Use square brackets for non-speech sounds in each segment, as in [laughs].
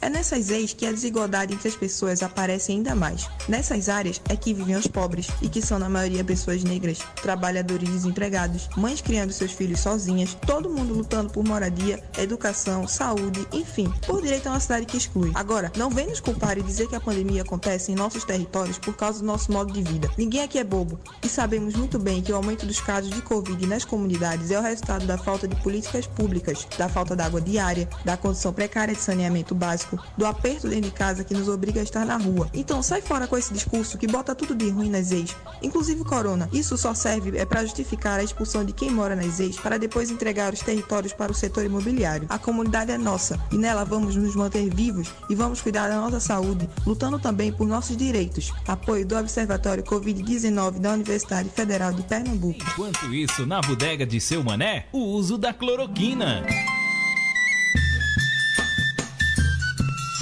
É nessas ex que a desigualdade entre as pessoas aparece ainda mais. Nessas áreas é que vivem os pobres e que são na maioria pessoas negras, trabalhadores desempregados, mães criando seus filhos sozinhas, todo mundo lutando por moradia, educação, saúde, enfim, por direito a uma cidade que exclui. Agora, não vem nos culpar e dizer que a pandemia acontece em nossos territórios por causa do nosso modo de vida. Ninguém aqui é bobo e sabemos muito bem que o aumento dos casos de Covid nas comunidades é o resultado da falta de políticas públicas, da falta de água diária, da condição precária de saneamento básico, do aperto dentro de casa que nos obriga a estar na rua. Então sai fora com esse discurso que bota tudo de ruim nas ex, inclusive o corona. Isso só serve é para justificar a expulsão de quem mora nas ex para depois entregar os territórios para o setor imobiliário. A comunidade é nossa e nela vamos nos manter vivos e vamos cuidar da nossa saúde, lutando também por nossos direitos. Apoio do Observatório Covid-19 da Universidade Federal de Pernambuco. Enquanto isso, na bodega de seu mané, o uso da cloroquina.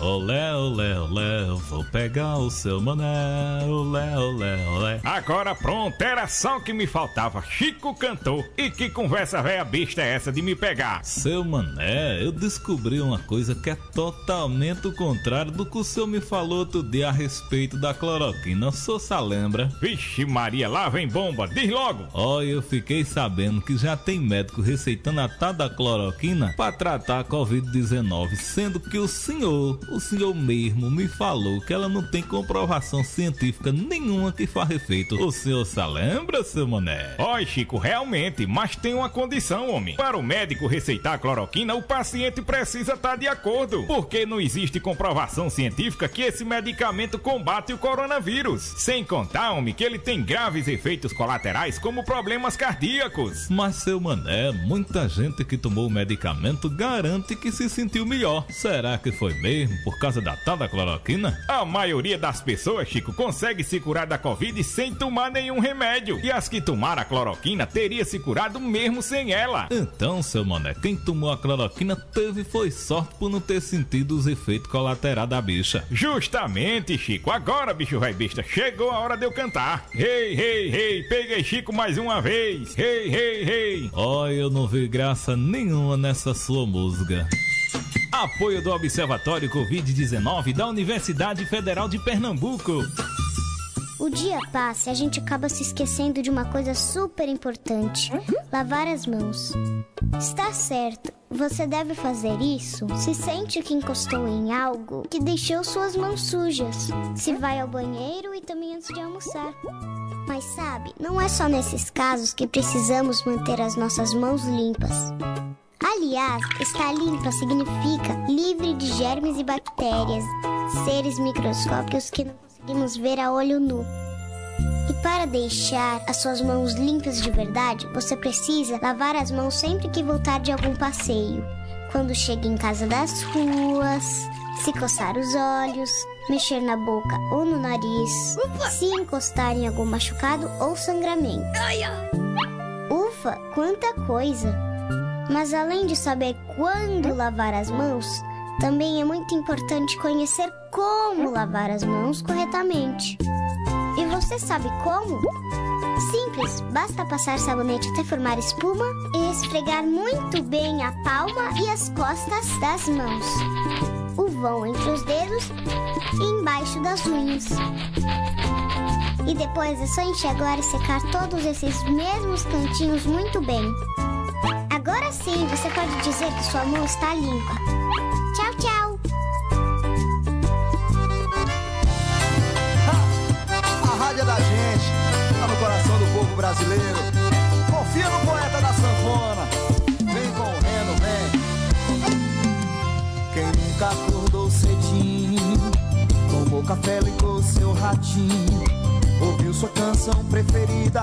Olé, olé, olé, vou pegar o seu mané. Olé, olé, olé. Agora pronto, era só o que me faltava. Chico cantou. E que conversa velha besta é essa de me pegar? Seu mané, eu descobri uma coisa que é totalmente o contrário do que o senhor me falou outro dia a respeito da cloroquina. O senhor se lembra? Vixe Maria, lá vem bomba, diz logo. Ó, eu fiquei sabendo que já tem médico receitando a tal da cloroquina para tratar a Covid-19, sendo que o senhor o senhor mesmo me falou que ela não tem comprovação científica nenhuma que faça efeito. O senhor se lembra, seu mané? Oi, Chico, realmente, mas tem uma condição, homem. Para o médico receitar cloroquina, o paciente precisa estar de acordo, porque não existe comprovação científica que esse medicamento combate o coronavírus. Sem contar, homem, que ele tem graves efeitos colaterais como problemas cardíacos. Mas, seu mané, muita gente que tomou o medicamento garante que se sentiu melhor. Será que foi mesmo? Por causa da tal da cloroquina? A maioria das pessoas, Chico, consegue se curar da Covid sem tomar nenhum remédio. E as que tomaram a cloroquina teria se curado mesmo sem ela. Então, seu mané, quem tomou a cloroquina teve foi sorte por não ter sentido os efeitos colaterais da bicha. Justamente, Chico. Agora, bicho vai besta, chegou a hora de eu cantar. Rei, rei, rei, peguei Chico mais uma vez. Rei, rei, rei. Ó, oh, eu não vi graça nenhuma nessa sua música. Apoio do Observatório Covid-19 da Universidade Federal de Pernambuco. O dia passa e a gente acaba se esquecendo de uma coisa super importante: lavar as mãos. Está certo, você deve fazer isso se sente que encostou em algo que deixou suas mãos sujas, se vai ao banheiro e também antes de almoçar. Mas sabe, não é só nesses casos que precisamos manter as nossas mãos limpas. Aliás, estar limpa significa livre de germes e bactérias, seres microscópicos que não conseguimos ver a olho nu. E para deixar as suas mãos limpas de verdade, você precisa lavar as mãos sempre que voltar de algum passeio. Quando chega em casa das ruas, se coçar os olhos, mexer na boca ou no nariz, Ufa! se encostar em algum machucado ou sangramento. Ufa, quanta coisa! Mas além de saber quando lavar as mãos, também é muito importante conhecer como lavar as mãos corretamente. E você sabe como? Simples, basta passar sabonete até formar espuma e esfregar muito bem a palma e as costas das mãos, o vão entre os dedos e embaixo das unhas. E depois é só enxaguar e secar todos esses mesmos cantinhos muito bem. Agora sim você pode dizer que sua mão está limpa. Tchau, tchau. A rádio é da gente, tá no coração do povo brasileiro. Confia no poeta da sanfona. Vem correndo, vem. Quem nunca acordou cedinho, tomou café, ligou seu ratinho, ouviu sua canção preferida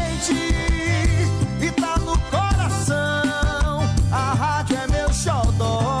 meu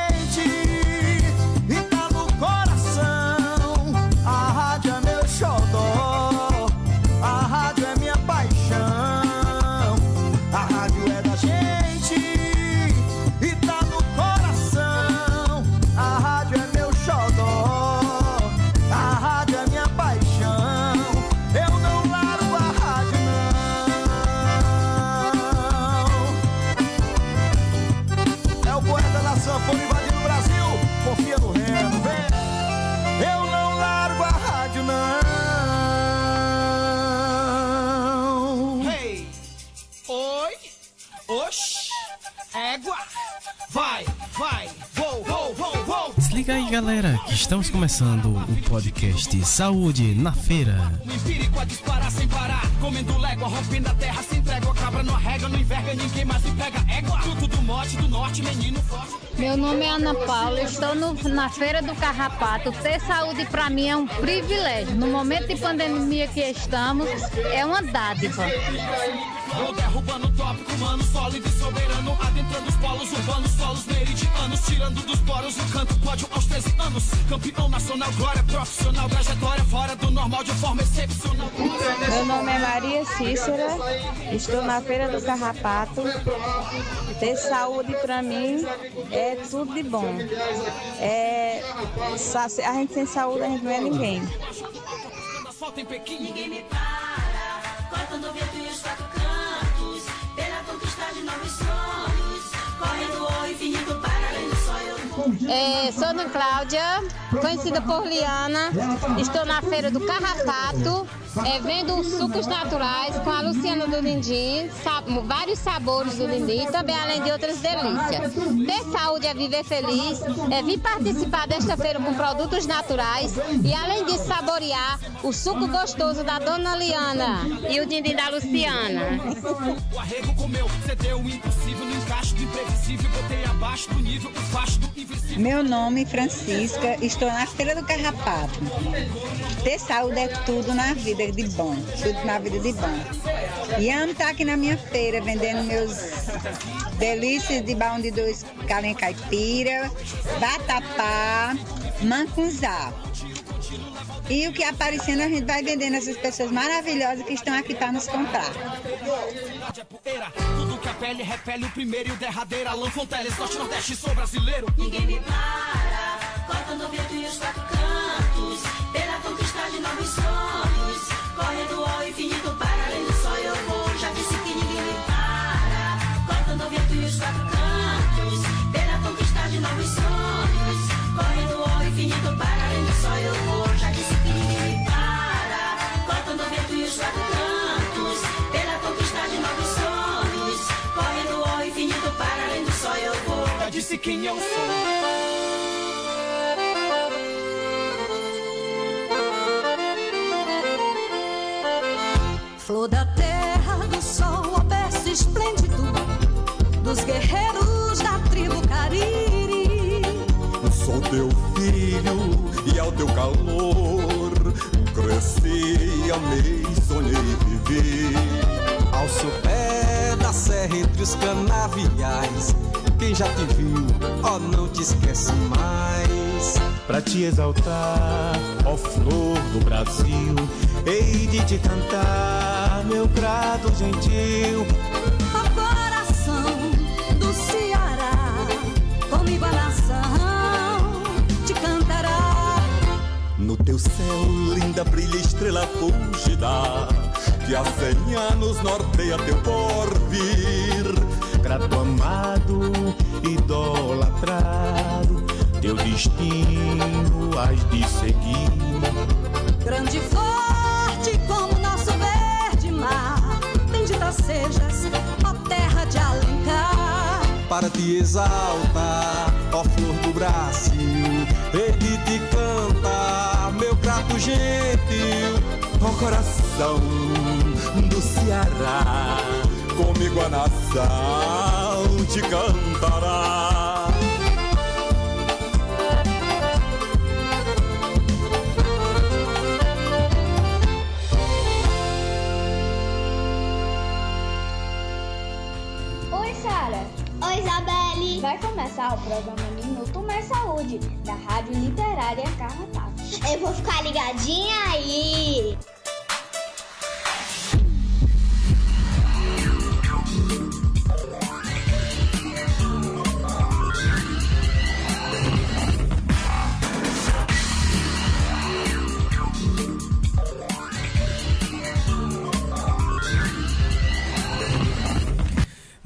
Galera, que estamos começando o podcast Saúde na Feira. Empírico a disparar sem parar, comendo légua, rompendo a terra, sem trégua, cabra não arrega, não enverga, ninguém mais se pega, égua. Tudo do norte, do norte, menino forte. Meu nome é Ana Paula, estou no, na Feira do Carrapato. Ter saúde para mim é um privilégio. No momento de pandemia que estamos, é uma dádiva. Vou derrubando o tópico, mano, sólido e soberano. Adentrando os polos urbanos, solos meridianos. Tirando dos poros o canto, pódio aos 13 anos. Campeão nacional, glória profissional, trajetória fora do normal de forma excepcional. Meu nome é Maria Cícera, estou na Feira do Carrapato. Ter saúde para mim é tudo de bom. É, a gente sem saúde, a gente não é ninguém. Ninguém me para, cortando o vento e É, sou Ana Cláudia, conhecida por Liana, estou na feira do Carrapato é, vendo sucos naturais com a Luciana do Lindim, vários sabores do Lindim, também além de outras delícias. Ter saúde é viver feliz, é vir participar desta feira com produtos naturais e além de saborear o suco gostoso da Dona Liana e o Dindim da Luciana. O arrego comeu, cedeu o impossível no encaixe do imprevisível, botei abaixo do nível, do invisível. Meu nome é Francisca, estou na Feira do Carrapato. Ter saúde é tudo na vida vida de bom, tudo na vida de bom. E amo estar aqui na minha feira vendendo meus delícias de baú de dois carinha caipira, batapá, mancunzá. E o que aparecendo a gente vai vendendo essas pessoas maravilhosas que estão aqui para nos comprar. Tudo que a pele repele o primeiro e o derradeiro. Fonteles, Norte, Nordeste, sou brasileiro. Ninguém me para, cortando o vento e os quatro disse quem eu sou. Flor da terra, do sol, ao berço esplêndido dos guerreiros da tribo Cariri. Sou teu filho e ao teu calor cresci, amei, sonhei, vivi. Ao seu pé da serra entre os canaviais, quem já te viu, ó, oh, não te esquece mais. Pra te exaltar, ó flor do Brasil Hei de te cantar, meu grado gentil. Ao coração do Ceará, comigo a nação te cantará. No teu céu, linda, brilha estrela fugida, que há cem anos norteia teu porvir. Grato amado, idolatrado, teu destino has de seguir. Grande flor como nosso verde mar. Bendita sejas, ó terra de Alencar. Para te exaltar, ó flor do Brasil, ele te canta, meu prato coração do Ceará. Comigo a nação te cantará. Oi, Sara. Oi, Isabelle. Vai começar o programa Minuto Mais Saúde, da Rádio Literária Carrapato. Eu vou ficar ligadinha aí.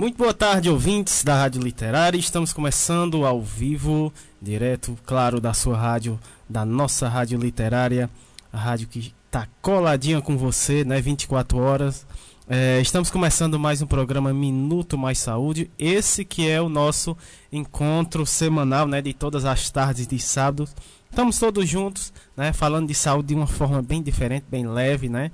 Muito boa tarde, ouvintes da Rádio Literária. Estamos começando ao vivo, direto, claro, da sua rádio, da nossa Rádio Literária, a rádio que está coladinha com você, né? 24 horas. É, estamos começando mais um programa Minuto Mais Saúde. Esse que é o nosso encontro semanal, né? De todas as tardes de sábado. Estamos todos juntos, né? Falando de saúde de uma forma bem diferente, bem leve, né?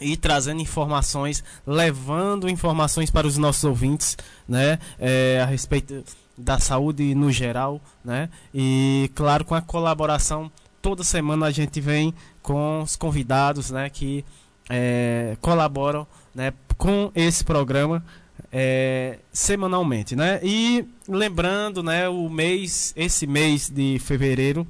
E trazendo informações, levando informações para os nossos ouvintes, né, é, a respeito da saúde no geral, né, e claro com a colaboração toda semana a gente vem com os convidados, né, que é, colaboram, né, com esse programa é, semanalmente, né, e lembrando, né, o mês, esse mês de fevereiro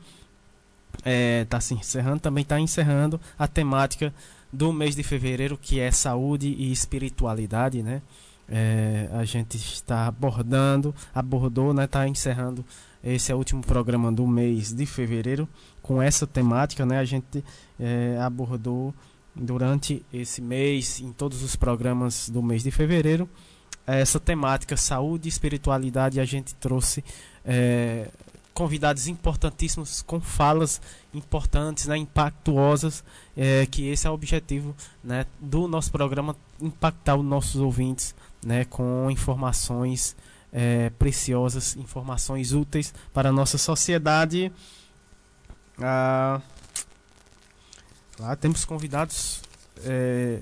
está se encerrando, também está encerrando a temática do mês de fevereiro, que é saúde e espiritualidade, né? É, a gente está abordando, abordou, né? Está encerrando esse é o último programa do mês de fevereiro com essa temática, né? A gente é, abordou durante esse mês, em todos os programas do mês de fevereiro, essa temática saúde e espiritualidade. A gente trouxe é, convidados importantíssimos com falas importantes, né, impactuosas, é, que esse é o objetivo né, do nosso programa, impactar os nossos ouvintes né, com informações é, preciosas, informações úteis para a nossa sociedade. Ah, lá temos convidados é,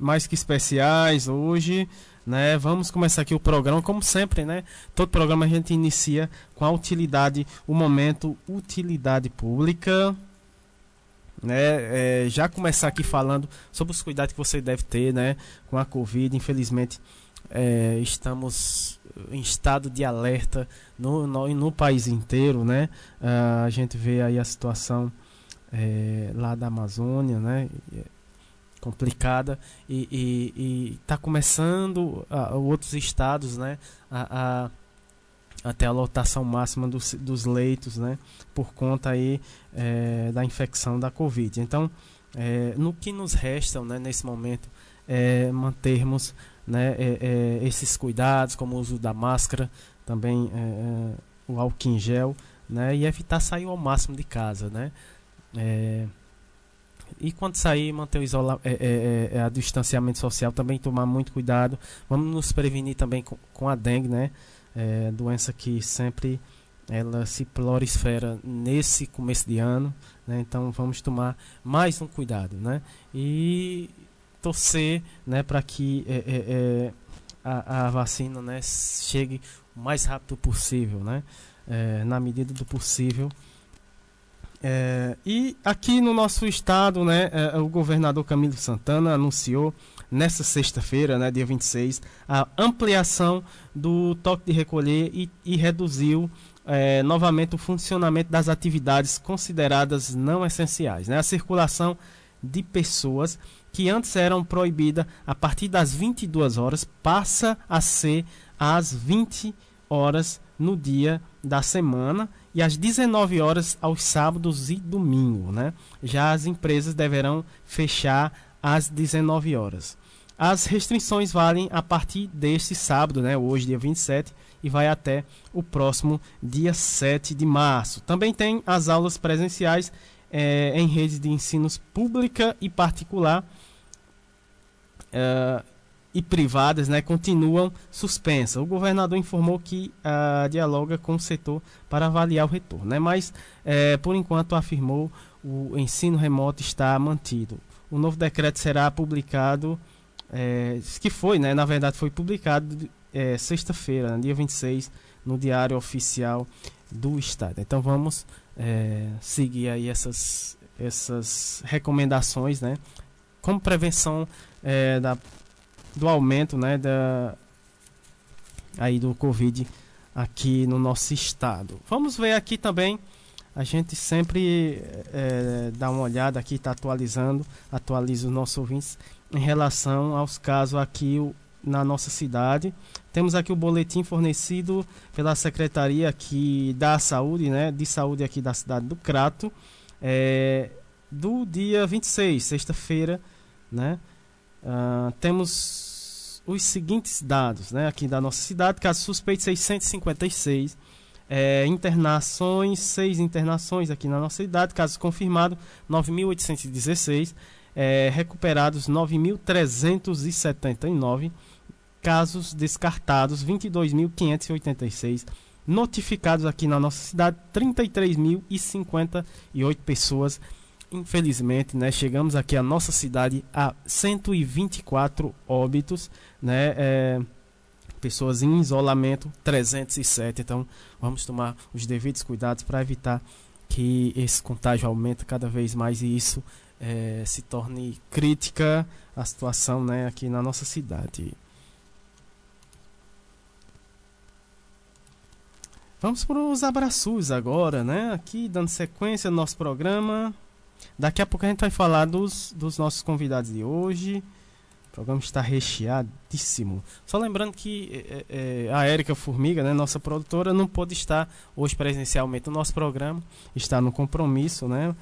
mais que especiais hoje né? Vamos começar aqui o programa, como sempre, né? Todo programa a gente inicia com a utilidade, o momento utilidade pública, né? É, já começar aqui falando sobre os cuidados que você deve ter, né? Com a Covid, infelizmente é, estamos em estado de alerta no, no, no país inteiro, né? Uh, a gente vê aí a situação é, lá da Amazônia, né? Complicada e está começando a, outros estados né, a, a, até a lotação máxima dos, dos leitos né, por conta aí, é, da infecção da Covid. Então, é, no que nos resta né, nesse momento é mantermos né, é, é, esses cuidados, como o uso da máscara, também é, é, o álcool em gel, né, e evitar sair ao máximo de casa. Né, e quando sair, manter o isola é, é, é, é, a distanciamento social, também tomar muito cuidado. Vamos nos prevenir também com, com a dengue, né? É, doença que sempre ela se prolifera nesse começo de ano, né? Então vamos tomar mais um cuidado, né? E torcer, né, para que é, é, a, a, vacina, né, chegue o mais rápido possível, né? na medida do possível. É, e aqui no nosso estado, né, é, o governador Camilo Santana anunciou nessa sexta-feira, né, dia 26, a ampliação do toque de recolher e, e reduziu é, novamente o funcionamento das atividades consideradas não essenciais. Né? A circulação de pessoas que antes eram proibidas a partir das 22 horas passa a ser às 20 horas no dia da semana e às 19 horas aos sábados e domingo, né? Já as empresas deverão fechar às 19 horas. As restrições valem a partir deste sábado, né, hoje dia 27, e vai até o próximo dia 7 de março. Também tem as aulas presenciais é, em redes de ensinos pública e particular. Uh, e privadas né, continuam suspensas. O governador informou que uh, dialoga com o setor para avaliar o retorno, né, mas, é, por enquanto, afirmou o ensino remoto está mantido. o novo decreto será publicado, é, que foi, né, na verdade foi publicado é, sexta-feira, dia 26, no Diário Oficial do Estado. Então vamos seguir aí essas, essas recomendações, né, como prevenção da, do aumento, né, da, aí do Covid aqui no nosso estado. Vamos ver aqui também a gente sempre é, dá uma olhada aqui, está atualizando, atualiza os nossos ouvintes em relação aos casos aqui na nossa cidade. Temos aqui o boletim fornecido pela Secretaria aqui da Saúde, né, de Saúde aqui da cidade do Crato, é, do dia 26, sexta-feira, né? Uh, temos os seguintes dados, né, aqui da nossa cidade, caso suspeito 656, é, internações, seis internações aqui na nossa cidade, casos confirmados 9.816, é, recuperados 9.379, casos descartados 22.586, notificados aqui na nossa cidade 33.058 pessoas. Infelizmente, né, chegamos aqui à nossa cidade a 124 óbitos, né? É, pessoas em isolamento 307. Então, vamos tomar os devidos cuidados para evitar que esse contágio aumente cada vez mais e isso é, se torne crítica a situação né, aqui na nossa cidade. Vamos para os abraços agora, né? Aqui dando sequência no nosso programa. Daqui a pouco a gente vai falar dos, dos nossos convidados de hoje. O programa está recheadíssimo. Só lembrando que é, é, a Érica Formiga, né, nossa produtora, não pôde estar hoje presencialmente no nosso programa. Está no compromisso, né?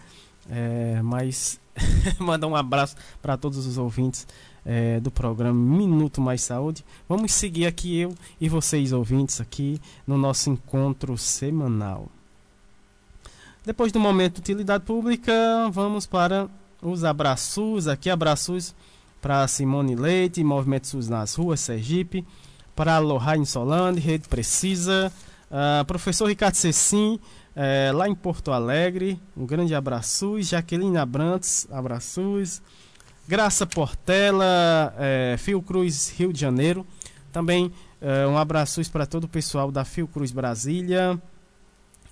É, mas [laughs] manda um abraço para todos os ouvintes é, do programa Minuto Mais Saúde. Vamos seguir aqui eu e vocês ouvintes aqui no nosso encontro semanal. Depois do momento de utilidade pública, vamos para os abraços. Aqui, abraços para Simone Leite, Movimento SUS nas ruas, Sergipe, para Lohane Solane, Rede Precisa, uh, professor Ricardo Cecim, uh, lá em Porto Alegre, um grande abraço, Jaqueline Abrantes, abraços, Graça Portela, uh, Fiocruz, Rio de Janeiro, também um abraço para todo o pessoal da Fiocruz Brasília,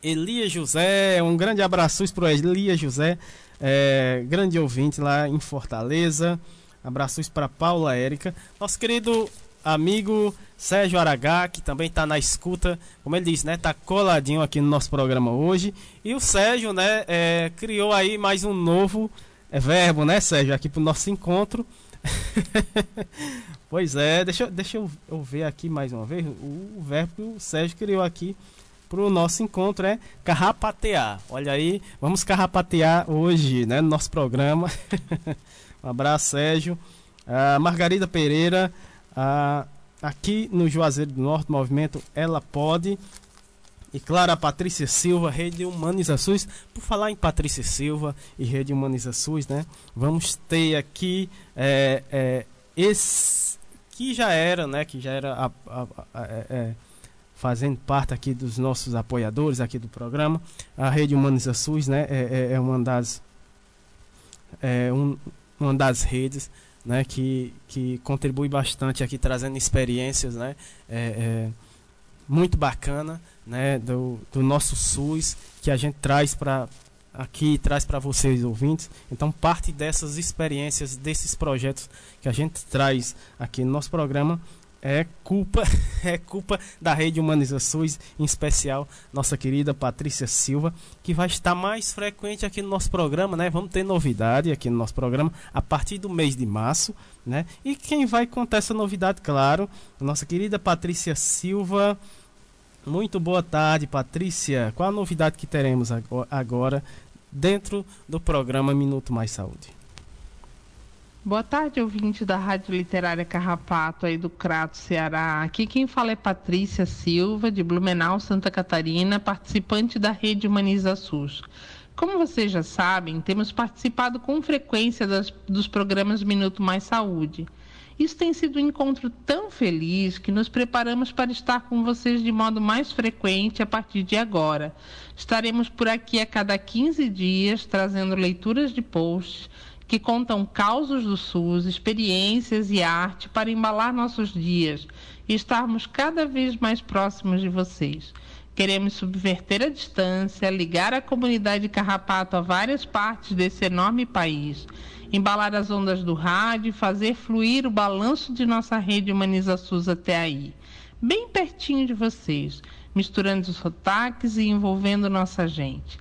Elia José, um grande abraço para o Elia José, é, grande ouvinte lá em Fortaleza. Abraços para Paula Érica. Nosso querido amigo Sérgio Aragá, que também está na escuta, como ele disse, né? Tá coladinho aqui no nosso programa hoje. E o Sérgio, né, é, criou aí mais um novo é, verbo, né, Sérgio, aqui para o nosso encontro. [laughs] pois é, deixa, deixa eu, eu, ver aqui mais uma vez. O, o verbo que o Sérgio criou aqui para o nosso encontro é carrapatear. Olha aí, vamos carrapatear hoje, né, no nosso programa. [laughs] Um abraço, Sérgio. Margarida Pereira, aqui no Juazeiro do Norte, movimento Ela Pode. E claro, a Patrícia Silva, Rede Humaniza SUS. Por falar em Patrícia Silva e Rede Humaniza SUS, né? Vamos ter aqui é, é, esse que já era, né? Que já era a, a, a, é, fazendo parte aqui dos nossos apoiadores aqui do programa. A Rede Humaniza SUS, né? É, é, é uma das é um, uma das redes né, que, que contribui bastante aqui trazendo experiências né, é, é, muito bacana né, do, do nosso SUS que a gente traz para aqui traz para vocês ouvintes. Então parte dessas experiências, desses projetos que a gente traz aqui no nosso programa é culpa [laughs] é culpa da Rede Humaniza SUS, em especial nossa querida Patrícia Silva, que vai estar mais frequente aqui no nosso programa, né? Vamos ter novidade aqui no nosso programa a partir do mês de março, né? E quem vai contar essa novidade, claro, nossa querida Patrícia Silva. Muito boa tarde, Patrícia. Qual a novidade que teremos agora dentro do programa Minuto Mais Saúde? Boa tarde, ouvinte da Rádio Literária Carrapato aí do Crato, Ceará. Aqui quem fala é Patrícia Silva, de Blumenau, Santa Catarina, participante da Rede Humaniza SUS. Como vocês já sabem, temos participado com frequência das, dos programas Minuto Mais Saúde. Isso tem sido um encontro tão feliz que nos preparamos para estar com vocês de modo mais frequente a partir de agora. Estaremos por aqui a cada 15 dias trazendo leituras de posts que contam causos do SUS, experiências e arte para embalar nossos dias e estarmos cada vez mais próximos de vocês. Queremos subverter a distância, ligar a comunidade Carrapato a várias partes desse enorme país, embalar as ondas do rádio e fazer fluir o balanço de nossa rede Humaniza SUS até aí, bem pertinho de vocês, misturando os sotaques e envolvendo nossa gente.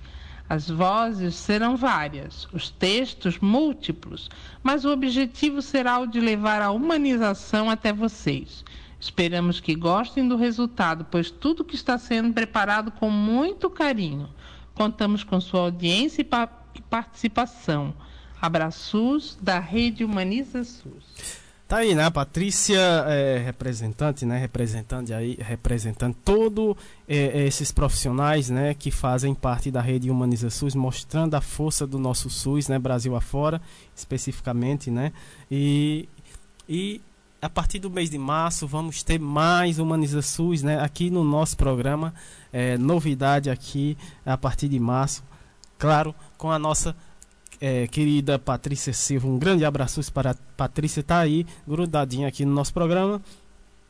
As vozes serão várias, os textos múltiplos, mas o objetivo será o de levar a humanização até vocês. Esperamos que gostem do resultado, pois tudo que está sendo preparado com muito carinho. Contamos com sua audiência e, pa participação. Abraços da Rede Humaniza SUS. Tá aí, né? Patrícia, é, representante, né? Representante aí, representando todos é, esses profissionais, né? Que fazem parte da rede Humaniza SUS, mostrando a força do nosso SUS, né? Brasil afora, especificamente, né? E, e a partir do mês de março vamos ter mais Humaniza SUS, né? Aqui no nosso programa, é, novidade aqui a partir de março, claro, com a nossa é, querida Patrícia Silva. Um grande abraço para a Patrícia, tá aí grudadinha aqui no nosso programa.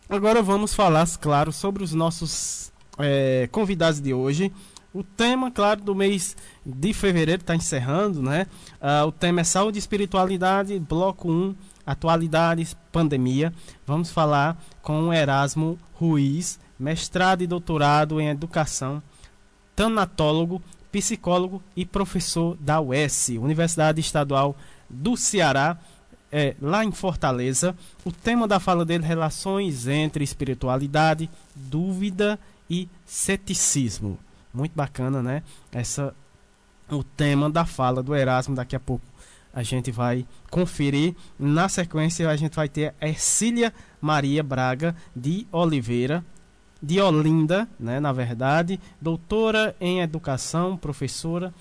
Agora vamos falar, claro, sobre os nossos é, convidados de hoje. O tema, claro, do mês de fevereiro está encerrando, né? Ah, o tema é saúde e espiritualidade, bloco 1 Atualidades, pandemia. Vamos falar com o Erasmo Ruiz, mestrado e doutorado em educação, tanatólogo, psicólogo e professor da UES, Universidade Estadual do Ceará, é, lá em Fortaleza. O tema da fala dele relações entre espiritualidade, dúvida e ceticismo. Muito bacana, né? Essa o tema da fala do Erasmo daqui a pouco a gente vai conferir. Na sequência, a gente vai ter Ercília Maria Braga de Oliveira, de Olinda, né, na verdade, doutora em educação, professora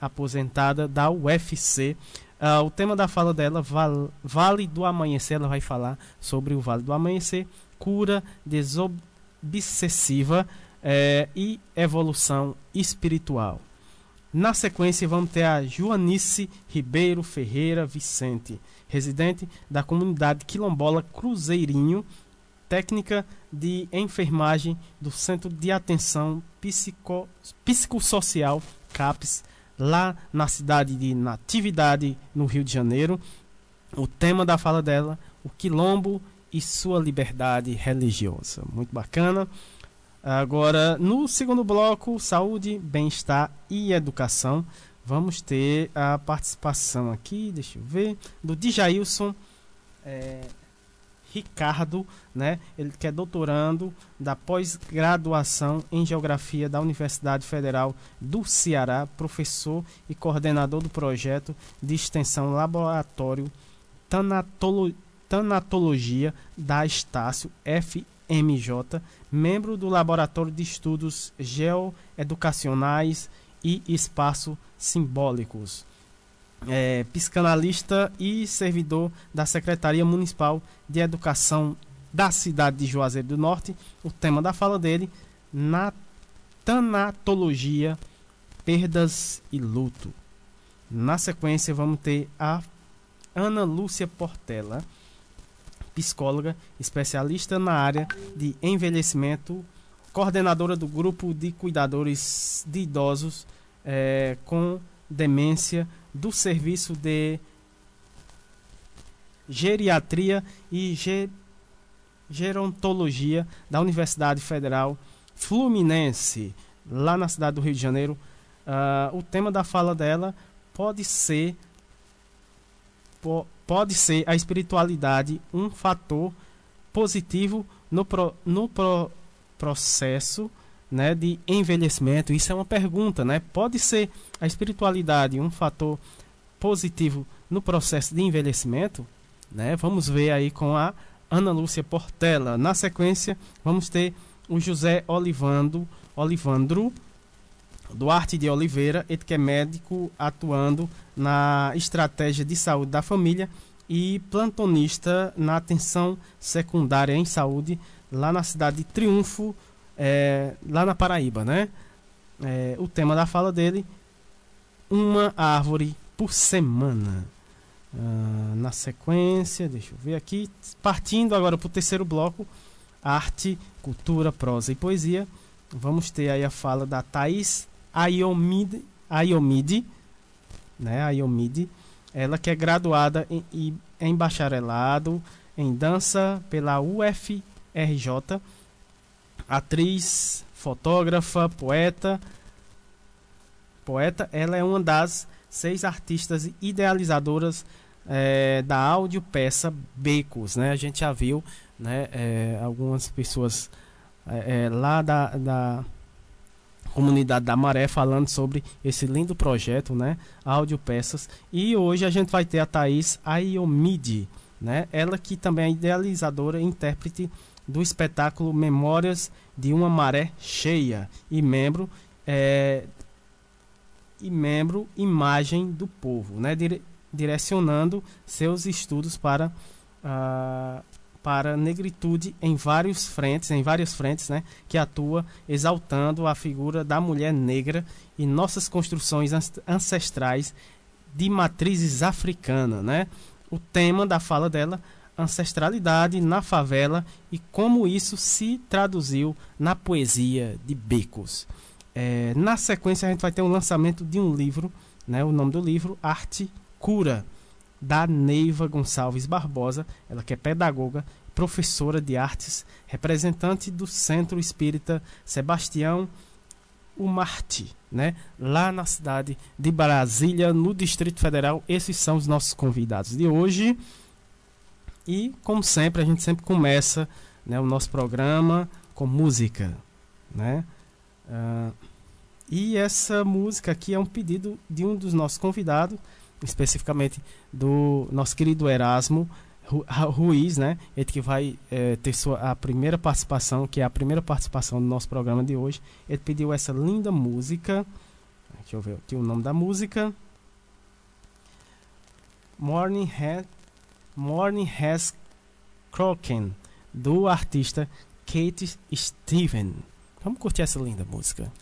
aposentada da UFC. Uh, ah, o tema da fala dela, val, Vale do Amanhecer, ela vai falar sobre o Vale do Amanhecer, cura desobsessiva eh, e evolução espiritual. Na sequência, vamos ter a Joanice Ribeiro Ferreira Vicente, residente da comunidade quilombola Cruzeirinho, técnica de enfermagem do Centro de Atenção Psico, Psicossocial CAPES, lá na cidade de Natividade, no Rio de Janeiro. O tema da fala dela, o quilombo e sua liberdade religiosa. Muito bacana. Agora, no segundo bloco, saúde, bem-estar e educação, vamos ter a participação aqui, deixa eu ver, do Djailson é, Ricardo, né? Ele que é doutorando da pós-graduação em Geografia da Universidade Federal do Ceará, professor e coordenador do projeto de extensão Laboratório Tanatolo Tanatologia da Estácio FMJ membro do Laboratório de Estudos Geoeducacionais e Espaço Simbólicos. É, psicanalista e servidor da Secretaria Municipal de Educação da cidade de Juazeiro do Norte. O tema da fala dele, na tanatologia, perdas e luto. Na sequência, vamos ter a Ana Lúcia Portela psicóloga, especialista na área de envelhecimento, coordenadora do grupo de cuidadores de idosos é, com demência do Serviço de Geriatria e Ge Gerontologia da Universidade Federal Fluminense, lá na cidade do Rio de Janeiro. Uh, o tema da fala dela pode ser pode ser a espiritualidade um fator positivo no, pro, no pro, processo né, de envelhecimento? Isso é uma pergunta, né? Pode ser a espiritualidade um fator positivo no processo de envelhecimento? Né? Vamos ver aí com a Ana Lúcia Portela. Na sequência, vamos ter o José Olivando, Olivandro Duarte de Oliveira, ele que é médico atuando na estratégia de saúde da família e plantonista na atenção secundária em saúde lá na cidade de Triunfo, é, lá na Paraíba, né? É, o tema da fala dele, uma árvore por semana. Uh, na sequência, deixa eu ver aqui, partindo agora para o terceiro bloco, arte, cultura, prosa e poesia, vamos ter aí a fala da Thais Ayomide, Ayomide né, Ayomide, ela que é graduada em, em bacharelado em dança pela UFRJ, atriz, fotógrafa, poeta, poeta, ela é uma das seis artistas idealizadoras é, da audiopeça Becos, né? A gente já viu, né? É, algumas pessoas é, lá da, da comunidade da Maré falando sobre esse lindo projeto, né? Audiopeças. E hoje a gente vai ter a Thaís Ayomide, né? Ela que também é idealizadora e intérprete do espetáculo Memórias de uma Maré Cheia e membro é, e membro Imagem do Povo, né? Dire, direcionando seus estudos para uh, para negritude em vários frentes, em várias frentes, né, que atua exaltando a figura da mulher negra e nossas construções ancestrais de matrizes africanas, né? O tema da fala dela, ancestralidade na favela e como isso se traduziu na poesia de Becos. É, na sequência a gente vai ter um lançamento de um livro, né? O nome do livro Arte Cura da Neiva Gonçalves Barbosa, ela que é pedagoga, professora de artes, representante do Centro Espírita Sebastião Umarte, né? lá na cidade de Brasília, no Distrito Federal. Esses são os nossos convidados de hoje. E, como sempre, a gente sempre começa né, o nosso programa com música. Né? Uh, e essa música aqui é um pedido de um dos nossos convidados, especificamente do nosso querido Erasmo Ruiz, né? Ele que vai é, ter sua, a primeira participação, que é a primeira participação do nosso programa de hoje. Ele pediu essa linda música. Deixa eu ver aqui o nome da música. Morning, ha Morning Has Croken, do artista Kate Steven. Vamos curtir essa linda música.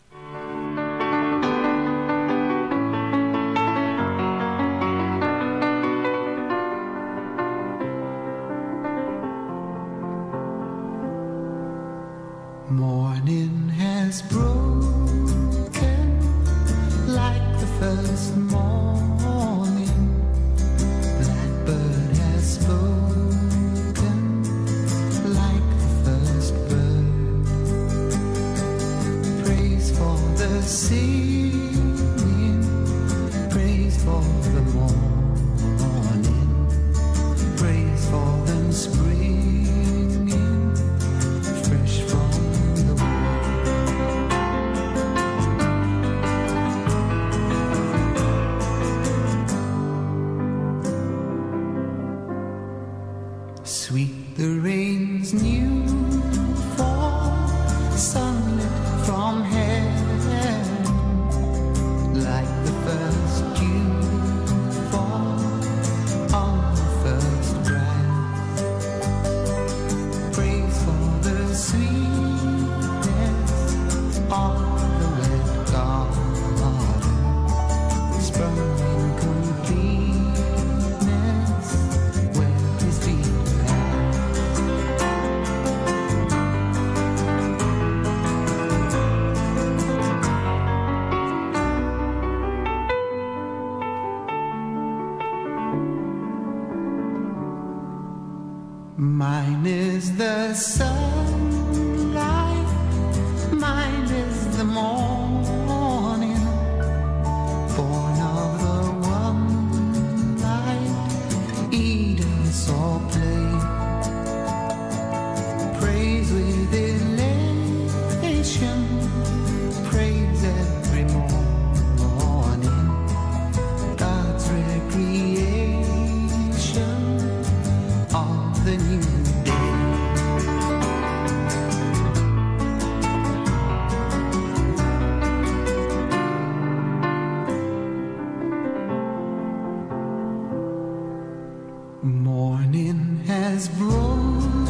is broken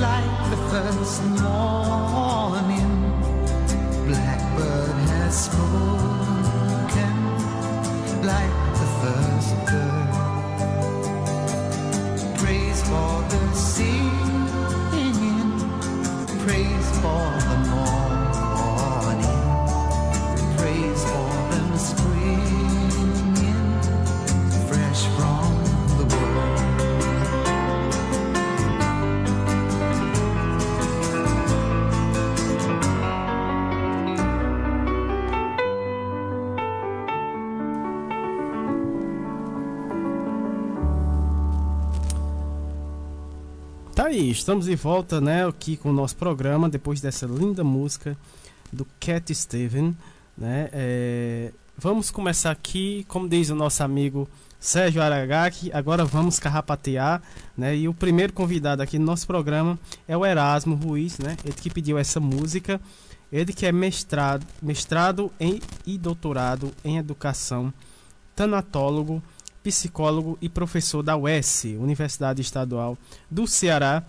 like the first dawn. Estamos de volta, né, aqui com o nosso programa, depois dessa linda música do Cat Steven, né, é, vamos começar aqui, como diz o nosso amigo Sérgio Aragaki, agora vamos carrapatear, né, e o primeiro convidado aqui no nosso programa é o Erasmo Ruiz, né, ele que pediu essa música, ele que é mestrado, mestrado em, e doutorado em educação, tanatólogo, psicólogo e professor da UES, Universidade Estadual do Ceará,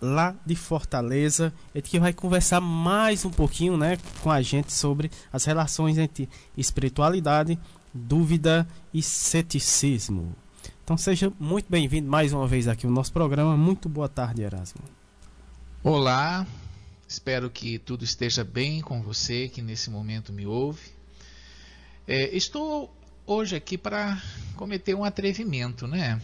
lá de Fortaleza. Ele que vai conversar mais um pouquinho né, com a gente sobre as relações entre espiritualidade, dúvida e ceticismo. Então seja muito bem-vindo mais uma vez aqui no nosso programa. Muito boa tarde, Erasmo. Olá, espero que tudo esteja bem com você que nesse momento me ouve. É, estou hoje aqui para cometer um atrevimento, né?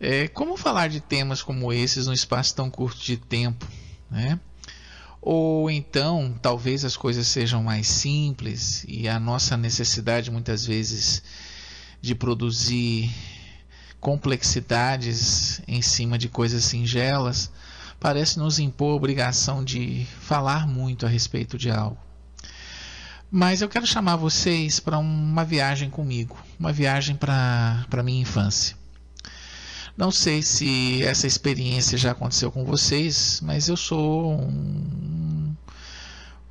É, como falar de temas como esses num espaço tão curto de tempo, né? Ou então, talvez as coisas sejam mais simples e a nossa necessidade muitas vezes de produzir complexidades em cima de coisas singelas parece nos impor a obrigação de falar muito a respeito de algo. Mas eu quero chamar vocês para uma viagem comigo, uma viagem para a minha infância. Não sei se essa experiência já aconteceu com vocês, mas eu sou um,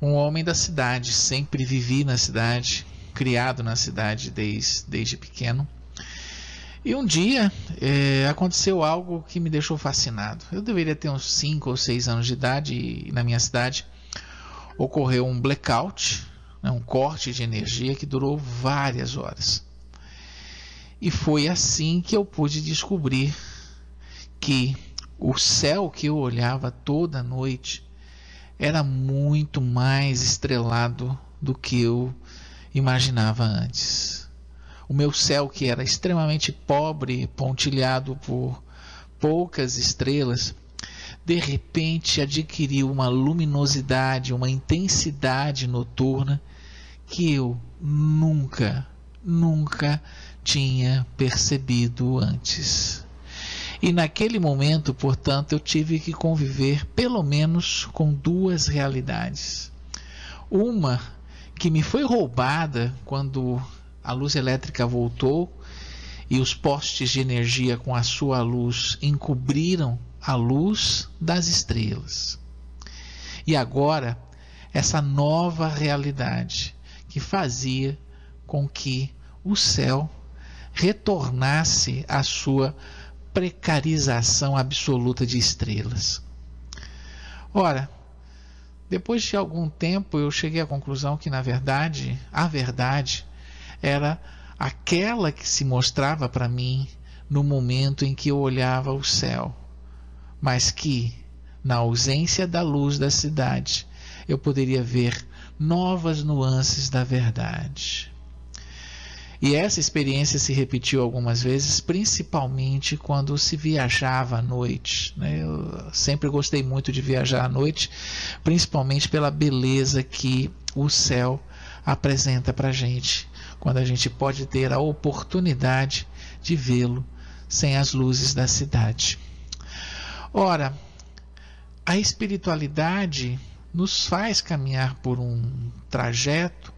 um homem da cidade, sempre vivi na cidade, criado na cidade desde, desde pequeno. E um dia é, aconteceu algo que me deixou fascinado. Eu deveria ter uns 5 ou 6 anos de idade e na minha cidade ocorreu um blackout né, um corte de energia que durou várias horas. E foi assim que eu pude descobrir que o céu que eu olhava toda noite era muito mais estrelado do que eu imaginava antes. O meu céu, que era extremamente pobre, pontilhado por poucas estrelas, de repente adquiriu uma luminosidade, uma intensidade noturna que eu nunca, nunca tinha percebido antes. E naquele momento, portanto, eu tive que conviver pelo menos com duas realidades. Uma que me foi roubada quando a luz elétrica voltou e os postes de energia com a sua luz encobriram a luz das estrelas. E agora, essa nova realidade que fazia com que o céu retornasse à sua precarização absoluta de estrelas. Ora, depois de algum tempo eu cheguei à conclusão que, na verdade, a verdade era aquela que se mostrava para mim no momento em que eu olhava o céu, mas que, na ausência da luz da cidade, eu poderia ver novas nuances da verdade. E essa experiência se repetiu algumas vezes, principalmente quando se viajava à noite. Né? Eu sempre gostei muito de viajar à noite, principalmente pela beleza que o céu apresenta para a gente, quando a gente pode ter a oportunidade de vê-lo sem as luzes da cidade. Ora, a espiritualidade nos faz caminhar por um trajeto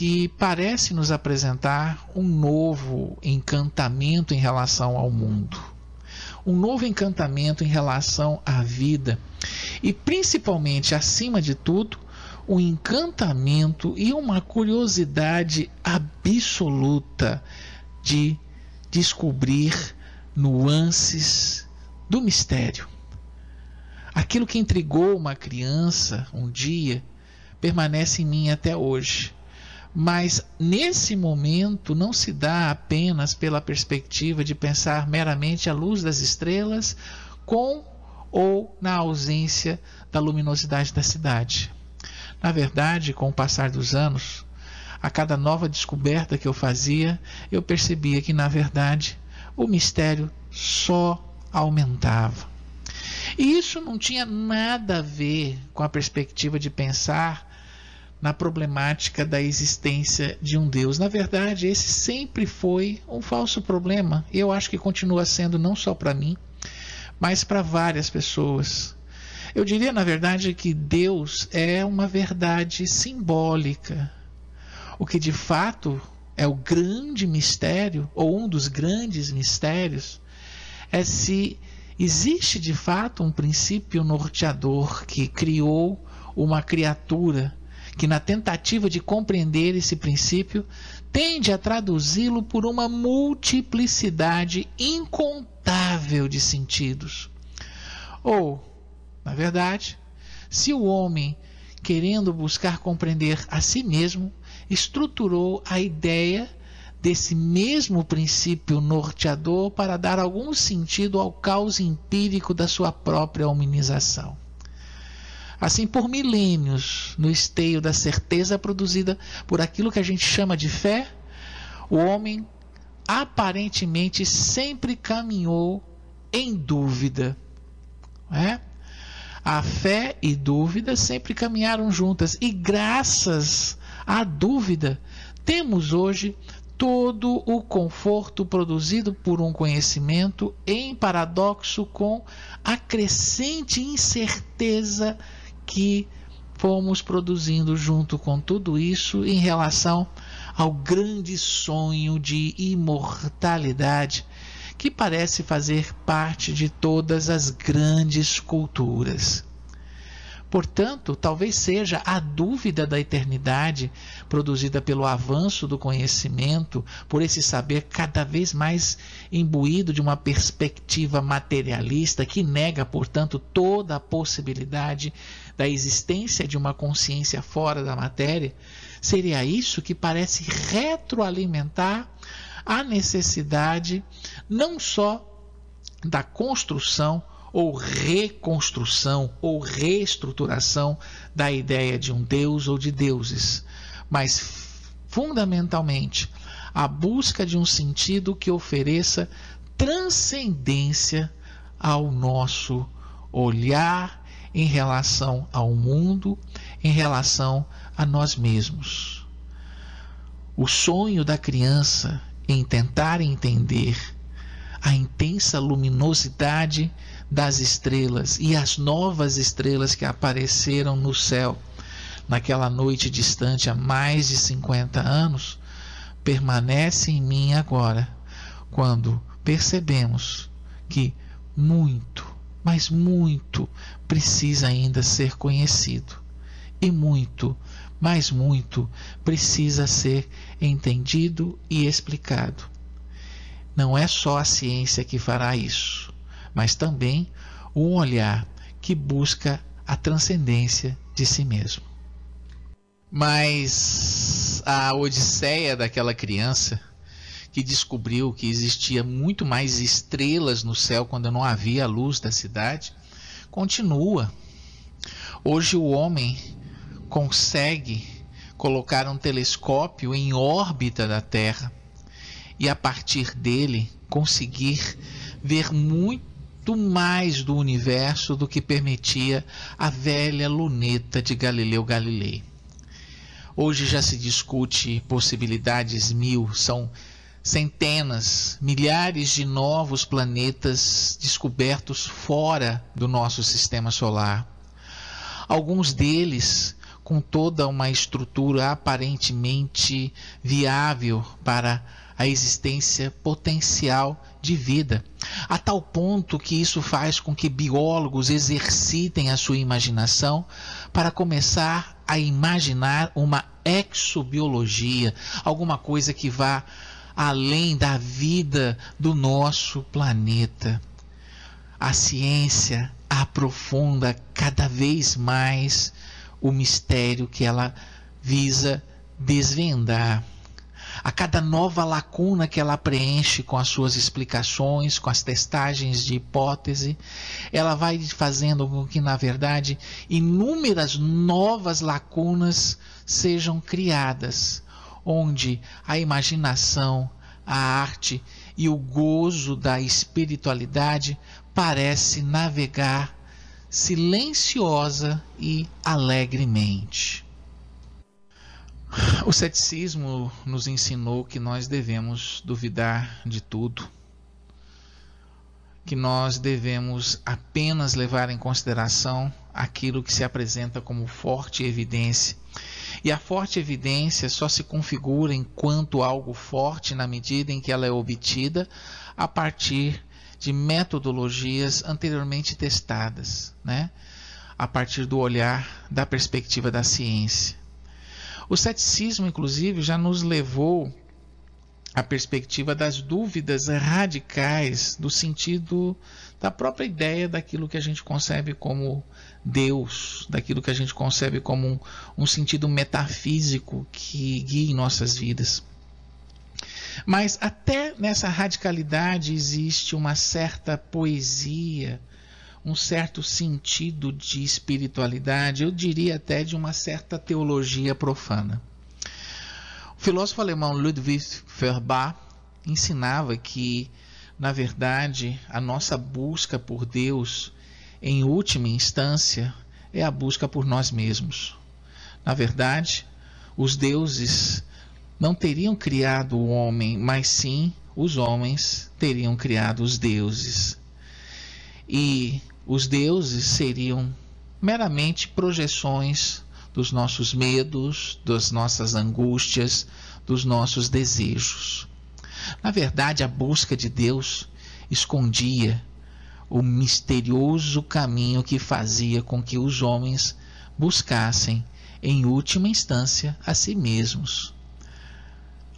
que parece nos apresentar um novo encantamento em relação ao mundo, um novo encantamento em relação à vida e, principalmente, acima de tudo, um encantamento e uma curiosidade absoluta de descobrir nuances do mistério. Aquilo que intrigou uma criança um dia permanece em mim até hoje. Mas nesse momento não se dá apenas pela perspectiva de pensar meramente à luz das estrelas, com ou na ausência da luminosidade da cidade. Na verdade, com o passar dos anos, a cada nova descoberta que eu fazia, eu percebia que, na verdade, o mistério só aumentava. E isso não tinha nada a ver com a perspectiva de pensar na problemática da existência de um Deus. Na verdade, esse sempre foi um falso problema. Eu acho que continua sendo não só para mim, mas para várias pessoas. Eu diria, na verdade, que Deus é uma verdade simbólica. O que de fato é o grande mistério, ou um dos grandes mistérios, é se existe de fato um princípio norteador que criou uma criatura que, na tentativa de compreender esse princípio, tende a traduzi-lo por uma multiplicidade incontável de sentidos. Ou, na verdade, se o homem, querendo buscar compreender a si mesmo, estruturou a ideia desse mesmo princípio norteador para dar algum sentido ao caos empírico da sua própria humanização. Assim, por milênios, no esteio da certeza produzida por aquilo que a gente chama de fé, o homem aparentemente sempre caminhou em dúvida. É? A fé e dúvida sempre caminharam juntas, e graças à dúvida, temos hoje todo o conforto produzido por um conhecimento em paradoxo com a crescente incerteza que fomos produzindo junto com tudo isso em relação ao grande sonho de imortalidade que parece fazer parte de todas as grandes culturas. Portanto, talvez seja a dúvida da eternidade produzida pelo avanço do conhecimento, por esse saber cada vez mais imbuído de uma perspectiva materialista que nega, portanto, toda a possibilidade da existência de uma consciência fora da matéria, seria isso que parece retroalimentar a necessidade não só da construção ou reconstrução ou reestruturação da ideia de um Deus ou de deuses, mas fundamentalmente a busca de um sentido que ofereça transcendência ao nosso olhar em relação ao mundo, em relação a nós mesmos. O sonho da criança em tentar entender a intensa luminosidade das estrelas e as novas estrelas que apareceram no céu naquela noite distante há mais de 50 anos, permanece em mim agora, quando percebemos que muito, mas muito precisa ainda ser conhecido e muito, mas muito precisa ser entendido e explicado. Não é só a ciência que fará isso mas também um olhar que busca a transcendência de si mesmo. Mas a odisseia daquela criança que descobriu que existia muito mais estrelas no céu quando não havia a luz da cidade continua. Hoje o homem consegue colocar um telescópio em órbita da Terra e a partir dele conseguir ver muito mais do universo do que permitia a velha luneta de Galileu Galilei. Hoje já se discute possibilidades mil, são centenas, milhares de novos planetas descobertos fora do nosso sistema solar. Alguns deles com toda uma estrutura aparentemente viável para a existência potencial de vida, a tal ponto que isso faz com que biólogos exercitem a sua imaginação para começar a imaginar uma exobiologia, alguma coisa que vá além da vida do nosso planeta. A ciência aprofunda cada vez mais o mistério que ela visa desvendar a cada nova lacuna que ela preenche com as suas explicações, com as testagens de hipótese, ela vai fazendo com que, na verdade, inúmeras novas lacunas sejam criadas, onde a imaginação, a arte e o gozo da espiritualidade parece navegar silenciosa e alegremente. O ceticismo nos ensinou que nós devemos duvidar de tudo, que nós devemos apenas levar em consideração aquilo que se apresenta como forte evidência. E a forte evidência só se configura enquanto algo forte na medida em que ela é obtida a partir de metodologias anteriormente testadas, né? a partir do olhar da perspectiva da ciência. O ceticismo, inclusive, já nos levou à perspectiva das dúvidas radicais do sentido da própria ideia daquilo que a gente concebe como Deus, daquilo que a gente concebe como um, um sentido metafísico que guia nossas vidas. Mas até nessa radicalidade existe uma certa poesia, um certo sentido de espiritualidade, eu diria até de uma certa teologia profana. O filósofo alemão Ludwig Feuerbach ensinava que, na verdade, a nossa busca por Deus, em última instância, é a busca por nós mesmos. Na verdade, os deuses não teriam criado o homem, mas sim os homens teriam criado os deuses. E os deuses seriam meramente projeções dos nossos medos, das nossas angústias, dos nossos desejos. Na verdade, a busca de Deus escondia o misterioso caminho que fazia com que os homens buscassem, em última instância, a si mesmos.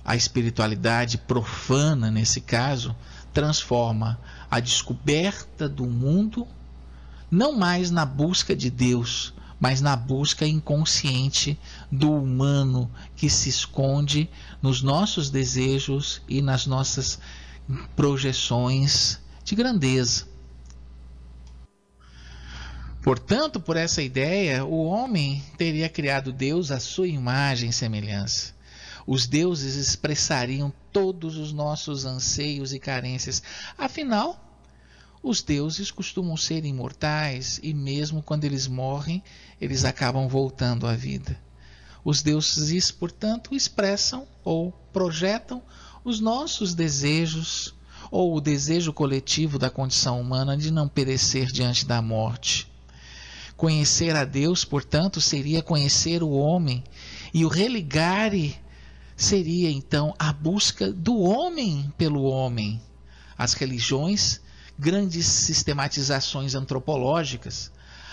A espiritualidade profana, nesse caso, transforma a descoberta do mundo não mais na busca de Deus, mas na busca inconsciente do humano que se esconde nos nossos desejos e nas nossas projeções de grandeza. Portanto, por essa ideia, o homem teria criado Deus à sua imagem e semelhança. Os deuses expressariam todos os nossos anseios e carências. Afinal, os deuses costumam ser imortais e, mesmo quando eles morrem, eles acabam voltando à vida. Os deuses, portanto, expressam ou projetam os nossos desejos ou o desejo coletivo da condição humana de não perecer diante da morte. Conhecer a Deus, portanto, seria conhecer o homem, e o religare seria então a busca do homem pelo homem. As religiões, grandes sistematizações antropológicas,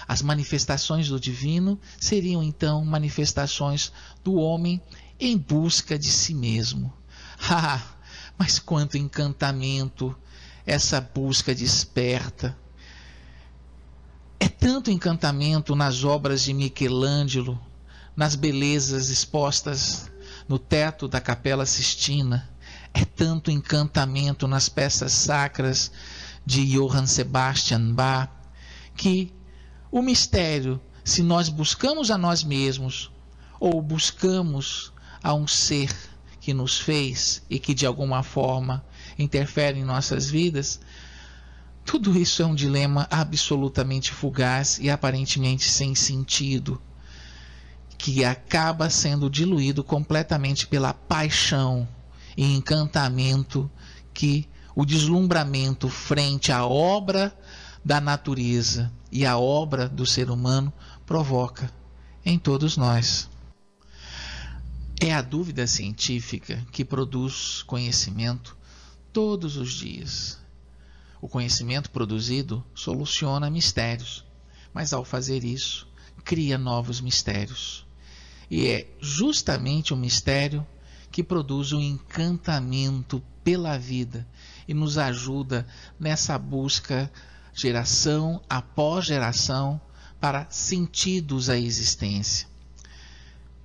as manifestações do divino seriam então manifestações do homem em busca de si mesmo. [laughs] Ah, mas quanto encantamento essa busca desperta! É tanto encantamento nas obras de Michelangelo, nas belezas expostas no teto da Capela Sistina. É tanto encantamento nas peças sacras de Johann Sebastian Bach que o mistério, se nós buscamos a nós mesmos ou buscamos a um ser que nos fez e que de alguma forma interfere em nossas vidas, tudo isso é um dilema absolutamente fugaz e aparentemente sem sentido que acaba sendo diluído completamente pela paixão e encantamento que o deslumbramento frente à obra da natureza e à obra do ser humano provoca em todos nós. É a dúvida científica que produz conhecimento todos os dias. O conhecimento produzido soluciona mistérios, mas ao fazer isso, cria novos mistérios. E é justamente o mistério que produz o encantamento pela vida e nos ajuda nessa busca, geração após geração, para sentidos à existência.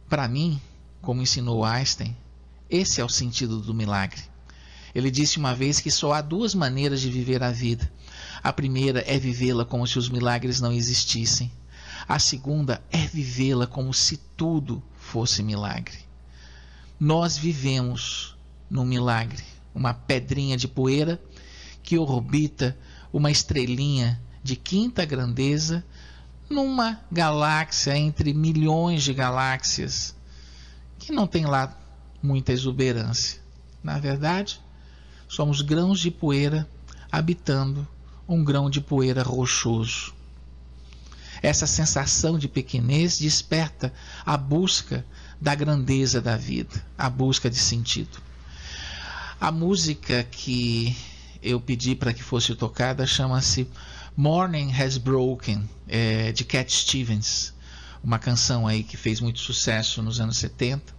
Para mim, como ensinou Einstein, esse é o sentido do milagre. Ele disse uma vez que só há duas maneiras de viver a vida. A primeira é vivê-la como se os milagres não existissem. A segunda é vivê-la como se tudo fosse milagre. Nós vivemos num milagre, uma pedrinha de poeira que orbita uma estrelinha de quinta grandeza numa galáxia entre milhões de galáxias que não tem lá muita exuberância. Na verdade, somos grãos de poeira habitando um grão de poeira rochoso. Essa sensação de pequenez desperta a busca da grandeza da vida, a busca de sentido. A música que eu pedi para que fosse tocada chama-se Morning Has Broken, é, de Cat Stevens, uma canção aí que fez muito sucesso nos anos 70.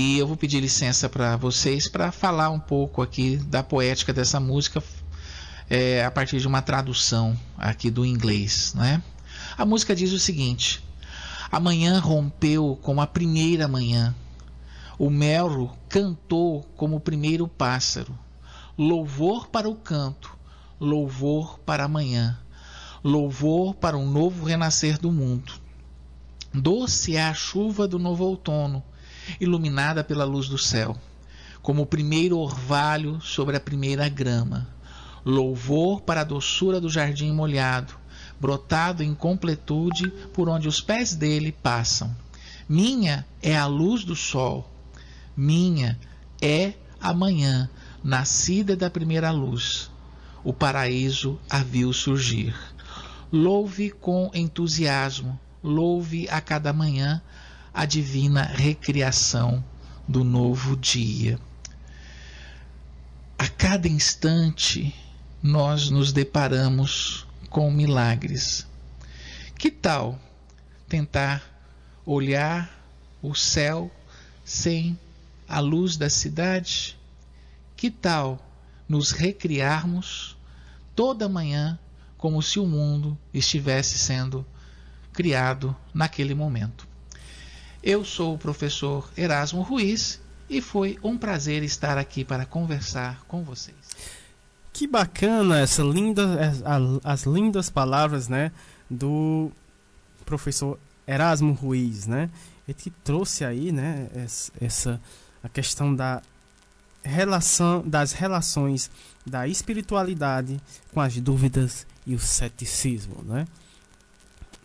E eu vou pedir licença para vocês para falar um pouco aqui da poética dessa música é, a partir de uma tradução aqui do inglês, né? A música diz o seguinte: Amanhã rompeu como a primeira manhã. O melro cantou como o primeiro pássaro. Louvor para o canto, louvor para amanhã, louvor para um novo renascer do mundo. Doce é a chuva do novo outono, iluminada pela luz do céu, como o primeiro orvalho sobre a primeira grama. Louvor para a doçura do jardim molhado, brotado em completude por onde os pés dele passam. Minha é a luz do sol, minha é a manhã, nascida da primeira luz. O paraíso a viu surgir. Louve com entusiasmo, louve a cada manhã a divina recriação do novo dia. A cada instante nós nos deparamos com milagres. Que tal tentar olhar o céu sem a luz da cidade? Que tal nos recriarmos toda manhã como se o mundo estivesse sendo criado naquele momento? Eu sou o professor Erasmo Ruiz e foi um prazer estar aqui para conversar com vocês. Que bacana essa linda, as lindas palavras, né, do professor Erasmo Ruiz, né? Ele que trouxe aí, né, essa a questão da relação das relações da espiritualidade com as dúvidas e o ceticismo, né?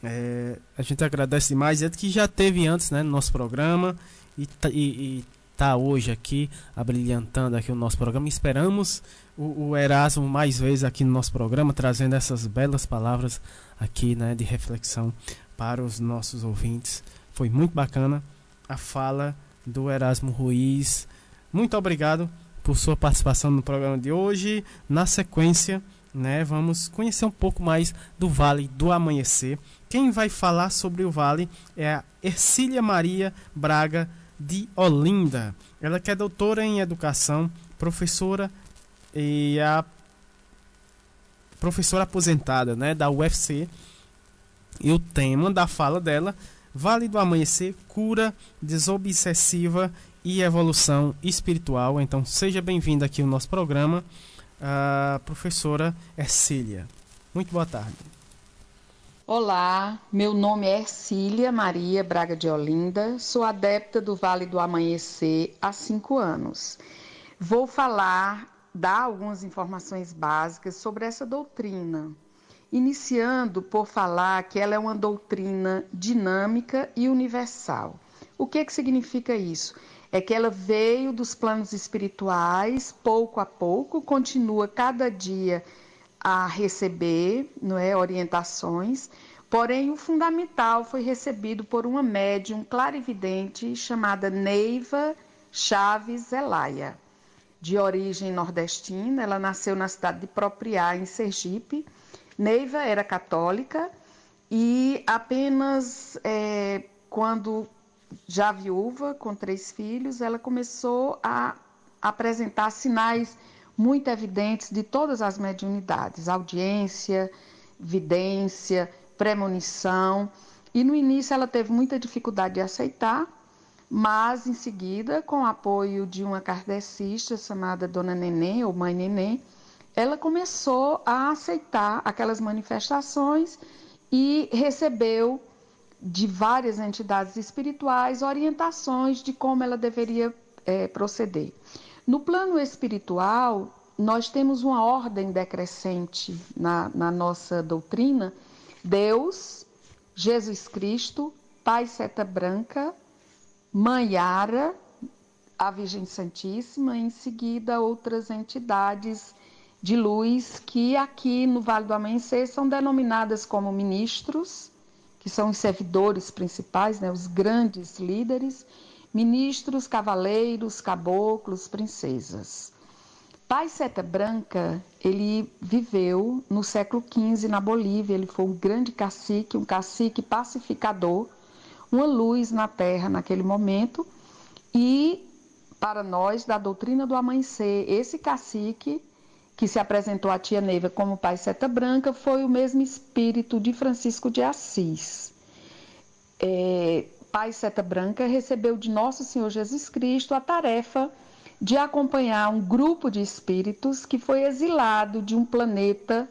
É, a gente agradece demais, é que já teve antes, né, no nosso programa e, tá, e, e tá hoje aqui abrilhantando aqui o nosso programa. Esperamos o, o, Erasmo mais vezes aqui no nosso programa, trazendo essas belas palavras aqui, né, de reflexão para os nossos ouvintes. Foi muito bacana a fala do Erasmo Ruiz. Muito obrigado por sua participação no programa de hoje. Na sequência, né, vamos conhecer um pouco mais do Vale do Amanhecer. Quem vai falar sobre o Vale é a Ercília Maria Braga de Olinda. Ela que é doutora em educação, professora e a professora aposentada né, da UFC. E o tema da fala dela, Vale do Amanhecer, cura desobsessiva e evolução espiritual. Então seja bem-vinda aqui ao nosso programa, a professora Ercília. Muito boa tarde. Olá, meu nome é Ercília Maria Braga de Olinda, sou adepta do Vale do Amanhecer há cinco anos. Vou falar dar algumas informações básicas sobre essa doutrina, iniciando por falar que ela é uma doutrina dinâmica e universal. O que, que significa isso? É que ela veio dos planos espirituais, pouco a pouco, continua cada dia a receber não é, orientações, porém o fundamental foi recebido por uma médium clarividente chamada Neiva Chaves Zelaya de origem nordestina. Ela nasceu na cidade de Propriá, em Sergipe. Neiva era católica e apenas é, quando já viúva, com três filhos, ela começou a apresentar sinais muito evidentes de todas as mediunidades: audiência, vidência, premonição. E no início ela teve muita dificuldade de aceitar, mas em seguida, com o apoio de uma kardecista chamada Dona Neném, ou Mãe Neném, ela começou a aceitar aquelas manifestações e recebeu de várias entidades espirituais orientações de como ela deveria é, proceder. No plano espiritual, nós temos uma ordem decrescente na, na nossa doutrina: Deus, Jesus Cristo, Pai Seta Branca, Mãe Ara, a Virgem Santíssima, em seguida outras entidades de luz que aqui no Vale do Amanhecer são denominadas como ministros, que são os servidores principais, né, os grandes líderes, ministros, cavaleiros, caboclos, princesas. Pai Seta Branca, ele viveu no século XV na Bolívia, ele foi um grande cacique, um cacique pacificador, uma luz na terra naquele momento, e para nós, da doutrina do amanhecer, esse cacique que se apresentou à tia Neiva como pai seta branca foi o mesmo espírito de Francisco de Assis. É, pai seta branca recebeu de nosso Senhor Jesus Cristo a tarefa de acompanhar um grupo de espíritos que foi exilado de um planeta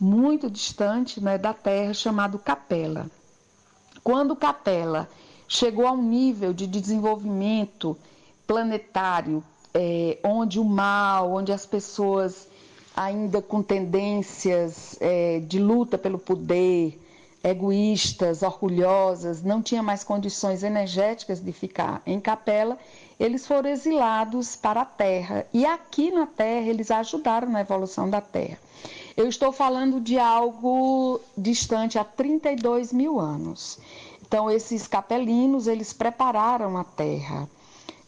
muito distante né, da Terra chamado Capela. Quando Capela chegou a um nível de desenvolvimento planetário é, onde o mal, onde as pessoas ainda com tendências é, de luta pelo poder, egoístas, orgulhosas, não tinha mais condições energéticas de ficar em capela, eles foram exilados para a Terra. E aqui na Terra eles ajudaram na evolução da Terra. Eu estou falando de algo distante há 32 mil anos. Então, esses capelinos, eles prepararam a Terra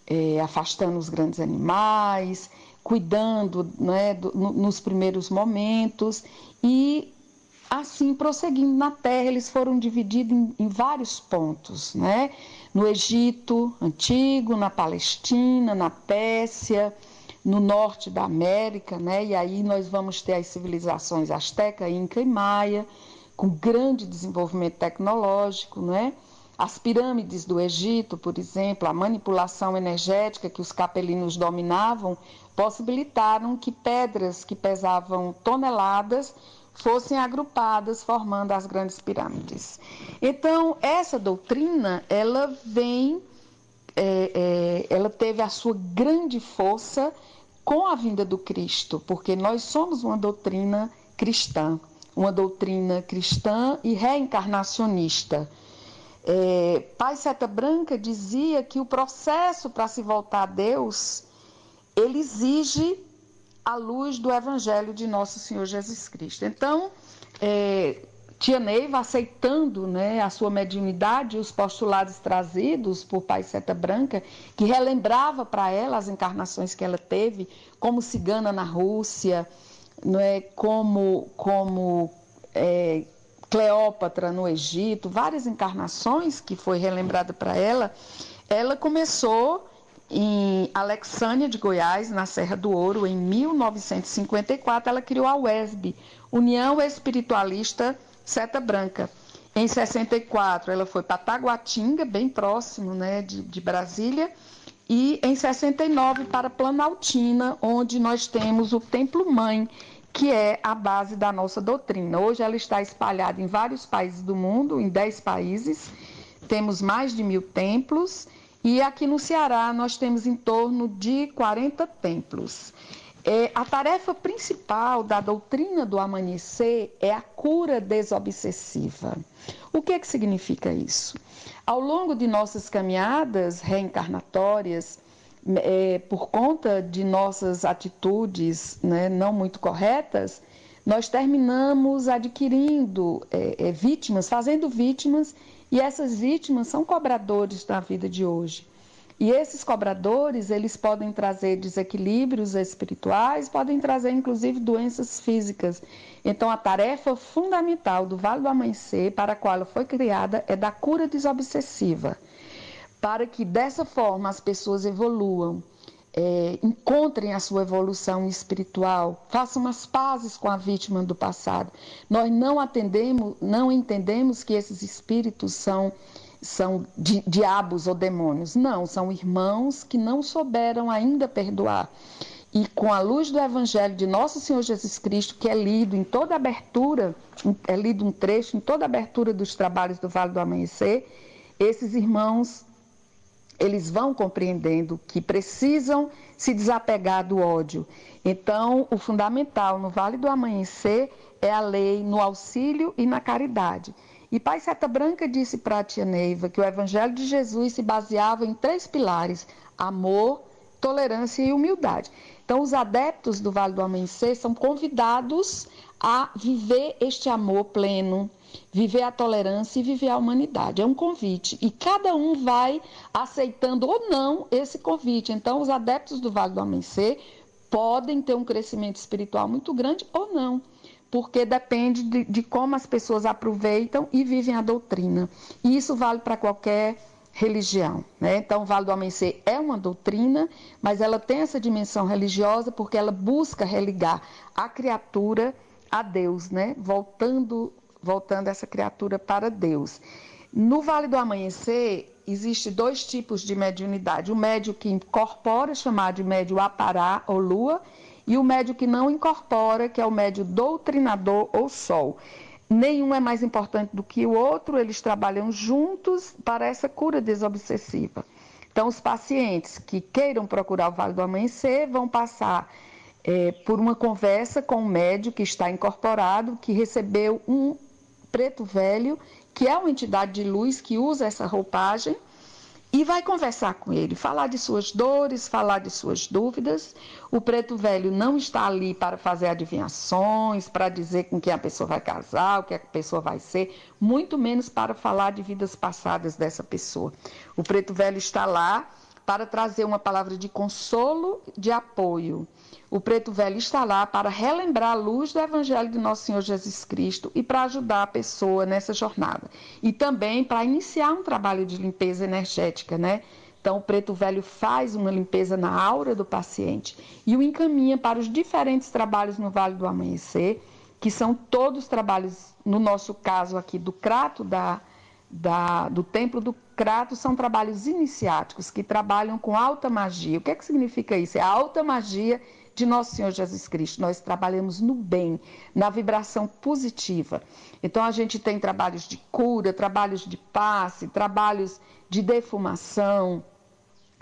é, afastando os grandes animais, cuidando né, do, no, nos primeiros momentos e assim prosseguindo na terra, eles foram divididos em, em, vários pontos, né? No Egito antigo, na Palestina, na Pérsia, no norte da América, né? E aí nós vamos ter as civilizações asteca, inca e maia, com grande desenvolvimento tecnológico, né? As pirâmides do Egito, por exemplo, a manipulação energética que os capelinos dominavam, possibilitaram que pedras que pesavam toneladas fossem agrupadas formando as grandes pirâmides. Então, essa doutrina, ela vem, é, é, ela teve a sua grande força com a vinda do Cristo, porque nós somos uma doutrina cristã, uma doutrina cristã e reencarnacionista. É, Pai Seta Branca dizia que o processo para se voltar a Deus, ele exige a luz do Evangelho de Nosso Senhor Jesus Cristo. Então, é, Tia Neiva, aceitando né, a sua mediunidade e os postulados trazidos por Pai Seta Branca, que relembrava para ela as encarnações que ela teve, como cigana na Rússia, não é, como, como é, Cleópatra no Egito, várias encarnações que foi relembrada para ela, ela começou em Alexânia de Goiás, na Serra do Ouro, em 1954, ela criou a UESB, União Espiritualista Seta Branca. Em 64, ela foi para Taguatinga, bem próximo né, de, de Brasília, e em 69 para Planaltina, onde nós temos o Templo Mãe, que é a base da nossa doutrina. Hoje ela está espalhada em vários países do mundo, em 10 países, temos mais de mil templos, e aqui no Ceará nós temos em torno de 40 templos. É, a tarefa principal da doutrina do amanhecer é a cura desobsessiva. O que, é que significa isso? Ao longo de nossas caminhadas reencarnatórias, é, por conta de nossas atitudes né, não muito corretas, nós terminamos adquirindo é, é, vítimas, fazendo vítimas, e essas vítimas são cobradores da vida de hoje. E esses cobradores, eles podem trazer desequilíbrios espirituais, podem trazer inclusive doenças físicas. Então, a tarefa fundamental do Vale do Amanhecer, para a qual ela foi criada, é da cura desobsessiva para que dessa forma as pessoas evoluam, é, encontrem a sua evolução espiritual, façam as pazes com a vítima do passado. Nós não atendemos, não entendemos que esses espíritos são são di, diabos ou demônios. Não, são irmãos que não souberam ainda perdoar. E com a luz do Evangelho de Nosso Senhor Jesus Cristo, que é lido em toda abertura, é lido um trecho em toda abertura dos trabalhos do Vale do Amanhecer, esses irmãos eles vão compreendendo que precisam se desapegar do ódio. Então, o fundamental no Vale do Amanhecer é a lei no auxílio e na caridade. E Pai Seta Branca disse para a tia Neiva que o Evangelho de Jesus se baseava em três pilares: amor, tolerância e humildade. Então, os adeptos do Vale do Amanhecer são convidados a viver este amor pleno, viver a tolerância e viver a humanidade. É um convite. E cada um vai aceitando ou não esse convite. Então, os adeptos do Vale do Amanhecer podem ter um crescimento espiritual muito grande ou não. Porque depende de, de como as pessoas aproveitam e vivem a doutrina. E isso vale para qualquer religião. Né? Então, o Vale do Amanhecer é uma doutrina, mas ela tem essa dimensão religiosa porque ela busca religar a criatura a Deus, né? voltando, voltando essa criatura para Deus. No Vale do Amanhecer, existe dois tipos de mediunidade. O médio que incorpora, chamado de médio apará ou lua, e o médio que não incorpora, que é o médio doutrinador ou sol nenhum é mais importante do que o outro, eles trabalham juntos para essa cura desobsessiva. Então, os pacientes que queiram procurar o Vale do Amanhecer vão passar é, por uma conversa com um médico que está incorporado, que recebeu um preto velho, que é uma entidade de luz que usa essa roupagem e vai conversar com ele, falar de suas dores, falar de suas dúvidas. O preto velho não está ali para fazer adivinhações, para dizer com quem a pessoa vai casar, o que a pessoa vai ser, muito menos para falar de vidas passadas dessa pessoa. O preto velho está lá para trazer uma palavra de consolo, de apoio. O preto velho está lá para relembrar a luz do Evangelho de Nosso Senhor Jesus Cristo e para ajudar a pessoa nessa jornada. E também para iniciar um trabalho de limpeza energética, né? Então, o preto velho faz uma limpeza na aura do paciente e o encaminha para os diferentes trabalhos no Vale do Amanhecer, que são todos trabalhos, no nosso caso aqui, do Crato da, da, do Templo do Crato, são trabalhos iniciáticos que trabalham com alta magia. O que, é que significa isso? É a alta magia de nosso Senhor Jesus Cristo. Nós trabalhamos no bem, na vibração positiva. Então a gente tem trabalhos de cura, trabalhos de passe, trabalhos de defumação,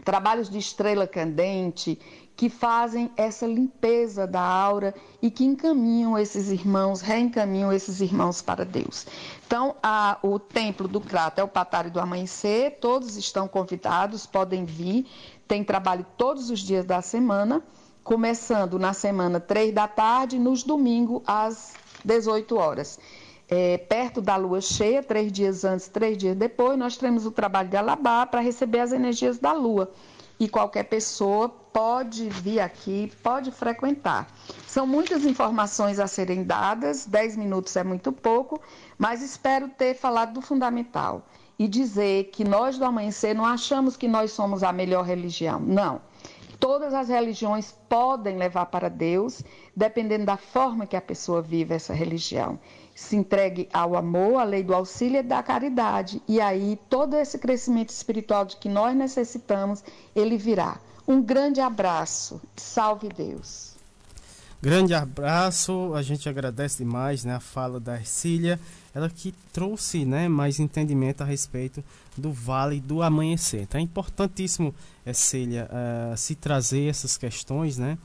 trabalhos de estrela candente, que fazem essa limpeza da aura e que encaminham esses irmãos, reencaminham esses irmãos para Deus. Então, a, o templo do Crato é o Patário do Amanhecer, todos estão convidados, podem vir, tem trabalho todos os dias da semana começando na semana 3 da tarde, nos domingos às 18 horas. É, perto da lua cheia, três dias antes, três dias depois, nós temos o trabalho de alabar para receber as energias da lua. E qualquer pessoa pode vir aqui, pode frequentar. São muitas informações a serem dadas, 10 minutos é muito pouco, mas espero ter falado do fundamental e dizer que nós do amanhecer não achamos que nós somos a melhor religião. Não. Todas as religiões podem levar para Deus, dependendo da forma que a pessoa vive essa religião. Se entregue ao amor, à lei do auxílio e da caridade. E aí todo esse crescimento espiritual de que nós necessitamos, ele virá. Um grande abraço. Salve Deus. Grande abraço, a gente agradece demais né, a fala da Ercília, ela que trouxe né, mais entendimento a respeito do Vale do Amanhecer. Então é importantíssimo, Ercília, uh, se trazer essas questões, né?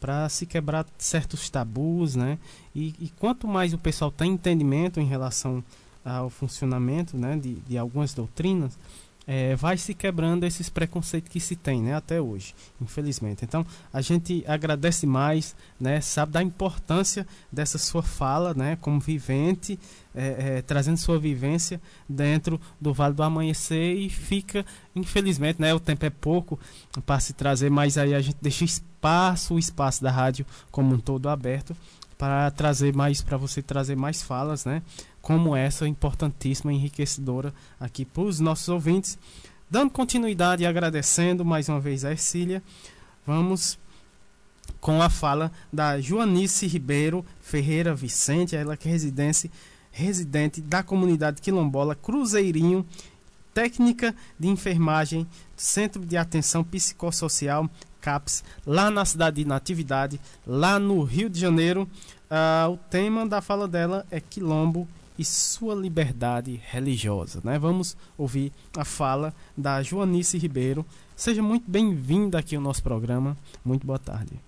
Para se quebrar certos tabus, né? E, e, quanto mais o pessoal tem entendimento em relação ao funcionamento né, de, de algumas doutrinas, é, vai se quebrando esses preconceitos que se tem né, até hoje, infelizmente. Então, a gente agradece mais, né, sabe da importância dessa sua fala, né, como vivente, é, é, trazendo sua vivência dentro do Vale do Amanhecer e fica, infelizmente, né, o tempo é pouco para se trazer, mas aí a gente deixa espaço, o espaço da rádio como um todo aberto para trazer mais, para você trazer mais falas, né? Como essa importantíssima, enriquecedora aqui para os nossos ouvintes. Dando continuidade e agradecendo mais uma vez a Ercília, vamos com a fala da Joanice Ribeiro Ferreira Vicente, ela que é residente, residente da comunidade quilombola Cruzeirinho, técnica de enfermagem, Centro de Atenção Psicossocial, CAPS, lá na cidade de Natividade, lá no Rio de Janeiro. Uh, o tema da fala dela é Quilombo e sua liberdade religiosa. Né? Vamos ouvir a fala da Joanice Ribeiro. Seja muito bem-vinda aqui ao nosso programa. Muito boa tarde.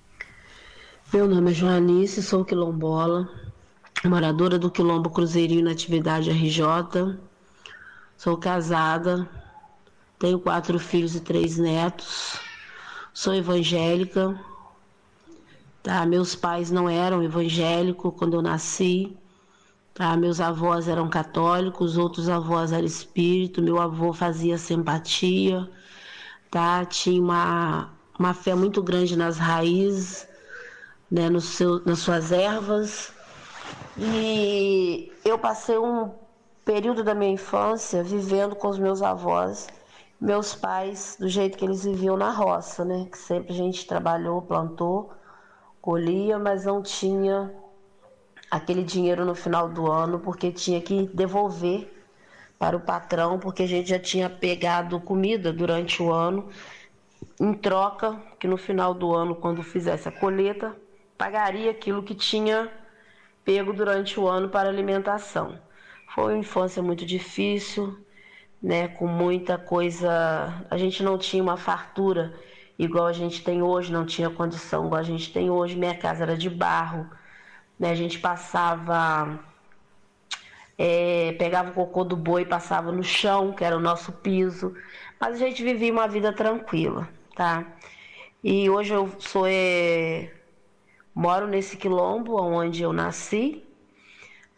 Meu nome é Joanice, sou quilombola, moradora do Quilombo Cruzeirinho na atividade RJ. Sou casada, tenho quatro filhos e três netos. Sou evangélica, tá? Meus pais não eram evangélicos quando eu nasci, tá? Meus avós eram católicos, outros avós eram espírito, meu avô fazia simpatia, tá? Tinha uma, uma fé muito grande nas raízes, né? No seu, nas suas ervas. E eu passei um período da minha infância vivendo com os meus avós, meus pais, do jeito que eles viviam na roça, né? Que sempre a gente trabalhou, plantou, colhia, mas não tinha aquele dinheiro no final do ano porque tinha que devolver para o patrão, porque a gente já tinha pegado comida durante o ano, em troca que no final do ano, quando fizesse a colheita, pagaria aquilo que tinha pego durante o ano para alimentação. Foi uma infância muito difícil, né, com muita coisa. A gente não tinha uma fartura igual a gente tem hoje, não tinha condição igual a gente tem hoje. Minha casa era de barro, né, a gente passava. É, pegava o cocô do boi e passava no chão, que era o nosso piso, mas a gente vivia uma vida tranquila, tá? E hoje eu sou é, moro nesse quilombo onde eu nasci,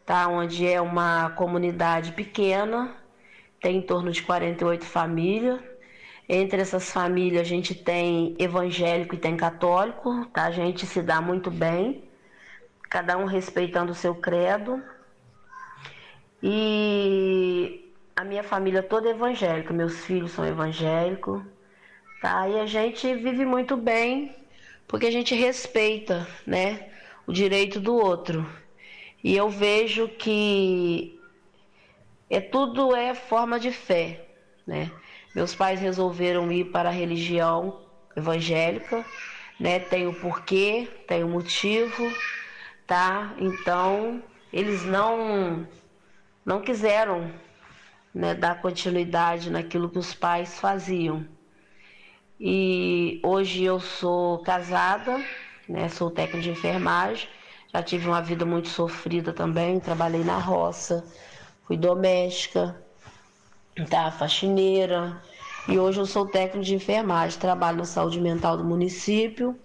tá? Onde é uma comunidade pequena, tem em torno de 48 famílias. Entre essas famílias a gente tem evangélico e tem católico, tá? A gente se dá muito bem, cada um respeitando o seu credo. E a minha família toda é evangélica, meus filhos são evangélicos, tá? E a gente vive muito bem, porque a gente respeita, né, o direito do outro. E eu vejo que é tudo é forma de fé, né? Meus pais resolveram ir para a religião evangélica, né? Tem o porquê, tem o motivo, tá? Então, eles não não quiseram né, dar continuidade naquilo que os pais faziam. E hoje eu sou casada, né, sou técnica de enfermagem já tive uma vida muito sofrida também, trabalhei na roça, fui doméstica, tá, faxineira. E hoje eu sou técnico de enfermagem, trabalho na saúde mental do município,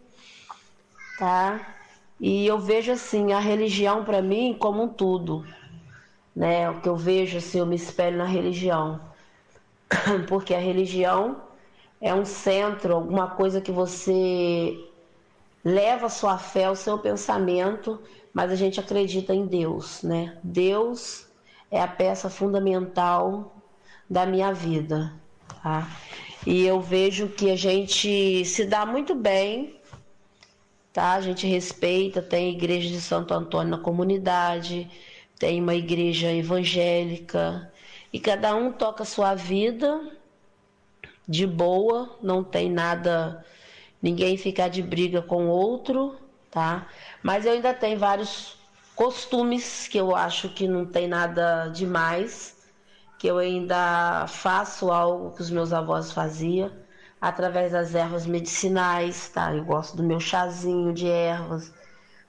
tá? E eu vejo assim a religião para mim como um tudo, né? O que eu vejo assim, eu me espelho na religião, [clears throat] porque a religião é um centro, alguma coisa que você leva a sua fé ao seu pensamento, mas a gente acredita em Deus, né? Deus é a peça fundamental da minha vida, tá? E eu vejo que a gente se dá muito bem, tá? A gente respeita, tem igreja de Santo Antônio na comunidade, tem uma igreja evangélica, e cada um toca a sua vida de boa, não tem nada ninguém ficar de briga com outro, tá? Mas eu ainda tenho vários costumes que eu acho que não tem nada demais, que eu ainda faço algo que os meus avós faziam através das ervas medicinais, tá? Eu gosto do meu chazinho de ervas.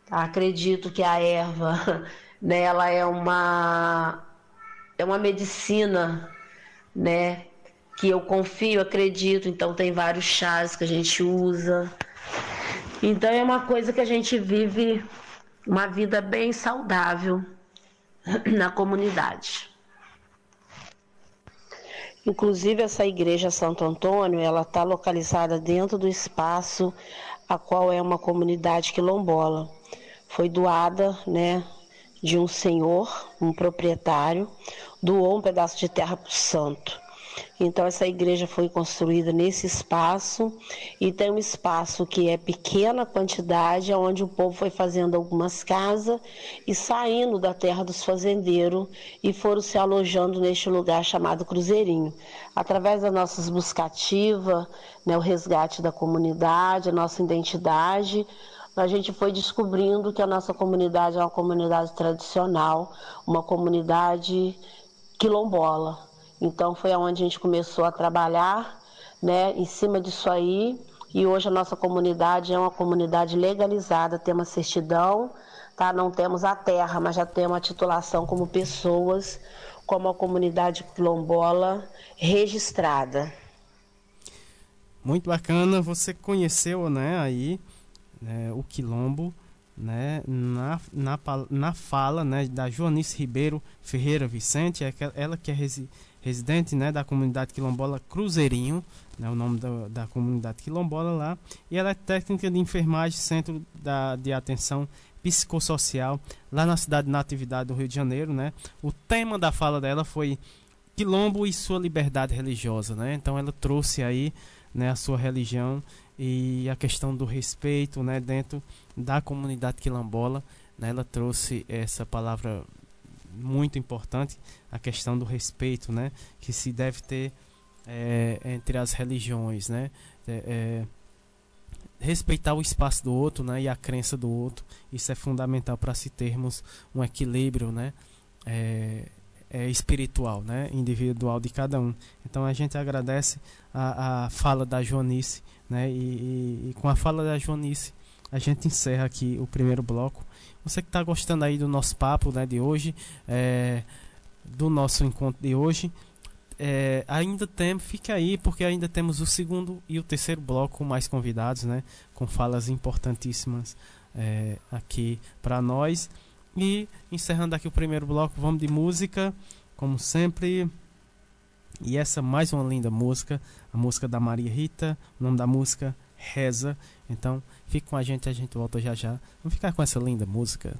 Tá? Acredito que a erva, [laughs] nela é uma é uma medicina, né, que eu confio, acredito, então tem vários chás que a gente usa. Então é uma coisa que a gente vive uma vida bem saudável [clears throat] na comunidade. Inclusive essa igreja Santo Antônio, ela está localizada dentro do espaço a qual é uma comunidade quilombola. Foi doada, né, de um senhor, um proprietário, doou um pedaço de terra para o santo. Então essa igreja foi construída nesse espaço e tem um espaço que é pequena quantidade, onde o povo foi fazendo algumas casas e saindo da terra dos fazendeiros e foram se alojando neste lugar chamado Cruzeirinho. Através das nossas buscativas, né, o resgate da comunidade, a nossa identidade, a gente foi descobrindo que a nossa comunidade é uma comunidade tradicional, uma comunidade quilombola. Então foi aonde a gente começou a trabalhar, né, em cima disso aí. E hoje a nossa comunidade é uma comunidade legalizada, temos certidão, tá? Não temos a terra, mas já temos a titulação como pessoas, como a comunidade quilombola registrada. Muito bacana, você conheceu, né, aí, né, o Quilombo, né, na, na, na fala, né, da Joanice Ribeiro Ferreira Vicente, é ela que é resi, residente, né, da comunidade quilombola Cruzeirinho, né, o nome da, da comunidade quilombola lá, e ela é técnica de enfermagem, centro da, de atenção psicossocial, lá na cidade de Natividade do Rio de Janeiro, né. O tema da fala dela foi quilombo e sua liberdade religiosa, né, então ela trouxe aí, né, a sua religião e a questão do respeito, né, dentro da comunidade quilombola, né, ela trouxe essa palavra muito importante, a questão do respeito, né, que se deve ter é, entre as religiões, né, é, é, respeitar o espaço do outro, né, e a crença do outro, isso é fundamental para se termos um equilíbrio, né, é, é, espiritual, né, individual de cada um. Então a gente agradece a, a fala da Joanice, né, e, e, e com a fala da Joanice a gente encerra aqui o primeiro bloco. Você que está gostando aí do nosso papo né, de hoje, é, do nosso encontro de hoje, é, ainda tem, fica aí porque ainda temos o segundo e o terceiro bloco com mais convidados, né, com falas importantíssimas é, aqui para nós. E encerrando aqui o primeiro bloco, vamos de música, como sempre. E essa mais uma linda música, a música da Maria Rita, o nome da música Reza. Então, fique com a gente, a gente volta já já. Vamos ficar com essa linda música.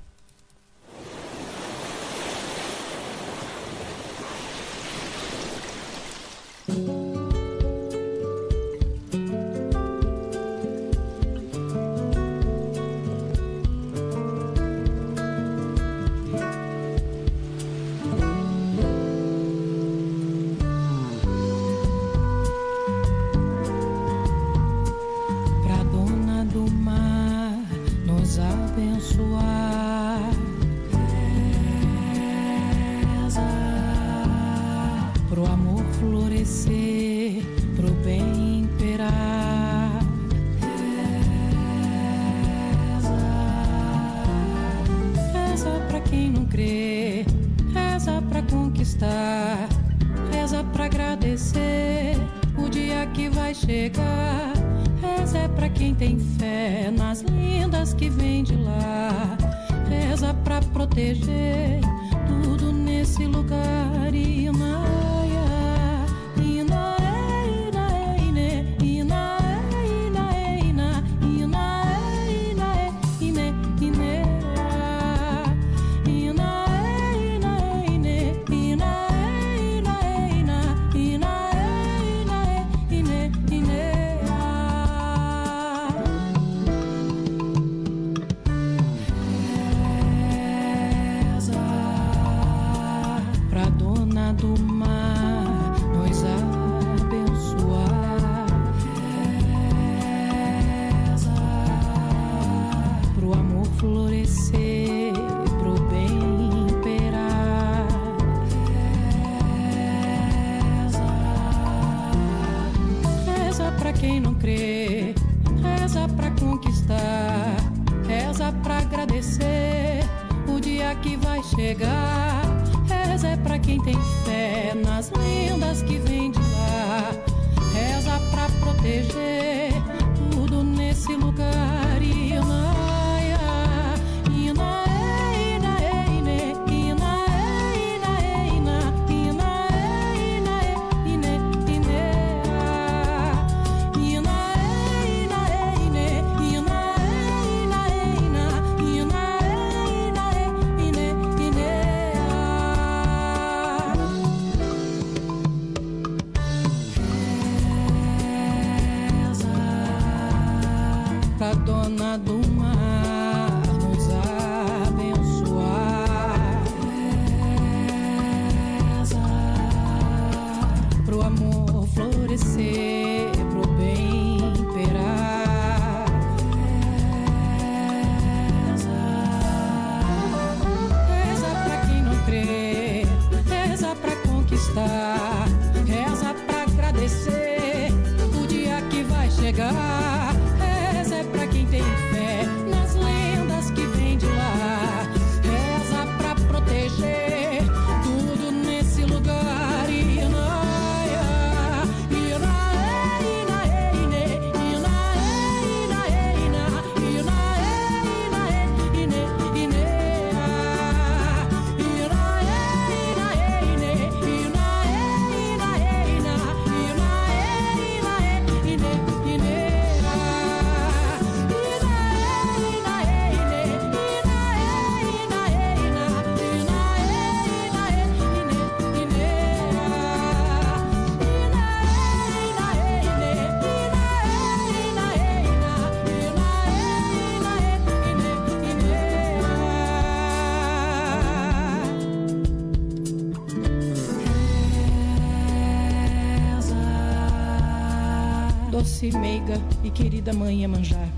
Doce, meiga e querida mãe Iemanjá.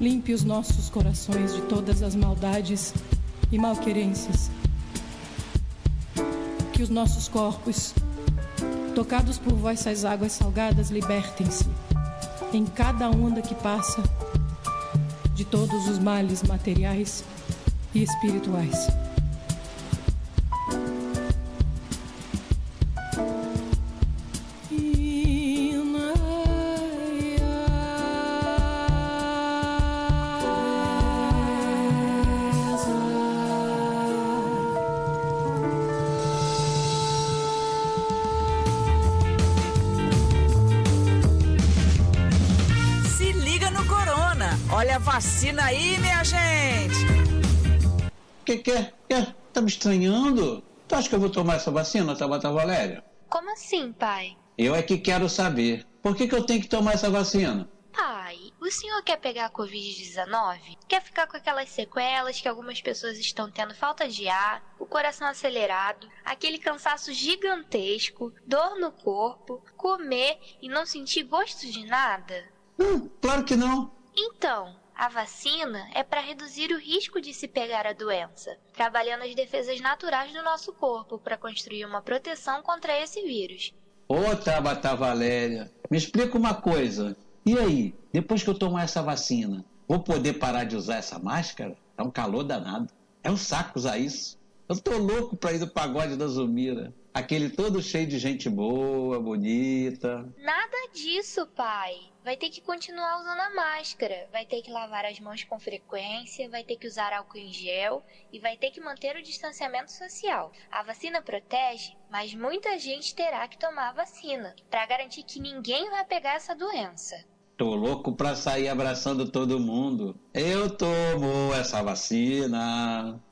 Limpe os nossos corações de todas as maldades e malquerências. Que os nossos corpos, tocados por vossas águas salgadas, libertem-se em cada onda que passa de todos os males materiais e espirituais. Vacina aí, minha gente. Que que é? Que? Tá me estranhando? Tu acha que eu vou tomar essa vacina, Tabata Valéria? Como assim, pai? Eu é que quero saber. Por que, que eu tenho que tomar essa vacina? Pai, o senhor quer pegar a Covid-19? Quer ficar com aquelas sequelas que algumas pessoas estão tendo falta de ar, o coração acelerado, aquele cansaço gigantesco, dor no corpo, comer e não sentir gosto de nada? Hum, claro que não. Então, a vacina é para reduzir o risco de se pegar a doença, trabalhando as defesas naturais do nosso corpo para construir uma proteção contra esse vírus. Ô, Tabata Valéria, me explica uma coisa. E aí, depois que eu tomar essa vacina, vou poder parar de usar essa máscara? É um calor danado. É um saco usar isso. Eu tô louco pra ir no pagode da Zumira. Aquele todo cheio de gente boa, bonita. Nada disso, pai. Vai ter que continuar usando a máscara, vai ter que lavar as mãos com frequência, vai ter que usar álcool em gel e vai ter que manter o distanciamento social. A vacina protege, mas muita gente terá que tomar a vacina para garantir que ninguém vai pegar essa doença. Tô louco pra sair abraçando todo mundo. Eu tomo essa vacina.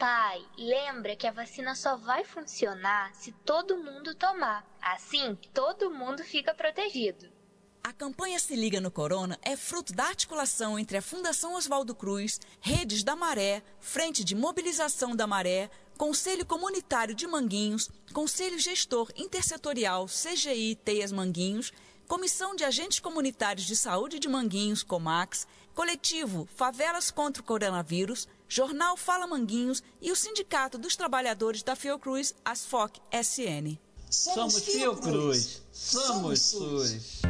Pai, lembra que a vacina só vai funcionar se todo mundo tomar. Assim, todo mundo fica protegido. A campanha Se Liga no Corona é fruto da articulação entre a Fundação Oswaldo Cruz, Redes da Maré, Frente de Mobilização da Maré, Conselho Comunitário de Manguinhos, Conselho Gestor Intersetorial CGI Teias Manguinhos, Comissão de Agentes Comunitários de Saúde de Manguinhos, COMAX, Coletivo Favelas contra o Coronavírus, Jornal Fala Manguinhos e o Sindicato dos Trabalhadores da Fiocruz, Asfoc SN. Somos Fiocruz, somos SUS.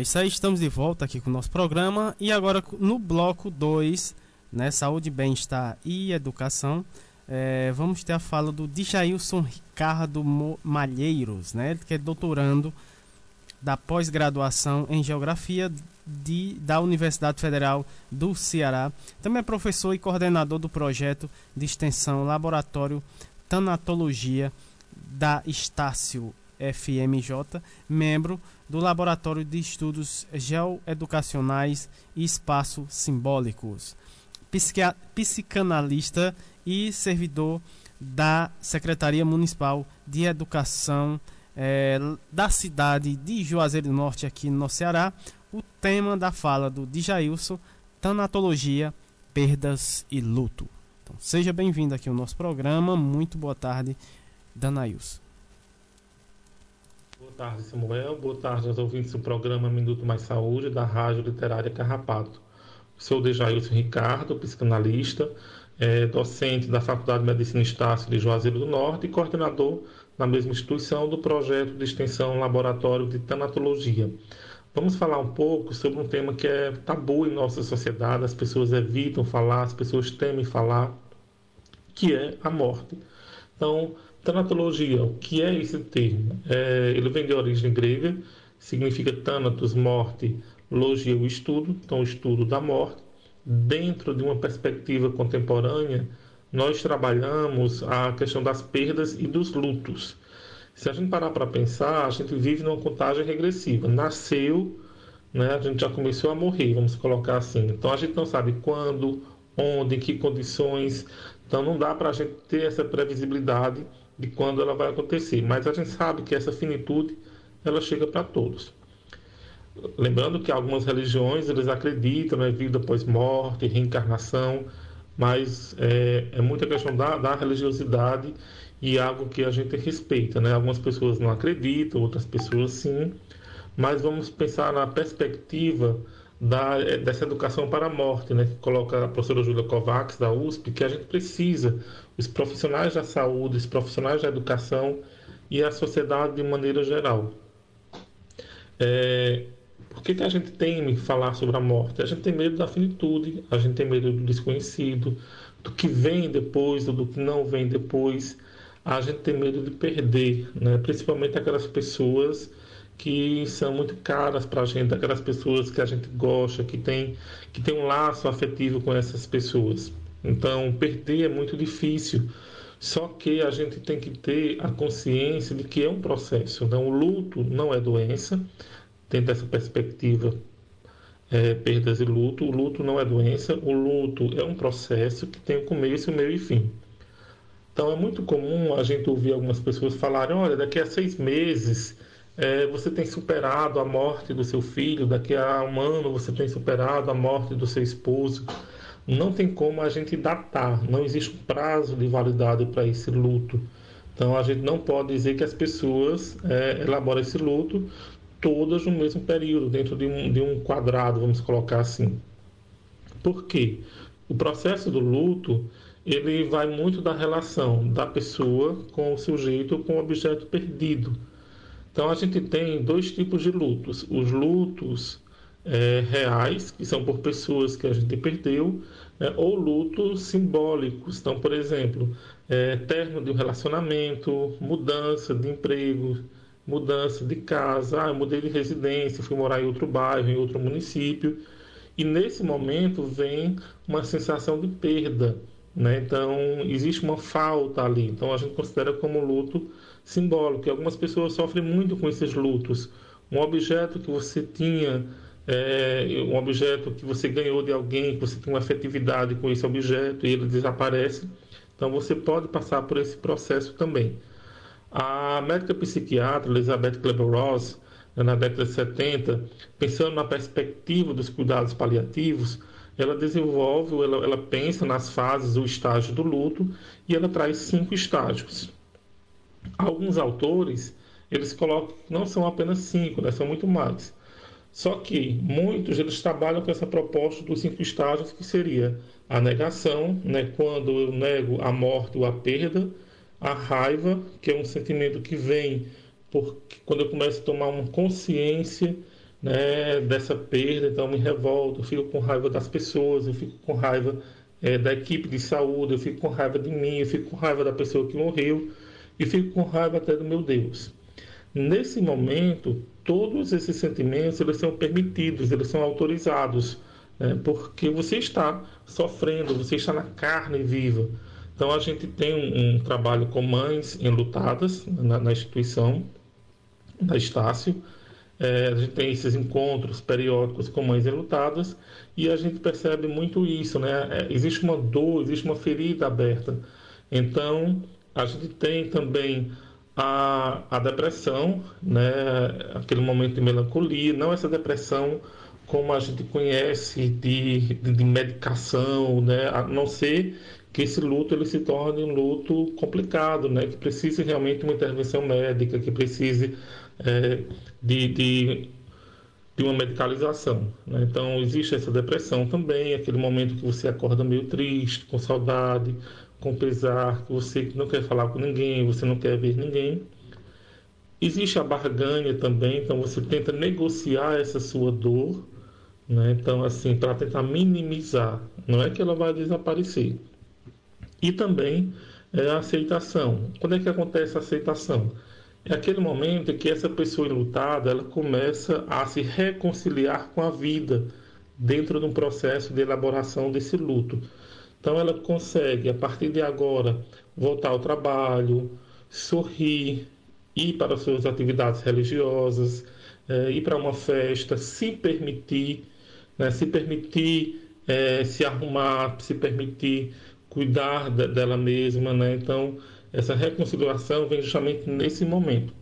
É isso aí, estamos de volta aqui com o nosso programa. E agora no bloco 2, né, Saúde, Bem-Estar e Educação, é, vamos ter a fala do Djailson Ricardo Malheiros, né, que é doutorando da pós-graduação em Geografia de, da Universidade Federal do Ceará. Também é professor e coordenador do projeto de extensão Laboratório Tanatologia da Estácio FMJ, membro do Laboratório de Estudos Geoeducacionais e Espaço Simbólicos, psicanalista e servidor da Secretaria Municipal de Educação eh, da cidade de Juazeiro do Norte, aqui no Ceará. O tema da fala do Djailson, Tanatologia, Perdas e Luto. Então, seja bem-vindo aqui ao nosso programa. Muito boa tarde, Danailson. Tarde, Samuel. Boa tarde aos ouvintes do programa Minuto Mais Saúde, da Rádio Literária Carrapato. Sou Dejailson Ricardo, psicanalista, é, docente da Faculdade de Medicina Estácio de Juazeiro do Norte e coordenador na mesma instituição do projeto de extensão Laboratório de Tanatologia. Vamos falar um pouco sobre um tema que é tabu em nossa sociedade, as pessoas evitam falar, as pessoas temem falar, que é a morte. Então, tanatologia, o que é esse termo? É, ele vem de origem grega, significa thanatos, morte, logia, o estudo, então o estudo da morte. dentro de uma perspectiva contemporânea, nós trabalhamos a questão das perdas e dos lutos. Se a gente parar para pensar, a gente vive numa contagem regressiva. Nasceu, né, a gente já começou a morrer, vamos colocar assim. Então a gente não sabe quando, onde, em que condições. Então não dá para a gente ter essa previsibilidade de quando ela vai acontecer. Mas a gente sabe que essa finitude ela chega para todos. Lembrando que algumas religiões eles acreditam na né, vida após morte, reencarnação, mas é, é muita questão da, da religiosidade e algo que a gente respeita, né? Algumas pessoas não acreditam, outras pessoas sim, mas vamos pensar na perspectiva da, é, dessa educação para a morte, né? Que coloca a professora Júlia Kovacs da USP, que a gente precisa, os profissionais da saúde, os profissionais da educação e a sociedade de maneira geral. É, por que, que a gente teme falar sobre a morte? A gente tem medo da finitude, a gente tem medo do desconhecido, do que vem depois, do que não vem depois. A gente tem medo de perder, né? principalmente aquelas pessoas que são muito caras para a gente, aquelas pessoas que a gente gosta, que tem, que tem um laço afetivo com essas pessoas. Então, perder é muito difícil. Só que a gente tem que ter a consciência de que é um processo. Né? O luto não é doença, dentro dessa perspectiva é, perdas e luto. O luto não é doença, o luto é um processo que tem o começo, o meio e fim. Então é muito comum a gente ouvir algumas pessoas falarem: olha, daqui a seis meses é, você tem superado a morte do seu filho, daqui a um ano você tem superado a morte do seu esposo. Não tem como a gente datar, não existe um prazo de validade para esse luto. Então a gente não pode dizer que as pessoas é, elaboram esse luto todas no mesmo período, dentro de um, de um quadrado, vamos colocar assim. Por quê? O processo do luto ele vai muito da relação da pessoa com o sujeito com o objeto perdido. Então a gente tem dois tipos de lutos: os lutos é, reais, que são por pessoas que a gente perdeu, né, ou lutos simbólicos. Então, por exemplo, é, término de um relacionamento, mudança de emprego, mudança de casa, ah, eu mudei de residência, fui morar em outro bairro, em outro município. E nesse momento vem uma sensação de perda, né? Então existe uma falta ali. Então a gente considera como luto simbólico. E algumas pessoas sofrem muito com esses lutos. Um objeto que você tinha, é, um objeto que você ganhou de alguém, que você tem uma afetividade com esse objeto e ele desaparece. Então você pode passar por esse processo também. A médica psiquiatra Elizabeth Kleber-Ross, né, na década de 70, pensando na perspectiva dos cuidados paliativos, ela desenvolve, ela, ela pensa nas fases, o estágio do luto, e ela traz cinco estágios. Alguns autores, eles colocam que não são apenas cinco, né, são muito mais. Só que muitos eles trabalham com essa proposta dos cinco estágios, que seria a negação, né, quando eu nego a morte ou a perda, a raiva, que é um sentimento que vem porque quando eu começo a tomar uma consciência né, dessa perda, então eu me revolto, eu fico com raiva das pessoas, eu fico com raiva é, da equipe de saúde, eu fico com raiva de mim, eu fico com raiva da pessoa que morreu e fico com raiva até do meu Deus. Nesse momento, todos esses sentimentos eles são permitidos, eles são autorizados, né, porque você está sofrendo, você está na carne viva. Então a gente tem um, um trabalho com mães enlutadas na, na instituição da Estácio. É, a gente tem esses encontros periódicos com mães enlutadas e a gente percebe muito isso, né? É, existe uma dor, existe uma ferida aberta. Então a gente tem também a, a depressão, né? Aquele momento de melancolia, não essa depressão como a gente conhece de, de, de medicação, né? A não ser que esse luto ele se torne um luto complicado, né? que precise realmente uma intervenção médica, que precise é, de, de, de, uma medicalização. Né? Então, existe essa depressão também, aquele momento que você acorda meio triste, com saudade, com pesar, que você não quer falar com ninguém, você não quer ver ninguém. Existe a barganha também, então você tenta negociar essa sua dor, né? então, assim, para tentar minimizar. Não é que ela vai desaparecer, e também é, a aceitação. Quando é que acontece a aceitação? É aquele momento que essa pessoa enlutada ela começa a se reconciliar com a vida dentro de um processo de elaboração desse luto. Então ela consegue, a partir de agora, voltar ao trabalho, sorrir, ir para suas atividades religiosas, é, ir para uma festa, se permitir, né, se permitir é, se arrumar, se permitir cuidar de, dela mesma, né? Então essa reconciliação vem justamente nesse momento.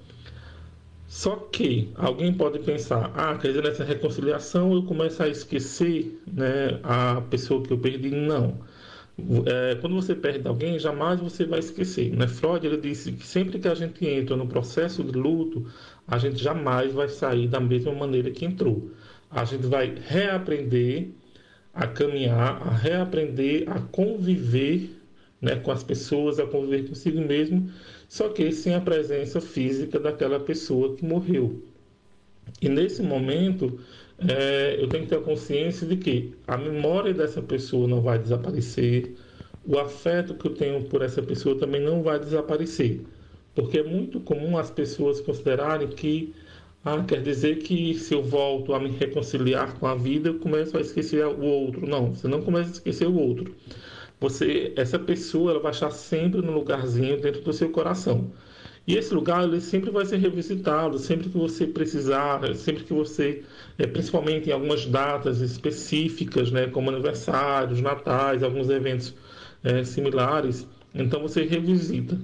Só que alguém pode pensar, ah, quer dizer, nessa reconciliação eu começo a esquecer né, a pessoa que eu perdi. Não. É, quando você perde alguém, jamais você vai esquecer. Né? Freud ele disse que sempre que a gente entra no processo de luto, a gente jamais vai sair da mesma maneira que entrou. A gente vai reaprender a caminhar, a reaprender a conviver né, com as pessoas, a conviver consigo mesmo só que sem a presença física daquela pessoa que morreu. E nesse momento, é, eu tenho que ter consciência de que a memória dessa pessoa não vai desaparecer, o afeto que eu tenho por essa pessoa também não vai desaparecer. Porque é muito comum as pessoas considerarem que ah, quer dizer que se eu volto a me reconciliar com a vida, eu começo a esquecer o outro. Não, você não começa a esquecer o outro você essa pessoa ela vai estar sempre no lugarzinho dentro do seu coração. E esse lugar ele sempre vai ser revisitado, sempre que você precisar, sempre que você, é, principalmente em algumas datas específicas, né, como aniversários, natais, alguns eventos é, similares, então você revisita.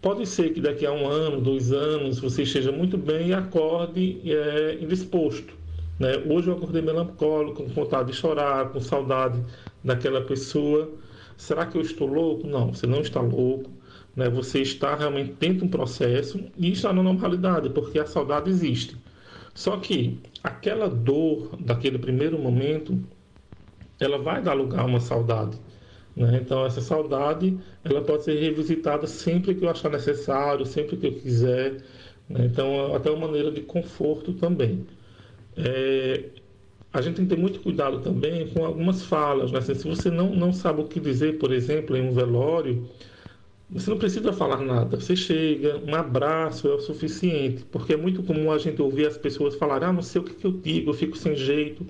Pode ser que daqui a um ano, dois anos, você esteja muito bem e acorde é, indisposto. Né? Hoje eu acordei melancólico, com vontade de chorar, com saudade daquela pessoa. Será que eu estou louco? Não, você não está louco. Né? Você está realmente dentro de um processo e está na normalidade, porque a saudade existe. Só que aquela dor daquele primeiro momento, ela vai dar lugar a uma saudade. Né? Então essa saudade, ela pode ser revisitada sempre que eu achar necessário, sempre que eu quiser. Né? Então até uma maneira de conforto também. É, a gente tem que ter muito cuidado também com algumas falas. Né? Assim, se você não, não sabe o que dizer, por exemplo, em um velório, você não precisa falar nada. Você chega, um abraço é o suficiente. Porque é muito comum a gente ouvir as pessoas falarem: ah, não sei o que, que eu digo, eu fico sem jeito.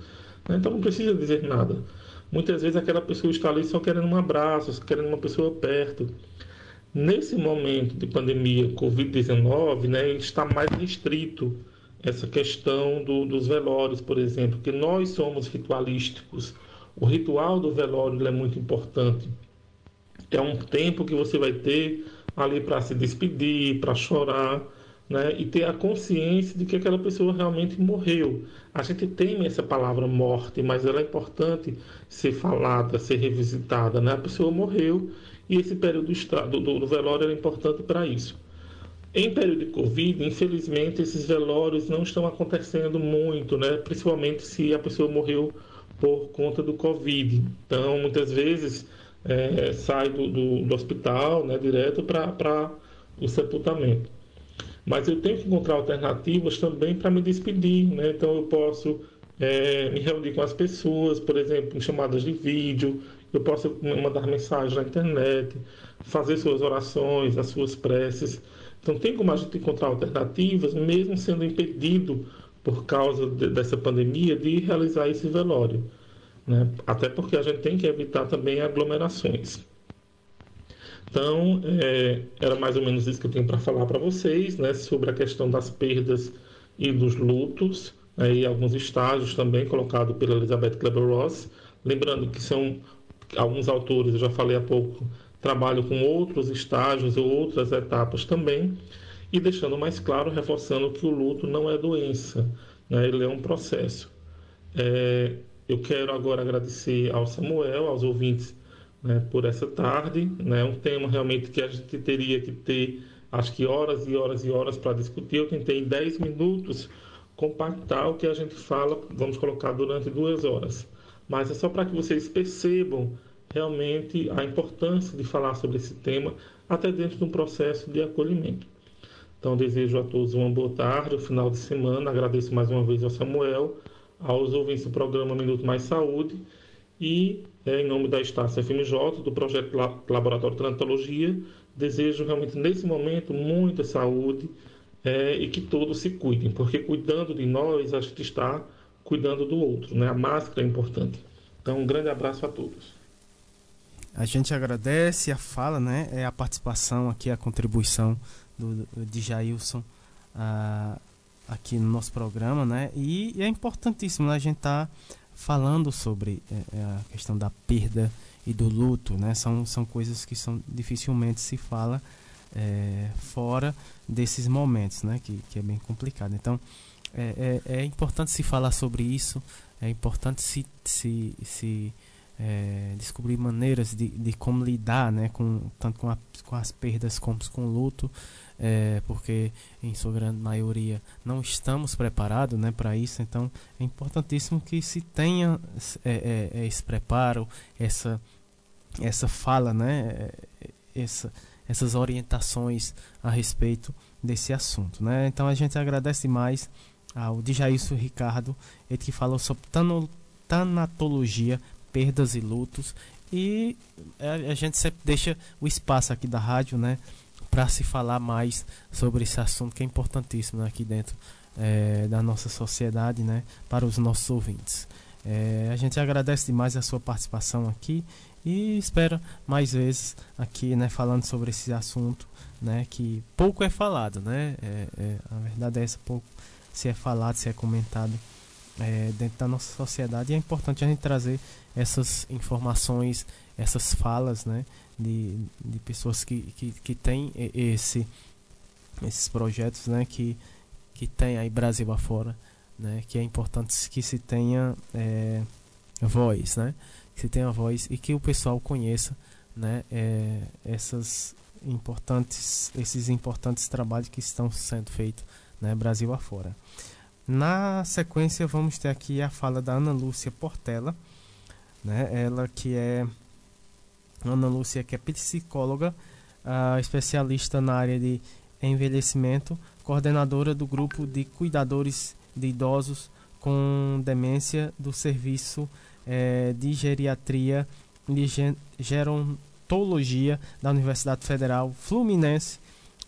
Né? Então não precisa dizer nada. Muitas vezes aquela pessoa está ali só querendo um abraço, só querendo uma pessoa perto. Nesse momento de pandemia Covid-19, né, está mais restrito essa questão do, dos velórios, por exemplo, que nós somos ritualísticos. O ritual do velório é muito importante. É um tempo que você vai ter ali para se despedir, para chorar, né? e ter a consciência de que aquela pessoa realmente morreu. A gente tem essa palavra morte, mas ela é importante ser falada, ser revisitada. Né? A pessoa morreu e esse período do, do, do velório é importante para isso. Em período de Covid, infelizmente, esses velórios não estão acontecendo muito, né? principalmente se a pessoa morreu por conta do Covid. Então, muitas vezes, é, sai do, do, do, hospital né, direto para o sepultamento. Mas eu tenho que encontrar alternativas também para me despedir. Né? Então, eu posso é, me reunir com as pessoas, por exemplo, em chamadas de vídeo, eu posso mandar mensagem na internet, fazer suas orações, as suas preces. Então, tem como a gente encontrar alternativas, mesmo sendo impedido por causa de, dessa pandemia, de realizar esse velório. Né? Até porque a gente tem que evitar também aglomerações. Então, é, era mais ou menos isso que eu tenho para falar para vocês, né, sobre a questão das perdas e dos lutos, né, e alguns estágios também colocados pela Elizabeth Kleber-Ross. Lembrando que são alguns autores, eu já falei há pouco, trabalho com outros estágios ou outras etapas também, e deixando mais claro, reforçando que o luto não é doença, né? ele é um processo. É, eu quero agora agradecer ao Samuel, aos ouvintes, né, por essa tarde. Né? um tema realmente que a gente teria que ter, acho que horas e horas e horas para discutir. Eu tentei em 10 minutos compactar o que a gente fala, vamos colocar durante duas horas. Mas é só para que vocês percebam realmente a importância de falar sobre esse tema, até dentro de um processo de acolhimento. Então, desejo a todos uma boa tarde, um final de semana. Agradeço mais uma vez ao Samuel, aos ouvintes do programa Minuto Mais Saúde e, é, em nome da Estácia FMJ, do projeto Laboratório de Trantologia, desejo realmente, nesse momento, muita saúde é, e que todos se cuidem, porque cuidando de nós, a gente está cuidando do outro. Né? A máscara é importante. Então, um grande abraço a todos. A gente agradece a fala, né? É a participação aqui, a contribuição do, de Jailson uh, aqui no nosso programa, né? E, e é importantíssimo né? a gente estar tá falando sobre é, é, a questão da perda e do luto, né? São, são coisas que são dificilmente se fala é, fora desses momentos, né? Que, que é bem complicado. Então, é, é, é importante se falar sobre isso, é importante se, se, se é, descobrir maneiras de, de como lidar, né? Com, tanto com, a, com as perdas como com o luto, é, porque em sua grande maioria não estamos preparados né, para isso, então é importantíssimo que se tenha é, é, é esse preparo, essa, essa fala, né, é, essa, essas orientações a respeito desse assunto. Né? Então a gente agradece mais ao Djailson Ricardo, ele que falou sobre tanatologia, perdas e lutos, e a, a gente sempre deixa o espaço aqui da rádio, né? Para se falar mais sobre esse assunto que é importantíssimo né, aqui dentro é, da nossa sociedade, né, para os nossos ouvintes. É, a gente agradece demais a sua participação aqui e espera mais vezes aqui, né, falando sobre esse assunto, né, que pouco é falado, né, é, é a verdade é essa, pouco se é falado, se é comentado é, dentro da nossa sociedade e é importante a gente trazer essas informações, essas falas, né, de, de pessoas que, que, que têm esse, esses projetos, né, que, que tem aí Brasil afora, né, que é importante que se tenha é, voz, né, que se tenha voz e que o pessoal conheça, né, é, essas importantes, esses importantes trabalhos que estão sendo feitos, né, Brasil afora. Na sequência vamos ter aqui a fala da Ana Lúcia Portela, né, ela que é Ana Lúcia, que é psicóloga, uh, especialista na área de envelhecimento, coordenadora do grupo de cuidadores de idosos com demência do Serviço eh, de Geriatria e Gerontologia da Universidade Federal Fluminense,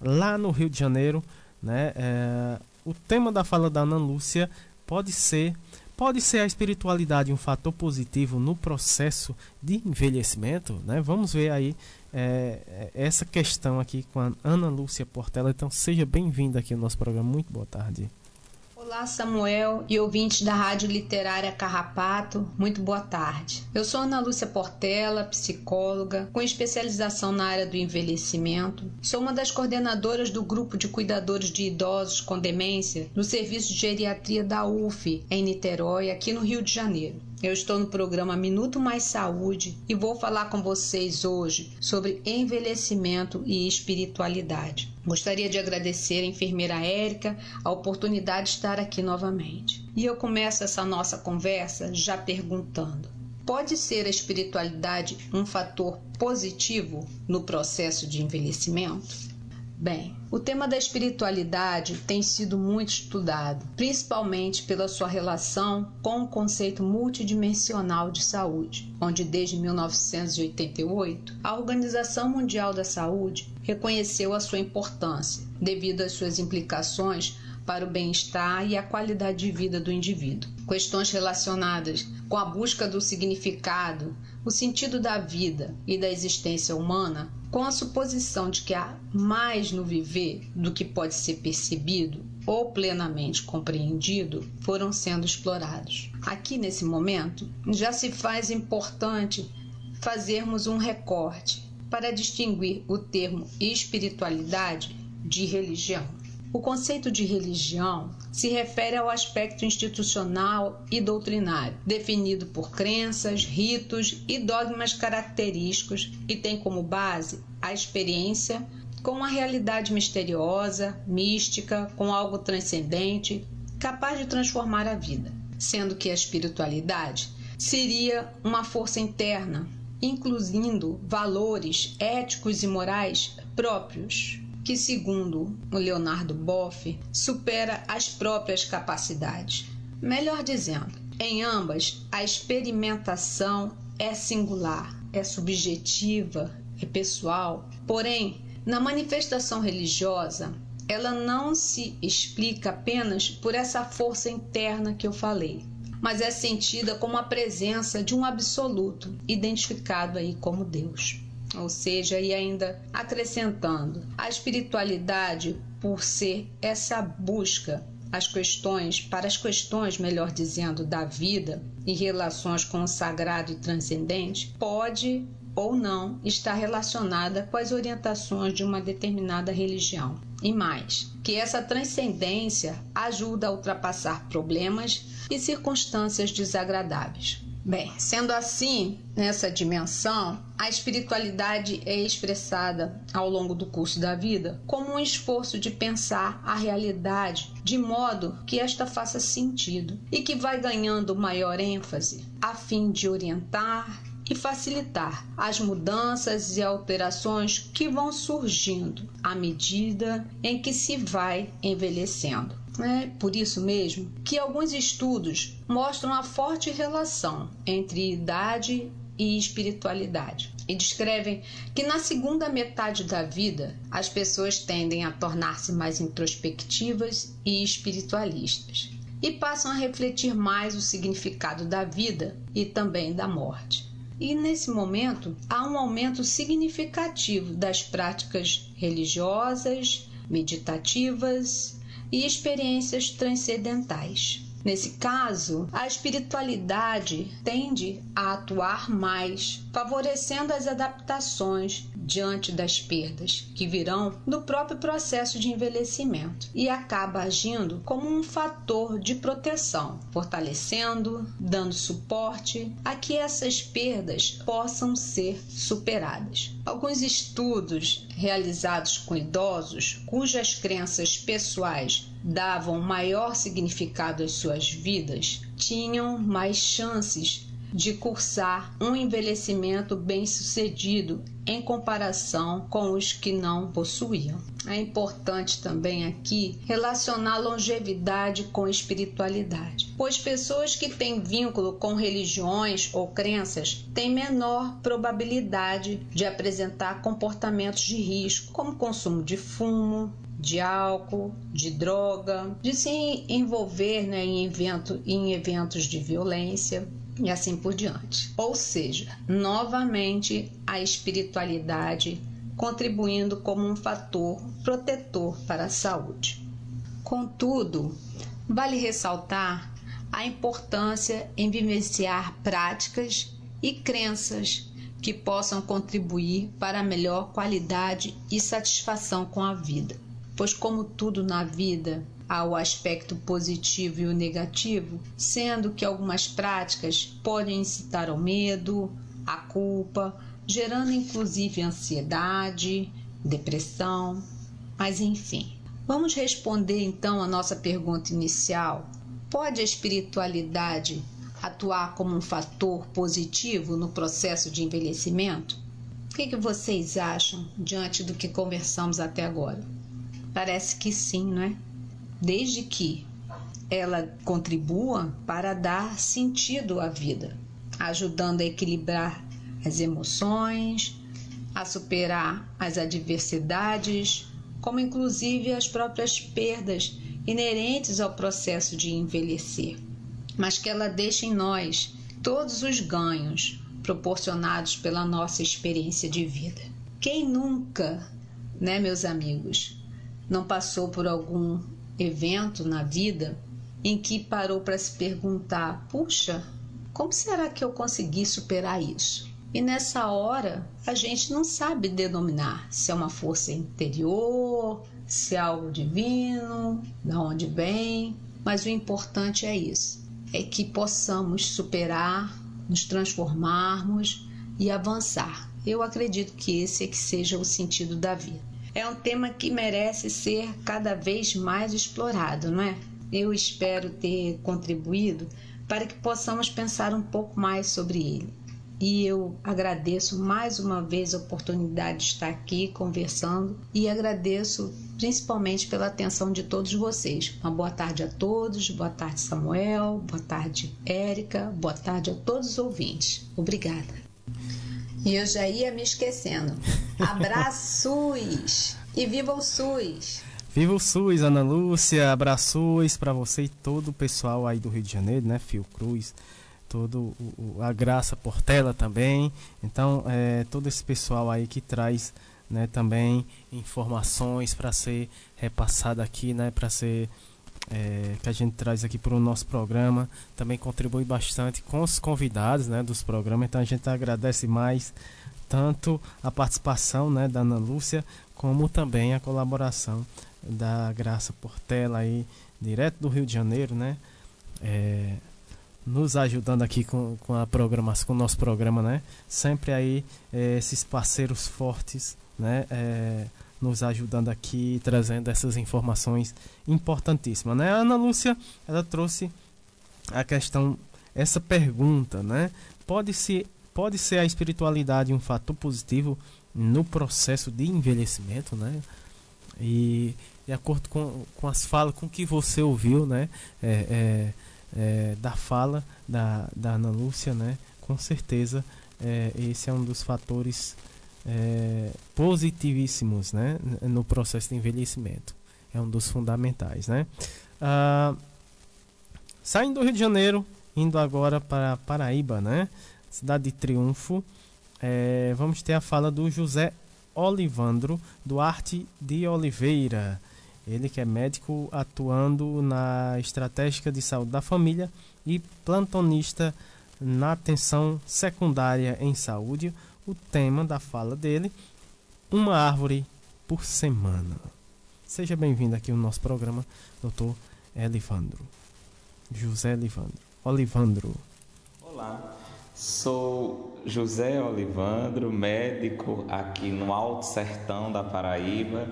lá no Rio de Janeiro. Né? Eh, o tema da fala da Ana Lúcia pode ser Pode ser a espiritualidade um fator positivo no processo de envelhecimento? Né? Vamos ver aí é, essa questão aqui com a Ana Lúcia Portela. Então, seja bem-vinda aqui ao nosso programa. Muito boa tarde. Olá, Samuel e ouvintes da Rádio Literária Carrapato, muito boa tarde. Eu sou Ana Lúcia Portela, psicóloga, com especialização na área do envelhecimento. Sou uma das coordenadoras do grupo de cuidadores de idosos com demência no Serviço de Geriatria da UF, em Niterói, aqui no Rio de Janeiro. Eu estou no programa Minuto Mais Saúde e vou falar com vocês hoje sobre envelhecimento e espiritualidade. Gostaria de agradecer a enfermeira Érica a oportunidade de estar aqui novamente. E eu começo essa nossa conversa já perguntando: pode ser a espiritualidade um fator positivo no processo de envelhecimento? Bem, o tema da espiritualidade tem sido muito estudado, principalmente pela sua relação com o conceito multidimensional de saúde, onde desde 1988 a Organização Mundial da Saúde reconheceu a sua importância, devido às suas implicações para o bem-estar e a qualidade de vida do indivíduo. Questões relacionadas com a busca do significado, o sentido da vida e da existência humana, com a suposição de que há mais no viver do que pode ser percebido ou plenamente compreendido, foram sendo explorados. Aqui nesse momento, já se faz importante fazermos um recorte para distinguir o termo espiritualidade de religião. O conceito de religião se refere ao aspecto institucional e doutrinário, definido por crenças, ritos e dogmas característicos e tem como base a experiência com uma realidade misteriosa, mística, com algo transcendente, capaz de transformar a vida, sendo que a espiritualidade seria uma força interna, incluindo valores éticos e morais próprios que, segundo o Leonardo Boff, supera as próprias capacidades. Melhor dizendo, em ambas, a experimentação é singular, é subjetiva, é pessoal. Porém, na manifestação religiosa, ela não se explica apenas por essa força interna que eu falei. mas é sentida como a presença de um absoluto, identificado aí como Deus. Ou seja, e ainda acrescentando, a espiritualidade, por ser essa busca as questões, para as questões, melhor dizendo, da vida e relações com o sagrado e transcendente, pode ou não estar relacionada com as orientações de uma determinada religião. E mais, que essa transcendência ajuda a ultrapassar problemas e circunstâncias desagradáveis. Bem, sendo assim, nessa dimensão, a espiritualidade é expressada ao longo do curso da vida como um esforço de pensar a realidade de modo que esta faça sentido e que vai ganhando maior ênfase a fim de orientar e facilitar as mudanças e alterações que vão surgindo à medida em que se vai envelhecendo. É por isso mesmo que alguns estudos mostram a forte relação entre idade e espiritualidade e descrevem que na segunda metade da vida as pessoas tendem a tornar-se mais introspectivas e espiritualistas e passam a refletir mais o significado da vida e também da morte. E nesse momento há um aumento significativo das práticas religiosas, meditativas e experiências transcendentais. Nesse caso, a espiritualidade tende a atuar mais, favorecendo as adaptações diante das perdas que virão do próprio processo de envelhecimento e acaba agindo como um fator de proteção, fortalecendo, dando suporte a que essas perdas possam ser superadas. Alguns estudos realizados com idosos cujas crenças pessoais davam maior significado às suas vidas tinham mais chances de cursar um envelhecimento bem-sucedido em comparação com os que não possuíam. É importante também aqui relacionar longevidade com espiritualidade, pois pessoas que têm vínculo com religiões ou crenças têm menor probabilidade de apresentar comportamentos de risco, como consumo de fumo, de álcool, de droga, de se envolver né, em, evento, em eventos de violência e assim por diante. Ou seja, novamente a espiritualidade contribuindo como um fator protetor para a saúde. Contudo, vale ressaltar a importância em vivenciar práticas e crenças que possam contribuir para a melhor qualidade e satisfação com a vida pois, como tudo na vida, há o aspecto positivo e o negativo, sendo que algumas práticas podem incitar ao medo, à culpa, gerando inclusive ansiedade, depressão, mas enfim. Vamos responder então a nossa pergunta inicial: pode a espiritualidade atuar como um fator positivo no processo de envelhecimento? O que, que vocês acham diante do que conversamos até agora? Parece que sim, não é? Desde que ela contribua para dar sentido à vida, ajudando a equilibrar as emoções, a superar as adversidades, como inclusive as próprias perdas inerentes ao processo de envelhecer, mas que ela deixe em nós todos os ganhos proporcionados pela nossa experiência de vida. Quem nunca, né, meus amigos, não passou por algum evento na vida em que parou para se perguntar: puxa, como será que eu consegui superar isso? E nessa hora a gente não sabe denominar se é uma força interior, se é algo divino, da onde vem, mas o importante é isso: é que possamos superar, nos transformarmos e avançar. Eu acredito que esse é que seja o sentido da vida é um tema que merece ser cada vez mais explorado, não é? Eu espero ter contribuído para que possamos pensar um pouco mais sobre ele. E eu agradeço mais uma vez a oportunidade de estar aqui conversando e agradeço principalmente pela atenção de todos vocês. Uma boa tarde a todos, boa tarde Samuel, boa tarde Érica, boa tarde a todos os ouvintes. Obrigada. E eu já ia me esquecendo. [laughs] Abraços! e viva o SUS! Viva o SUS, Ana Lúcia, abraços para você e todo o pessoal aí do Rio de Janeiro, né? Fio Cruz, todo o, a Graça Portela também. Então, é, todo esse pessoal aí que traz né, também informações para ser repassada aqui, né? Para ser é, que a gente traz aqui para o nosso programa. Também contribui bastante com os convidados né, dos programas. Então a gente agradece mais tanto a participação né, da Ana Lúcia, como também a colaboração da Graça Portela aí, direto do Rio de Janeiro, né? É, nos ajudando aqui com, com a programação, com o nosso programa, né? Sempre aí é, esses parceiros fortes, né? É, nos ajudando aqui, trazendo essas informações importantíssimas, né? A Ana Lúcia, ela trouxe a questão, essa pergunta, né? Pode ser, pode ser a espiritualidade um fator positivo no processo de envelhecimento, né? E de acordo com, com as falas, com que você ouviu, né? É, é, é, da fala da, da Ana Lúcia, né? Com certeza é, esse é um dos fatores é, positivíssimos, né? No processo de envelhecimento. É um dos fundamentais, né? Ah, saindo do Rio de Janeiro, indo agora para Paraíba, né? Cidade de Triunfo. É, vamos ter a fala do José Olivandro Duarte de Oliveira. Ele que é médico atuando na estratégica de saúde da família e plantonista na atenção secundária em saúde. O tema da fala dele: uma árvore por semana. Seja bem-vindo aqui no nosso programa, doutor Elivandro. José Elivandro. Olivandro. Olá, sou José Olivandro, médico aqui no Alto Sertão da Paraíba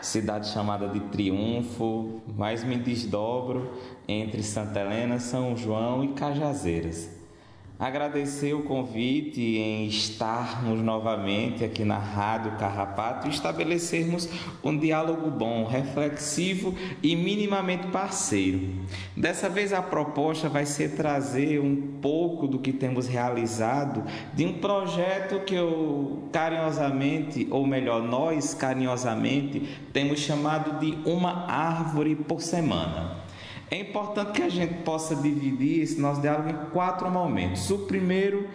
cidade chamada de Triunfo, mas me desdobro entre Santa Helena, São João e Cajazeiras. Agradecer o convite em estarmos novamente aqui na Rádio Carrapato e estabelecermos um diálogo bom, reflexivo e minimamente parceiro. Dessa vez a proposta vai ser trazer um pouco do que temos realizado de um projeto que eu carinhosamente, ou melhor, nós carinhosamente, temos chamado de uma árvore por semana. É importante que a gente possa dividir esse nosso diálogo em quatro momentos. O primeiro,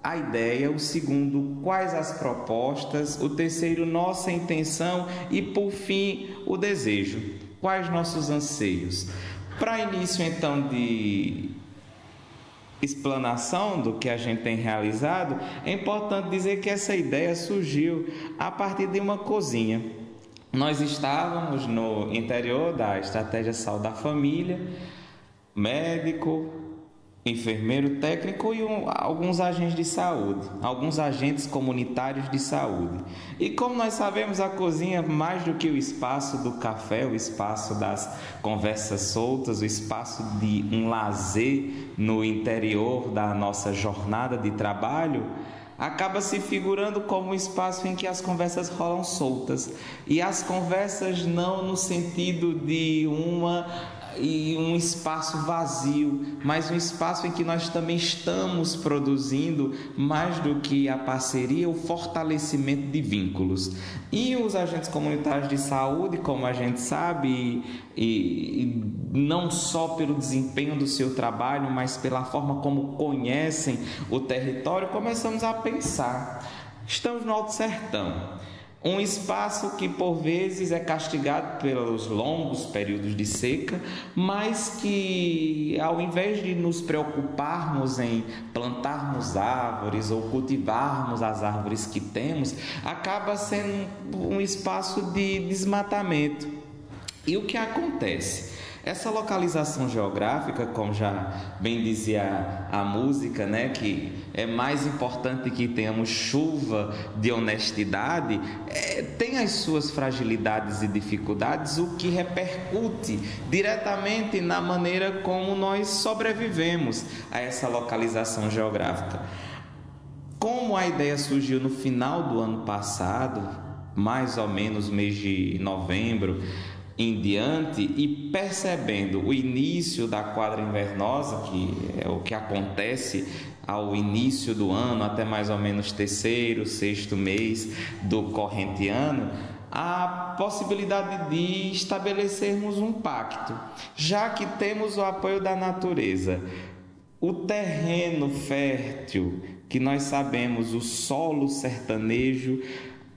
a ideia, o segundo, quais as propostas, o terceiro, nossa intenção e por fim, o desejo, quais nossos anseios. Para início então de explanação do que a gente tem realizado, é importante dizer que essa ideia surgiu a partir de uma cozinha. Nós estávamos no interior da estratégia saúde da família, médico, enfermeiro técnico e um, alguns agentes de saúde, alguns agentes comunitários de saúde. E como nós sabemos, a cozinha, mais do que o espaço do café, o espaço das conversas soltas, o espaço de um lazer no interior da nossa jornada de trabalho, acaba se figurando como um espaço em que as conversas rolam soltas. E as conversas não no sentido de uma e um espaço vazio, mas um espaço em que nós também estamos produzindo mais do que a parceria, o fortalecimento de vínculos. E os agentes comunitários de saúde, como a gente sabe, e, e não só pelo desempenho do seu trabalho, mas pela forma como conhecem o território, começamos a pensar. Estamos no Alto Sertão um espaço que por vezes é castigado pelos longos períodos de seca, mas que ao invés de nos preocuparmos em plantarmos árvores ou cultivarmos as árvores que temos, acaba sendo um espaço de desmatamento. E o que acontece? Essa localização geográfica, como já bem dizia a música, né, que é mais importante que tenhamos chuva de honestidade, é, tem as suas fragilidades e dificuldades, o que repercute diretamente na maneira como nós sobrevivemos a essa localização geográfica. Como a ideia surgiu no final do ano passado, mais ou menos mês de novembro, em diante e percebendo o início da quadra invernosa, que é o que acontece ao início do ano, até mais ou menos terceiro, sexto mês do corrente ano, a possibilidade de estabelecermos um pacto, já que temos o apoio da natureza. O terreno fértil, que nós sabemos, o solo sertanejo,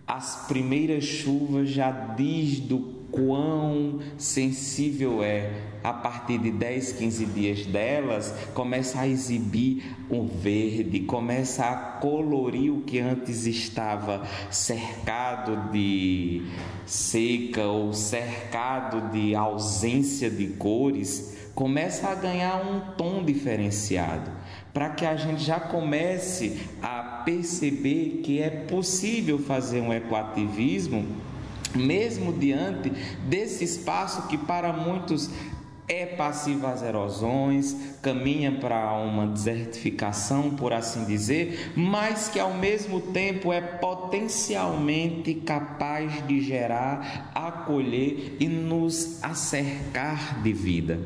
as primeiras chuvas já diz do quão sensível é. A partir de 10, 15 dias delas, começa a exibir um verde, começa a colorir o que antes estava cercado de seca ou cercado de ausência de cores, começa a ganhar um tom diferenciado para que a gente já comece a perceber que é possível fazer um ecoativismo mesmo diante desse espaço que para muitos é passivo às erosões, caminha para uma desertificação, por assim dizer, mas que ao mesmo tempo é potencialmente capaz de gerar, acolher e nos acercar de vida.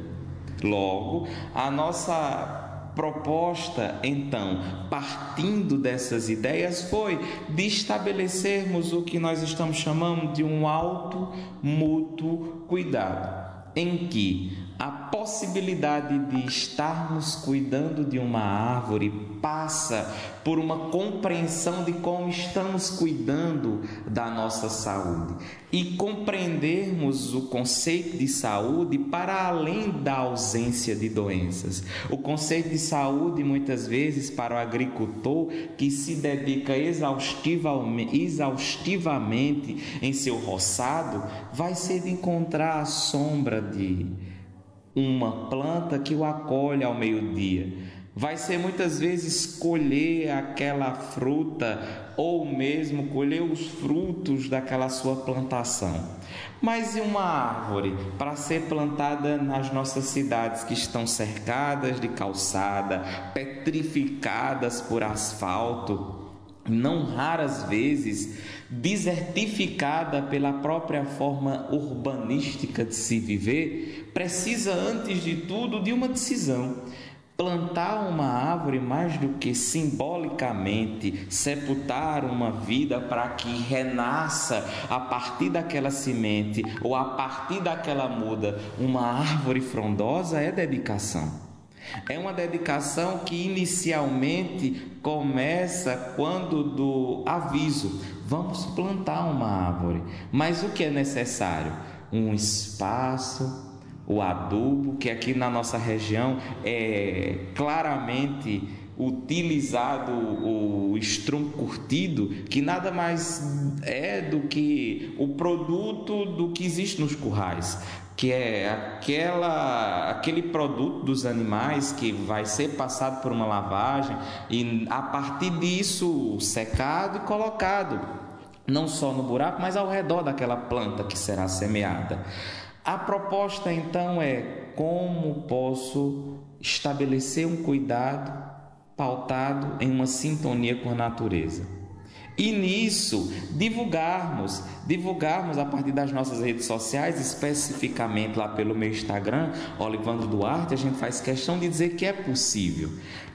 Logo, a nossa proposta, então, partindo dessas ideias, foi de estabelecermos o que nós estamos chamando de um alto mútuo cuidado, em que a possibilidade de estarmos cuidando de uma árvore passa por uma compreensão de como estamos cuidando da nossa saúde e compreendermos o conceito de saúde para além da ausência de doenças. O conceito de saúde, muitas vezes, para o agricultor que se dedica exaustivamente, em seu roçado, vai ser de encontrar a sombra de uma planta que o acolhe ao meio-dia. Vai ser muitas vezes colher aquela fruta ou mesmo colher os frutos daquela sua plantação. Mas e uma árvore para ser plantada nas nossas cidades que estão cercadas de calçada, petrificadas por asfalto, não raras vezes desertificada pela própria forma urbanística de se viver, precisa antes de tudo de uma decisão. Plantar uma árvore mais do que simbolicamente sepultar uma vida para que renasça a partir daquela semente ou a partir daquela muda uma árvore frondosa é dedicação. É uma dedicação que inicialmente começa quando do aviso, vamos plantar uma árvore. Mas o que é necessário? Um espaço, o adubo, que aqui na nossa região é claramente utilizado o estrumo curtido, que nada mais é do que o produto do que existe nos currais que é aquela, aquele produto dos animais que vai ser passado por uma lavagem e a partir disso secado e colocado não só no buraco, mas ao redor daquela planta que será semeada. A proposta então é como posso estabelecer um cuidado pautado em uma sintonia com a natureza. E nisso, divulgarmos, divulgarmos a partir das nossas redes sociais, especificamente lá pelo meu Instagram, Olivandro Duarte, a gente faz questão de dizer que é possível.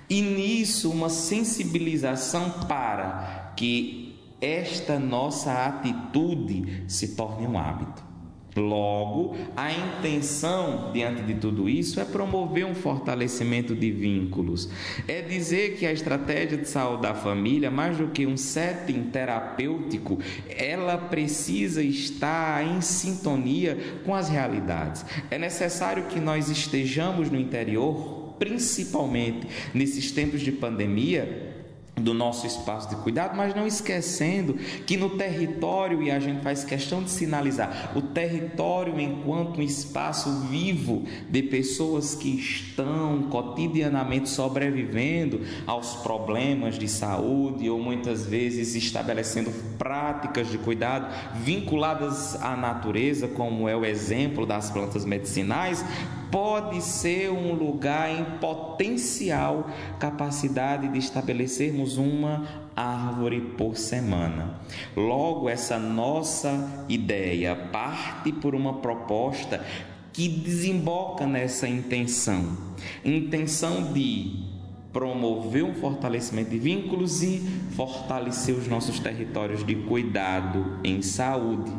E nisso, uma sensibilização para que esta nossa atitude se torne um hábito. Logo, a intenção diante de tudo isso é promover um fortalecimento de vínculos. É dizer que a estratégia de saúde da família, mais do que um setting terapêutico, ela precisa estar em sintonia com as realidades. É necessário que nós estejamos no interior, principalmente nesses tempos de pandemia, do nosso espaço de cuidado, mas não esquecendo que no território, e a gente faz questão de sinalizar, o território enquanto um espaço vivo de pessoas que estão cotidianamente sobrevivendo aos problemas de saúde ou muitas vezes estabelecendo práticas de cuidado vinculadas à natureza, como é o exemplo das plantas medicinais, pode ser um lugar em potencial capacidade de estabelecermos uma árvore por semana. Logo, essa nossa ideia parte por uma proposta que desemboca nessa intenção intenção de promover um fortalecimento de vínculos e fortalecer os nossos territórios de cuidado em saúde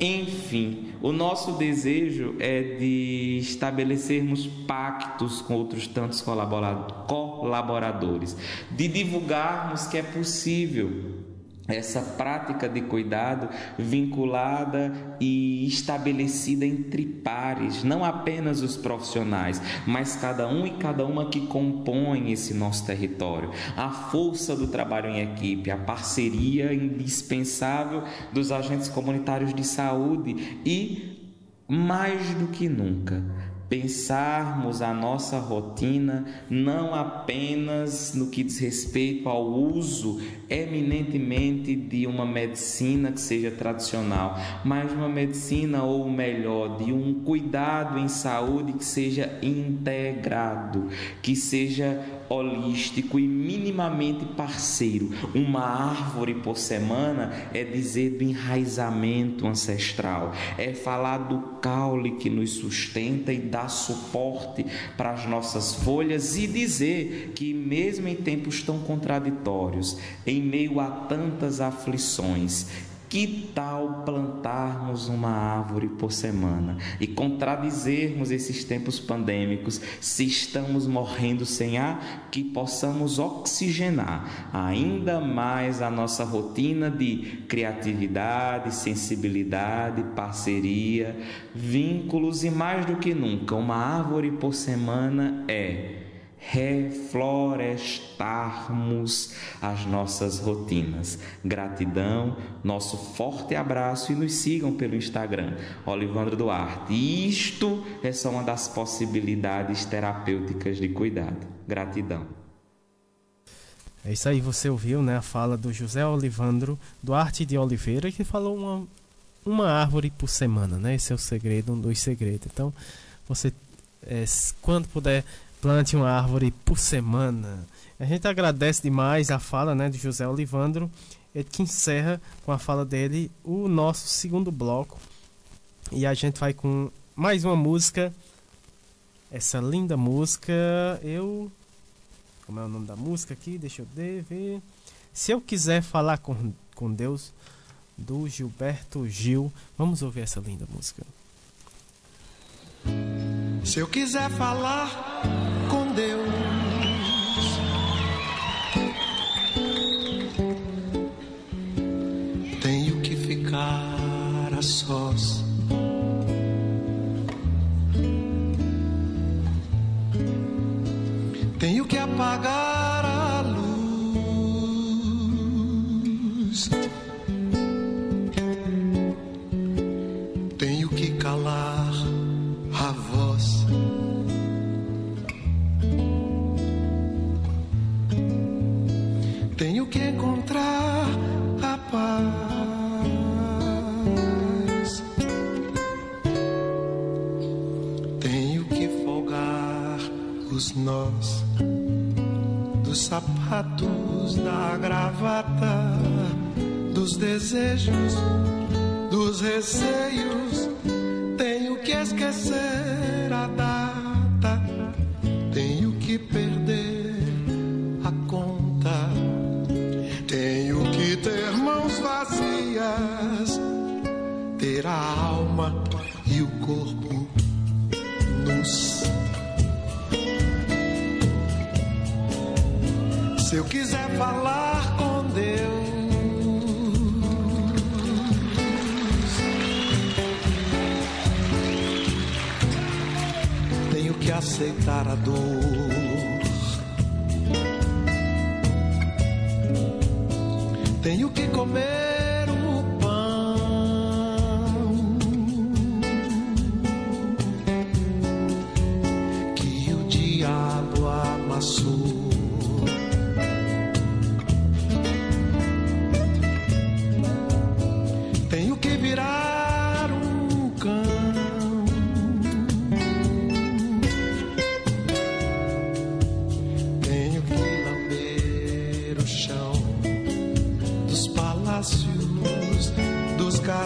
Enfim, o nosso desejo é de estabelecermos pactos com outros tantos colaboradores, de divulgarmos que é possível essa prática de cuidado vinculada e estabelecida entre pares, não apenas os profissionais, mas cada um e cada uma que compõem esse nosso território. A força do trabalho em equipe, a parceria indispensável dos agentes comunitários de saúde e, mais do que nunca, pensarmos a nossa rotina não apenas no que diz respeito ao uso eminentemente de uma medicina que seja tradicional, mas uma medicina ou melhor, de um cuidado em saúde que seja integrado, que seja holístico e minimamente parceiro. Uma árvore por semana é dizer do enraizamento ancestral, é falar do caule que nos sustenta e dá suporte para as nossas folhas e dizer que, mesmo em tempos tão contraditórios, em meio a tantas aflições, que tal plantarmos uma árvore por semana e contradizermos esses tempos pandêmicos? Se estamos morrendo sem ar, que possamos oxigenar ainda mais a nossa rotina de criatividade, sensibilidade, parceria, vínculos e mais do que nunca, uma árvore por semana é reflorestarmos as nossas rotinas. Gratidão, nosso forte abraço e nos sigam pelo Instagram, Olivandro Duarte. Isto é só uma das possibilidades terapêuticas de cuidado. Gratidão. É isso aí, você ouviu né, a fala do José Olivandro Duarte de Oliveira, que falou uma, uma árvore por semana, né? Esse é o segredo, um dos segredos. Então, você, é, quando puder plante uma árvore por semana. A gente agradece demais a fala né, de José Olivandro, ele que encerra com a fala dele o nosso segundo bloco. E a gente vai com mais uma música, essa linda música. Eu. Como é o nome da música aqui? Deixa eu ver. Se eu quiser falar com, com Deus, do Gilberto Gil. Vamos ouvir essa linda música. Se eu quiser falar com Deus, tenho que ficar a sós. Tenho que apagar nós dos sapatos, da gravata, dos desejos, dos receios. Tenho que esquecer a data, tenho que perder a conta, tenho que ter mãos vazias, ter a alma Se eu quiser falar com Deus. Tenho que aceitar a dor. Tenho que comer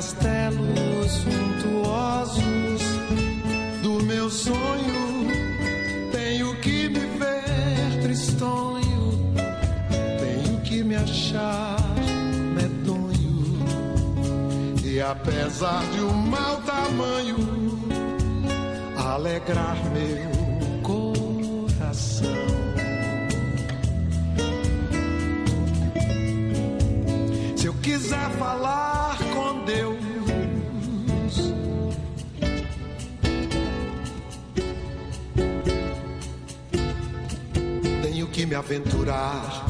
castelos suntuosos do meu sonho. Tenho que me ver tristonho, tenho que me achar medonho e apesar de um mau tamanho, alegrar meu coração. Se eu quiser falar que me aventurar.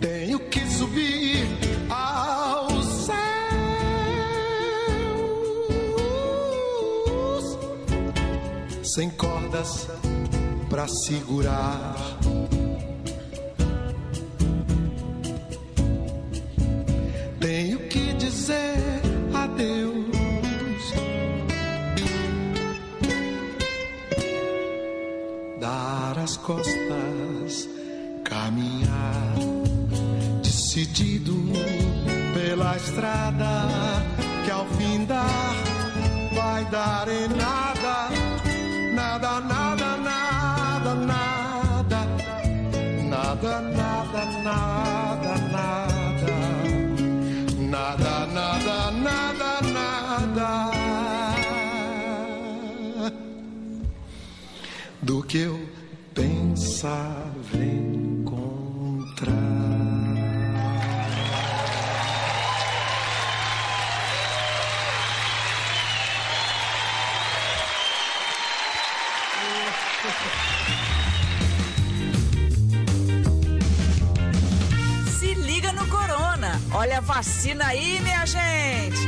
Tenho que subir aos céus sem cordas para segurar. Tenho que dizer adeus. As costas, caminhar decidido pela estrada que ao fim dar vai dar em nada, nada, nada, nada, nada, nada, nada, nada, nada, nada, nada, nada, nada do que eu pensava encontrar. Se liga no Corona. Olha a vacina aí, minha gente.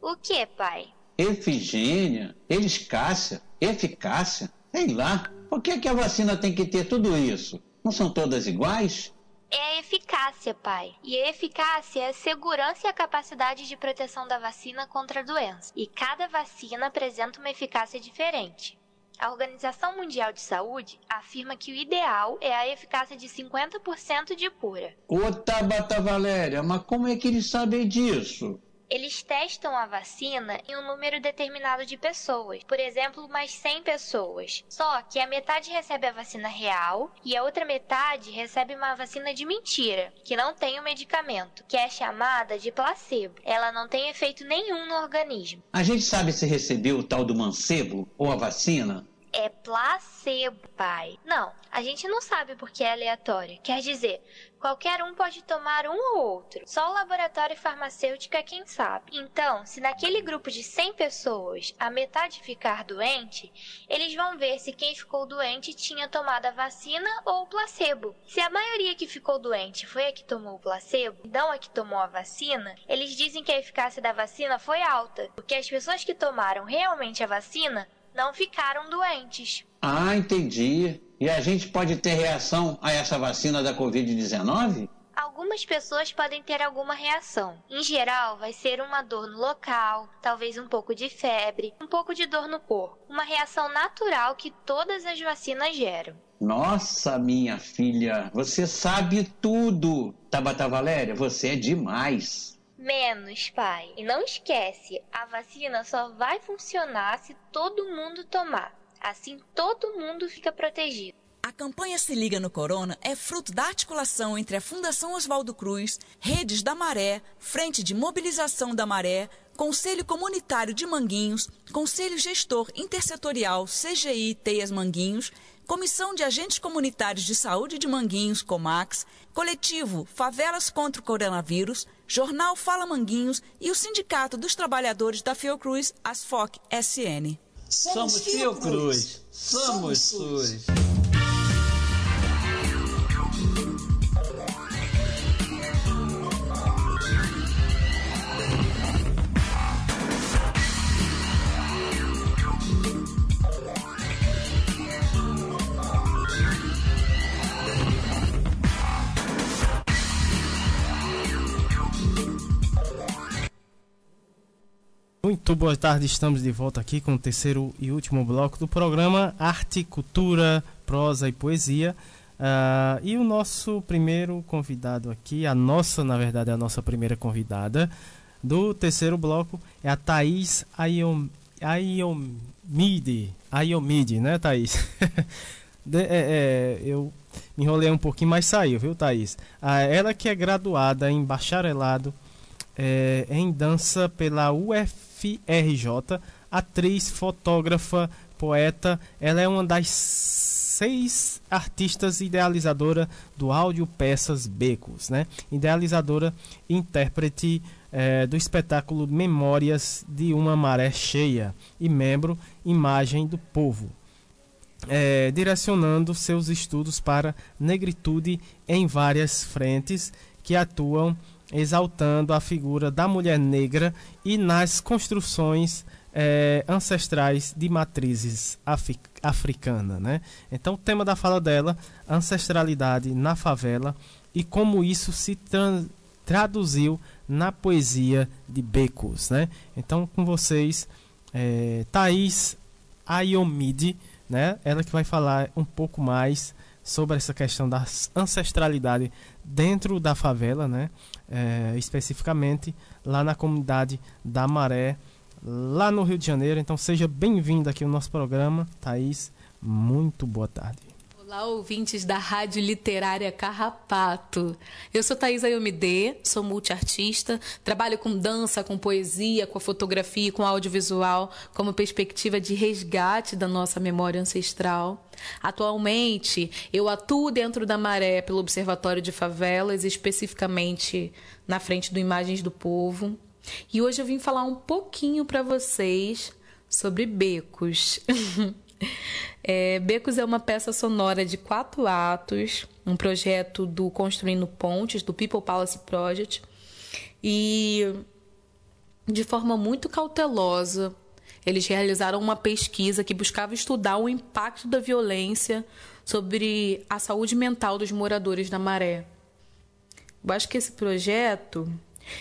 O que, pai? Efigênia, eficácia, eficácia, sei lá. Por que, que a vacina tem que ter tudo isso? Não são todas iguais? É a eficácia, pai. E a eficácia é a segurança e a capacidade de proteção da vacina contra a doença. E cada vacina apresenta uma eficácia diferente. A Organização Mundial de Saúde afirma que o ideal é a eficácia de 50% de cura. Ô Tabata Valéria, mas como é que eles sabem disso? Eles testam a vacina em um número determinado de pessoas, por exemplo, mais 100 pessoas. Só que a metade recebe a vacina real e a outra metade recebe uma vacina de mentira, que não tem o medicamento, que é chamada de placebo. Ela não tem efeito nenhum no organismo. A gente sabe se recebeu o tal do mancebo ou a vacina? É placebo, pai. Não, a gente não sabe porque é aleatório. Quer dizer, qualquer um pode tomar um ou outro. Só o laboratório farmacêutico é quem sabe. Então, se naquele grupo de 100 pessoas a metade ficar doente, eles vão ver se quem ficou doente tinha tomado a vacina ou o placebo. Se a maioria que ficou doente foi a que tomou o placebo, não a que tomou a vacina, eles dizem que a eficácia da vacina foi alta, porque as pessoas que tomaram realmente a vacina não ficaram doentes. Ah, entendi. E a gente pode ter reação a essa vacina da Covid-19? Algumas pessoas podem ter alguma reação. Em geral, vai ser uma dor no local, talvez um pouco de febre, um pouco de dor no corpo. Uma reação natural que todas as vacinas geram. Nossa, minha filha, você sabe tudo. Tabata Valéria, você é demais. Menos, pai. E não esquece, a vacina só vai funcionar se todo mundo tomar. Assim todo mundo fica protegido. A campanha Se Liga no Corona é fruto da articulação entre a Fundação Oswaldo Cruz, Redes da Maré, Frente de Mobilização da Maré, Conselho Comunitário de Manguinhos, Conselho Gestor Intersetorial CGI Teias Manguinhos, Comissão de Agentes Comunitários de Saúde de Manguinhos, Comax, Coletivo Favelas contra o Coronavírus, Jornal Fala Manguinhos e o Sindicato dos Trabalhadores da Fiocruz, Asfoc SN. Somos Fiocruz, somos SUS. Muito boa tarde, estamos de volta aqui com o terceiro e último bloco do programa Arte, Cultura, Prosa e Poesia. Uh, e o nosso primeiro convidado aqui, a nossa, na verdade, a nossa primeira convidada do terceiro bloco é a Thaís Ayom, Ayomide. Ayomide, né, Thaís? [laughs] de, é, é, eu me enrolei um pouquinho, mas saiu, viu, Thaís? Ah, ela que é graduada em bacharelado é, em dança pela UFRJ, atriz, fotógrafa, poeta. Ela é uma das seis artistas idealizadora do áudio Peças Becos, né? Idealizadora e intérprete é, do espetáculo Memórias de uma Maré Cheia e membro Imagem do Povo. É, direcionando seus estudos para negritude em várias frentes que atuam exaltando a figura da mulher negra e nas construções é, ancestrais de matrizes africanas. Né? Então, o tema da fala dela, ancestralidade na favela e como isso se tra traduziu na poesia de Becos. Né? Então, com vocês, é, Thaís Ayomide, né? ela que vai falar um pouco mais sobre essa questão da ancestralidade dentro da favela, né? É, especificamente lá na comunidade da Maré, lá no Rio de Janeiro. Então seja bem-vindo aqui ao nosso programa, Thaís. Muito boa tarde. Olá, ouvintes da Rádio Literária Carrapato. Eu sou Thaís Ayomide, sou multiartista, trabalho com dança, com poesia, com a fotografia e com audiovisual como perspectiva de resgate da nossa memória ancestral. Atualmente, eu atuo dentro da Maré pelo Observatório de Favelas, especificamente na frente do Imagens do Povo. E hoje eu vim falar um pouquinho para vocês sobre becos. [laughs] [laughs] é, becos é uma peça sonora de quatro atos, um projeto do Construindo Pontes, do People Palace Project. E de forma muito cautelosa, eles realizaram uma pesquisa que buscava estudar o impacto da violência sobre a saúde mental dos moradores da Maré. Eu acho que esse projeto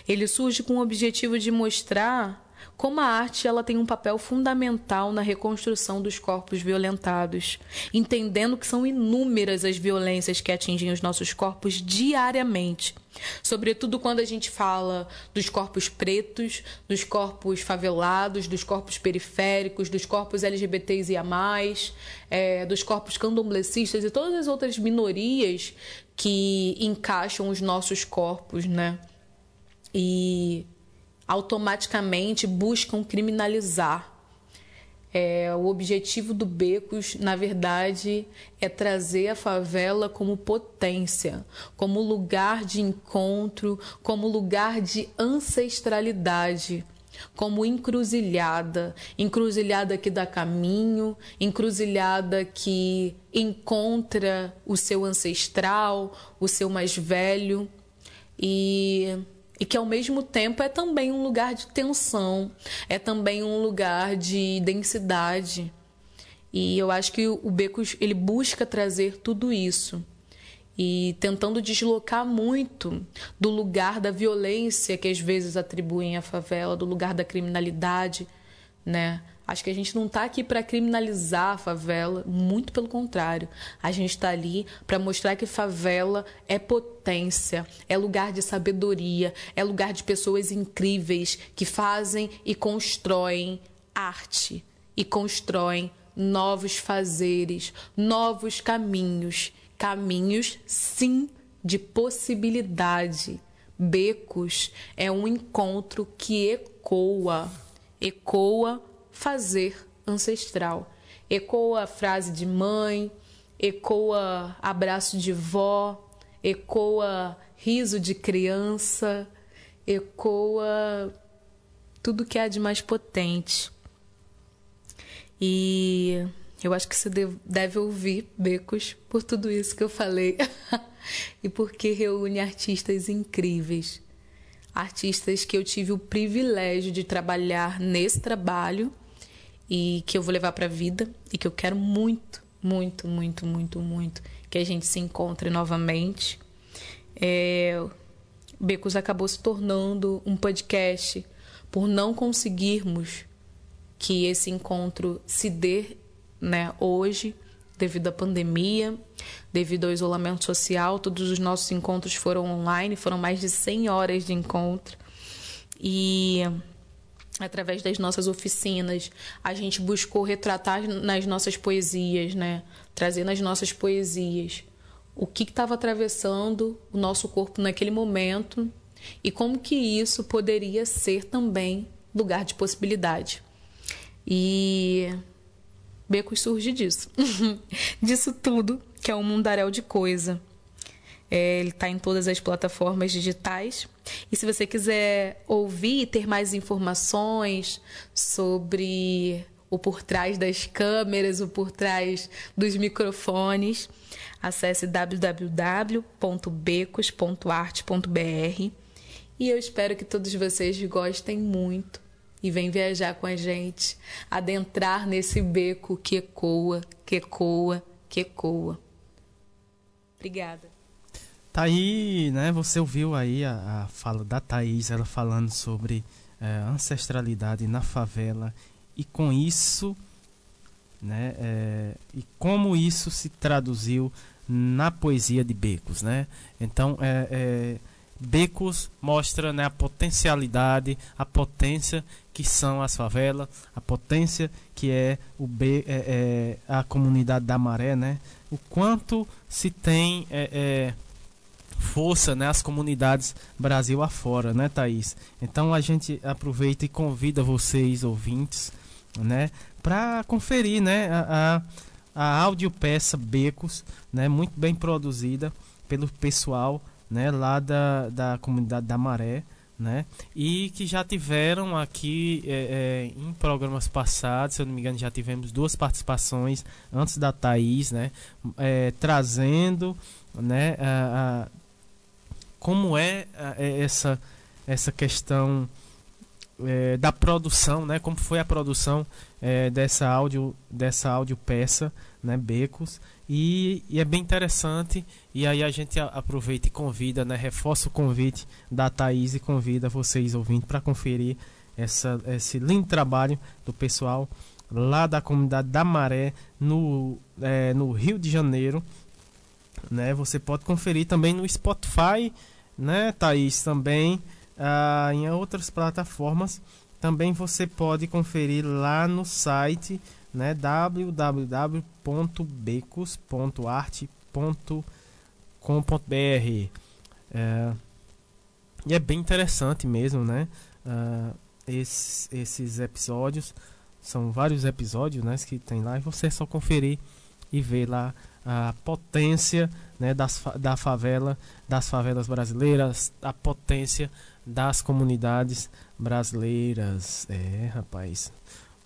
ele surge com o objetivo de mostrar como a arte ela tem um papel fundamental na reconstrução dos corpos violentados, entendendo que são inúmeras as violências que atingem os nossos corpos diariamente. Sobretudo quando a gente fala dos corpos pretos, dos corpos favelados, dos corpos periféricos, dos corpos LGBTs e a mais, é, dos corpos candomblecistas e todas as outras minorias que encaixam os nossos corpos, né? e automaticamente buscam criminalizar. É, o objetivo do Becos, na verdade, é trazer a favela como potência, como lugar de encontro, como lugar de ancestralidade, como encruzilhada, encruzilhada que dá caminho, encruzilhada que encontra o seu ancestral, o seu mais velho e e que ao mesmo tempo é também um lugar de tensão, é também um lugar de densidade. E eu acho que o Becos ele busca trazer tudo isso e tentando deslocar muito do lugar da violência que às vezes atribuem à favela, do lugar da criminalidade, né? Acho que a gente não está aqui para criminalizar a favela, muito pelo contrário. A gente está ali para mostrar que favela é potência, é lugar de sabedoria, é lugar de pessoas incríveis que fazem e constroem arte e constroem novos fazeres, novos caminhos. Caminhos, sim, de possibilidade. Becos é um encontro que ecoa, ecoa fazer ancestral. Ecoa a frase de mãe, ecoa abraço de vó, ecoa riso de criança, ecoa tudo que há de mais potente. E eu acho que você deve ouvir Becos por tudo isso que eu falei [laughs] e porque reúne artistas incríveis. Artistas que eu tive o privilégio de trabalhar nesse trabalho e que eu vou levar para a vida e que eu quero muito, muito, muito, muito, muito que a gente se encontre novamente. É, Becos acabou se tornando um podcast por não conseguirmos que esse encontro se dê né, hoje, devido à pandemia, devido ao isolamento social. Todos os nossos encontros foram online, foram mais de 100 horas de encontro. E através das nossas oficinas, a gente buscou retratar nas nossas poesias, né? Trazer nas nossas poesias o que estava atravessando o nosso corpo naquele momento e como que isso poderia ser também lugar de possibilidade. E Becos surge disso. [laughs] disso tudo, que é um mundaréu de coisa. É, ele está em todas as plataformas digitais. E se você quiser ouvir e ter mais informações sobre o por trás das câmeras, o por trás dos microfones, acesse www.becos.arte.br. E eu espero que todos vocês gostem muito e venham viajar com a gente, adentrar nesse beco que ecoa, que ecoa, que ecoa. Obrigada. Tá aí, né? Você ouviu aí a, a fala da Thaís, ela falando sobre é, ancestralidade na favela e com isso, né? É, e como isso se traduziu na poesia de Becos, né? Então, é, é, Becos mostra né, a potencialidade, a potência que são as favelas, a potência que é o é, é, a comunidade da Maré, né? O quanto se tem é, é força, né, as comunidades Brasil afora, né, Thaís? Então a gente aproveita e convida vocês, ouvintes, né, para conferir, né, a, a, a Becos, né, muito bem produzida pelo pessoal, né, lá da, da comunidade da Maré, né? E que já tiveram aqui é, é, em programas passados, se eu não me engano, já tivemos duas participações antes da Thaís, né? É, trazendo, né? A, a, como é, é essa essa questão é, da produção, né? Como foi a produção é, dessa áudio dessa áudio peça, né? Becos e, e, é bem interessante e aí a gente aproveita e convida, né? Reforça o convite da Thaís e convida vocês ouvindo para conferir essa, esse lindo trabalho do pessoal lá da comunidade da Maré no, é, no Rio de Janeiro, né? Você pode conferir também no Spotify né, Thaís? Também ah, em outras plataformas. Também você pode conferir lá no site né, www.becos.arte.com.br. É, e é bem interessante mesmo, né? Uh, esses, esses episódios são vários episódios, né? Que tem lá e você é só conferir e ver lá a potência né, das, da favela, das favelas brasileiras, a potência das comunidades brasileiras. É, rapaz.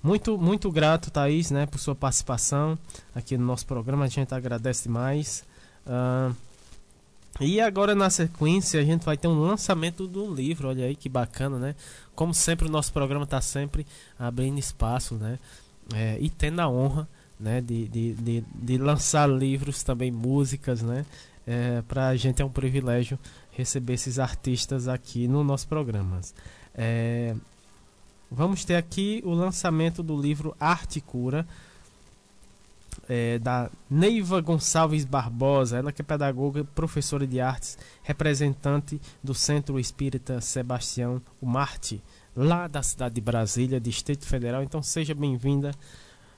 Muito, muito grato, Thaís, né, por sua participação aqui no nosso programa. A gente agradece demais. Uh, e agora, na sequência, a gente vai ter um lançamento do livro. Olha aí que bacana, né? Como sempre, o nosso programa está sempre abrindo espaço, né? É, e tendo a honra né, de, de, de, de lançar livros, também músicas, né? É, para a gente é um privilégio receber esses artistas aqui no nosso programa. É, vamos ter aqui o lançamento do livro Arte Cura, é, da Neiva Gonçalves Barbosa, ela que é pedagoga, professora de artes, representante do Centro Espírita Sebastião Marte, lá da cidade de Brasília, Distrito Federal. Então seja bem-vinda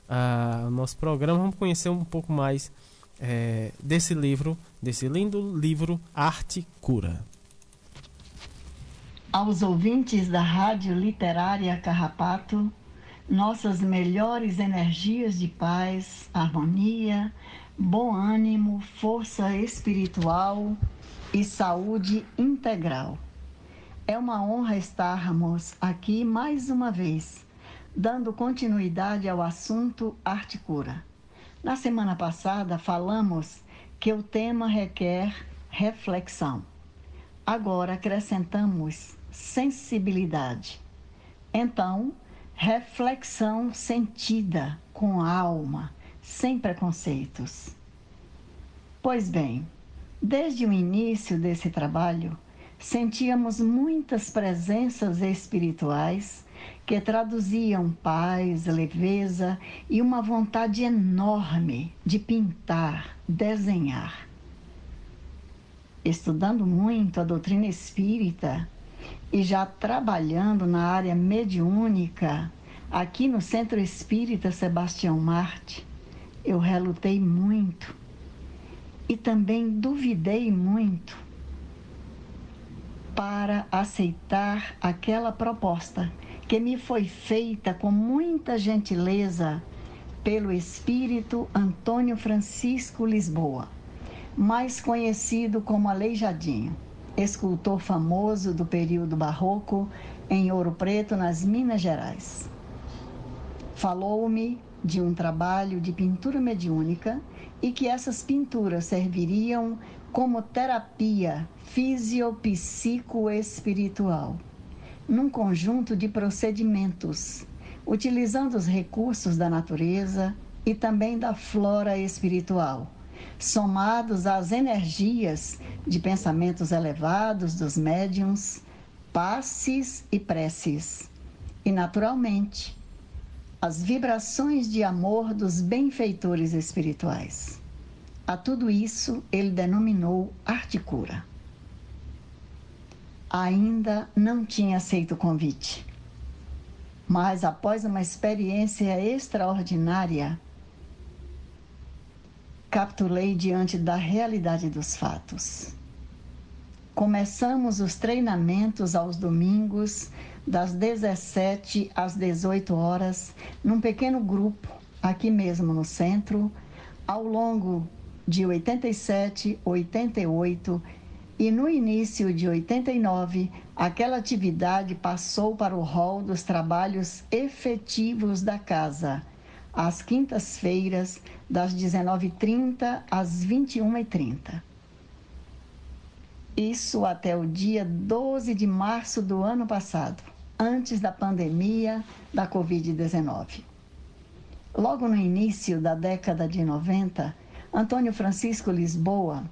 ao nosso programa. Vamos conhecer um pouco mais é, desse livro, desse lindo livro Arte Cura. Aos ouvintes da Rádio Literária Carrapato, nossas melhores energias de paz, harmonia, bom ânimo, força espiritual e saúde integral. É uma honra estarmos aqui mais uma vez dando continuidade ao assunto arte cura. Na semana passada falamos que o tema requer reflexão. Agora acrescentamos sensibilidade. Então, reflexão sentida com alma, sem preconceitos. Pois bem, desde o início desse trabalho, sentíamos muitas presenças espirituais que traduziam paz, leveza e uma vontade enorme de pintar, desenhar. Estudando muito a doutrina espírita e já trabalhando na área mediúnica, aqui no Centro Espírita Sebastião Marte, eu relutei muito e também duvidei muito para aceitar aquela proposta que me foi feita com muita gentileza pelo espírito Antônio Francisco Lisboa, mais conhecido como Aleijadinho escultor famoso do período barroco em Ouro Preto, nas Minas Gerais. Falou-me de um trabalho de pintura mediúnica e que essas pinturas serviriam como terapia fisiopsicoespiritual, num conjunto de procedimentos, utilizando os recursos da natureza e também da flora espiritual somados às energias de pensamentos elevados dos médiums, passes e preces, e naturalmente as vibrações de amor dos benfeitores espirituais. A tudo isso ele denominou articura. Ainda não tinha aceito o convite, mas após uma experiência extraordinária, capturei diante da realidade dos fatos. Começamos os treinamentos aos domingos, das 17 às 18 horas, num pequeno grupo, aqui mesmo no centro, ao longo de 87, 88 e no início de 89, aquela atividade passou para o rol dos trabalhos efetivos da casa às quintas-feiras, das 19h30 às 21h30. Isso até o dia 12 de março do ano passado, antes da pandemia da Covid-19. Logo no início da década de 90, Antônio Francisco Lisboa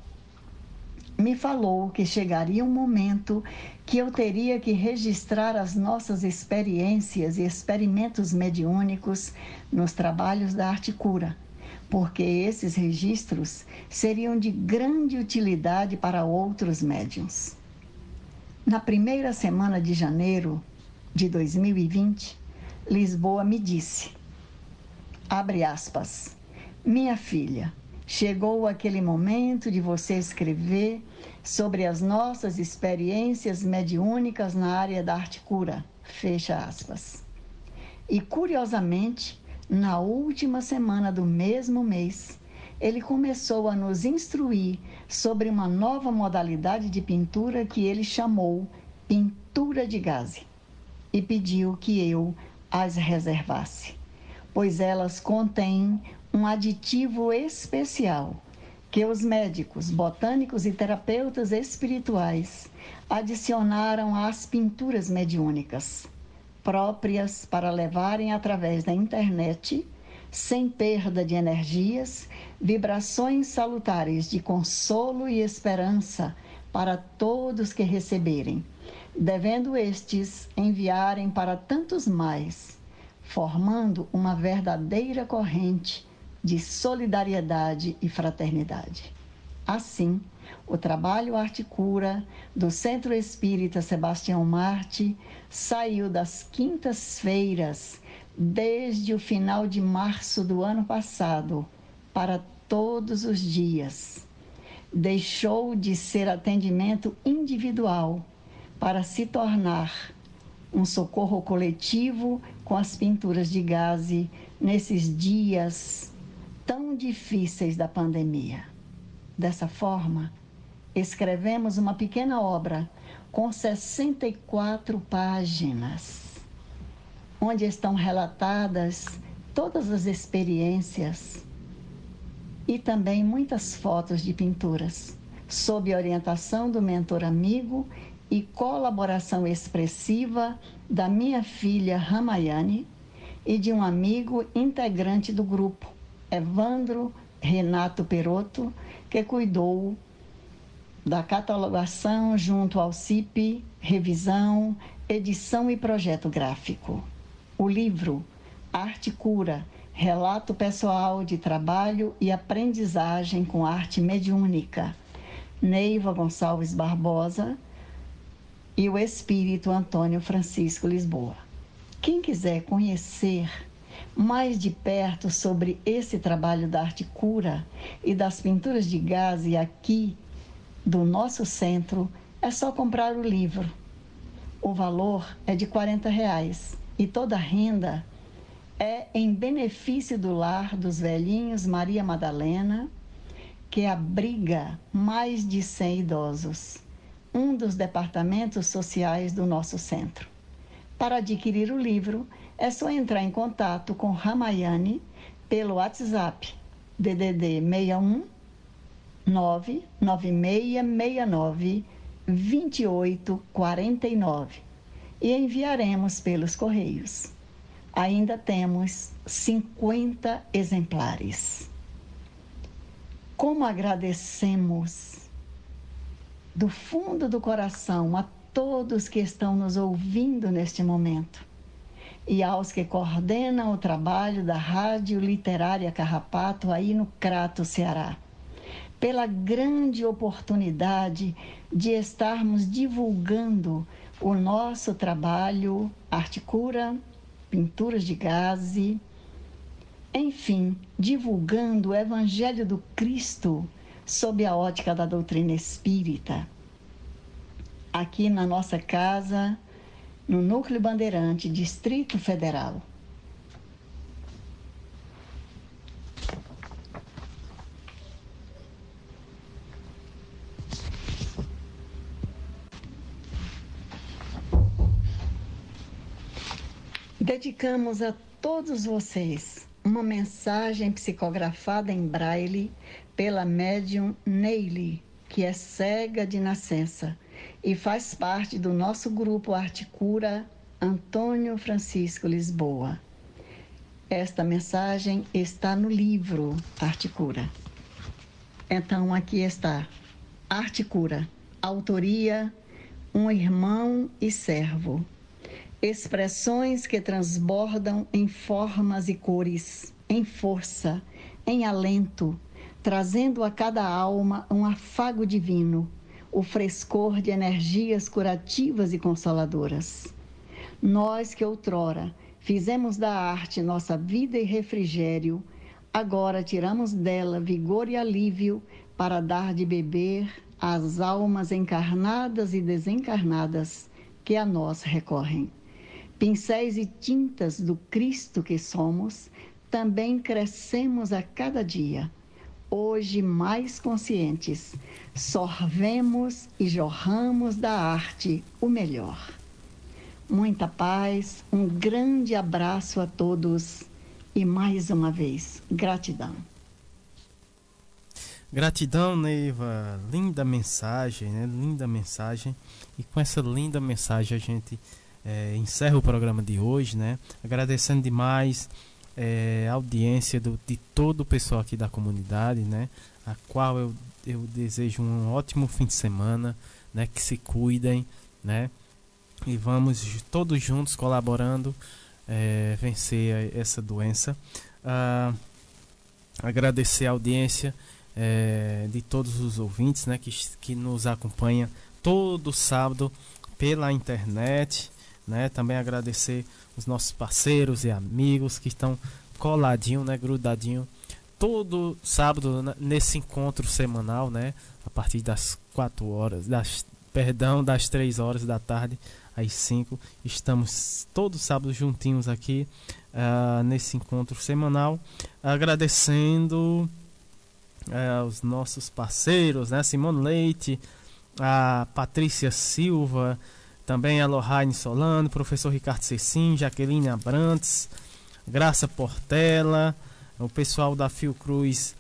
me falou que chegaria um momento que eu teria que registrar as nossas experiências e experimentos mediúnicos nos trabalhos da arte cura, porque esses registros seriam de grande utilidade para outros médiums. Na primeira semana de janeiro de 2020, Lisboa me disse: abre aspas, minha filha, Chegou aquele momento de você escrever sobre as nossas experiências mediúnicas na área da arte cura. Fecha aspas. E curiosamente, na última semana do mesmo mês, ele começou a nos instruir sobre uma nova modalidade de pintura que ele chamou pintura de gaze e pediu que eu as reservasse, pois elas contêm um aditivo especial que os médicos, botânicos e terapeutas espirituais adicionaram às pinturas mediúnicas, próprias para levarem através da internet, sem perda de energias, vibrações salutares de consolo e esperança para todos que receberem, devendo estes enviarem para tantos mais, formando uma verdadeira corrente de solidariedade e fraternidade. Assim, o trabalho Arte Cura do Centro Espírita Sebastião Marte saiu das quintas-feiras desde o final de março do ano passado para todos os dias. Deixou de ser atendimento individual para se tornar um socorro coletivo com as pinturas de gaze nesses dias tão difíceis da pandemia. Dessa forma, escrevemos uma pequena obra com 64 páginas, onde estão relatadas todas as experiências e também muitas fotos de pinturas, sob orientação do mentor amigo e colaboração expressiva da minha filha Ramayane e de um amigo integrante do grupo, Evandro Renato Perotto, que cuidou da catalogação junto ao CIP, revisão, edição e projeto gráfico. O livro Arte Cura, relato pessoal de trabalho e aprendizagem com arte mediúnica. Neiva Gonçalves Barbosa, e o espírito Antônio Francisco Lisboa. Quem quiser conhecer mais de perto sobre esse trabalho da arte cura e das pinturas de gás aqui do nosso centro, é só comprar o livro. O valor é de 40 reais e toda a renda é em benefício do lar dos velhinhos Maria Madalena, que abriga mais de 100 idosos, um dos departamentos sociais do nosso centro. Para adquirir o livro, é só entrar em contato com Ramayane pelo WhatsApp DDD 61 99669 2849 e enviaremos pelos correios. Ainda temos 50 exemplares. Como agradecemos do fundo do coração a todos que estão nos ouvindo neste momento e aos que coordenam o trabalho da Rádio Literária Carrapato aí no Crato, Ceará, pela grande oportunidade de estarmos divulgando o nosso trabalho, arte cura, pinturas de gaze, enfim, divulgando o Evangelho do Cristo sob a ótica da doutrina espírita. Aqui na nossa casa, no Núcleo Bandeirante, Distrito Federal. Dedicamos a todos vocês uma mensagem psicografada em braille pela médium Neile, que é cega de nascença e faz parte do nosso grupo Articura Antônio Francisco Lisboa. Esta mensagem está no livro Articura. Então aqui está Articura, autoria Um irmão e servo expressões que transbordam em formas e cores, em força, em alento, trazendo a cada alma um afago divino, o frescor de energias curativas e consoladoras. Nós que outrora fizemos da arte nossa vida e refrigério, agora tiramos dela vigor e alívio para dar de beber às almas encarnadas e desencarnadas que a nós recorrem pincéis e tintas do Cristo que somos, também crescemos a cada dia. Hoje mais conscientes, sorvemos e jorramos da arte o melhor. Muita paz, um grande abraço a todos e mais uma vez, gratidão. Gratidão, Neiva. Linda mensagem, né? Linda mensagem. E com essa linda mensagem a gente é, encerro o programa de hoje, né? Agradecendo demais é, audiência do, de todo o pessoal aqui da comunidade, né? A qual eu, eu desejo um ótimo fim de semana, né? Que se cuidem, né? E vamos todos juntos colaborando é, vencer essa doença. Ah, agradecer a audiência é, de todos os ouvintes, né? Que, que nos acompanha todo sábado pela internet né? Também agradecer os nossos parceiros e amigos que estão coladinho, né, grudadinho todo sábado nesse encontro semanal, né, a partir das 4 horas, das perdão, das 3 horas da tarde às 5. Estamos todos sábados juntinhos aqui uh, nesse encontro semanal, agradecendo uh, os nossos parceiros, né, Simone Leite, a Patrícia Silva, também a Lohane Solano, professor Ricardo Cecim, Jaqueline Abrantes, Graça Portela, o pessoal da Fiocruz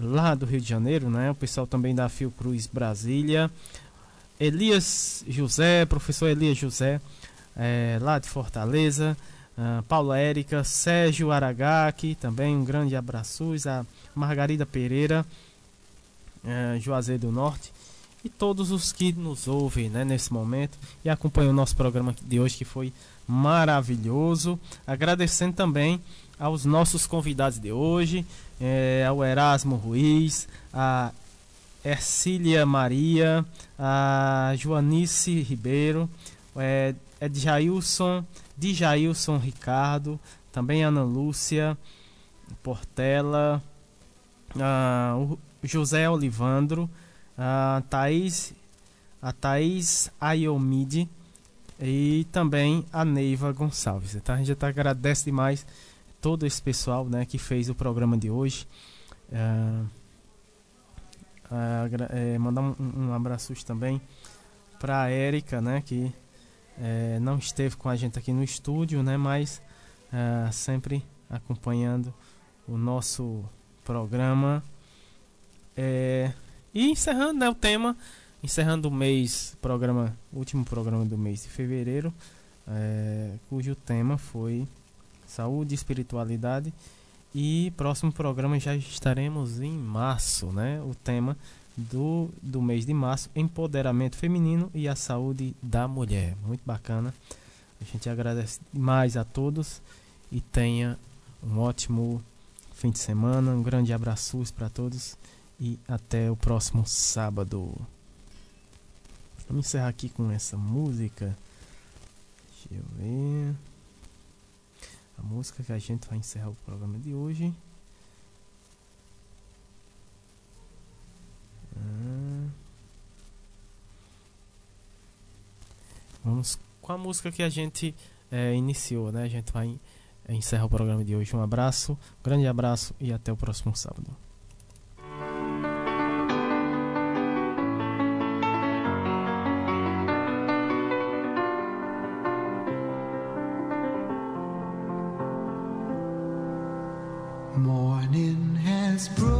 lá do Rio de Janeiro, né? O pessoal também da Fiocruz Brasília. Elias José, professor Elias José, é, lá de Fortaleza. Uh, Paula Érica, Sérgio Aragaki, também um grande abraço. A Margarida Pereira, uh, Juazeiro do Norte e todos os que nos ouvem né, nesse momento e acompanham o nosso programa de hoje que foi maravilhoso. Agradecendo também aos nossos convidados de hoje, é, ao Erasmo Ruiz, a Ercília Maria, a Joanice Ribeiro, é, Edjailson, Djailson Ricardo, também Ana Lúcia Portela, a, o José Olivandro, a Thaís, a Thaís Ayomide e também a Neiva Gonçalves. Então a gente já agradece demais todo esse pessoal né, que fez o programa de hoje. Uh, uh, mandar um, um abraço também para a Érica, né, que não esteve com a gente aqui no estúdio, né, mas sempre acompanhando o nosso programa. E encerrando né, o tema, encerrando o mês, programa, último programa do mês de fevereiro, cujo tema foi saúde, espiritualidade. E próximo programa já estaremos em março, né? O tema do, do mês de março, empoderamento feminino e a saúde da mulher. Muito bacana. A gente agradece demais a todos e tenha um ótimo fim de semana. Um grande abraço para todos e até o próximo sábado. Vamos encerrar aqui com essa música. Deixa eu ver a música que a gente vai encerrar o programa de hoje. Ah. Vamos com a música que a gente é, iniciou, né? A gente vai encerrar o programa de hoje. Um abraço, um grande abraço e até o próximo sábado. Morning has broken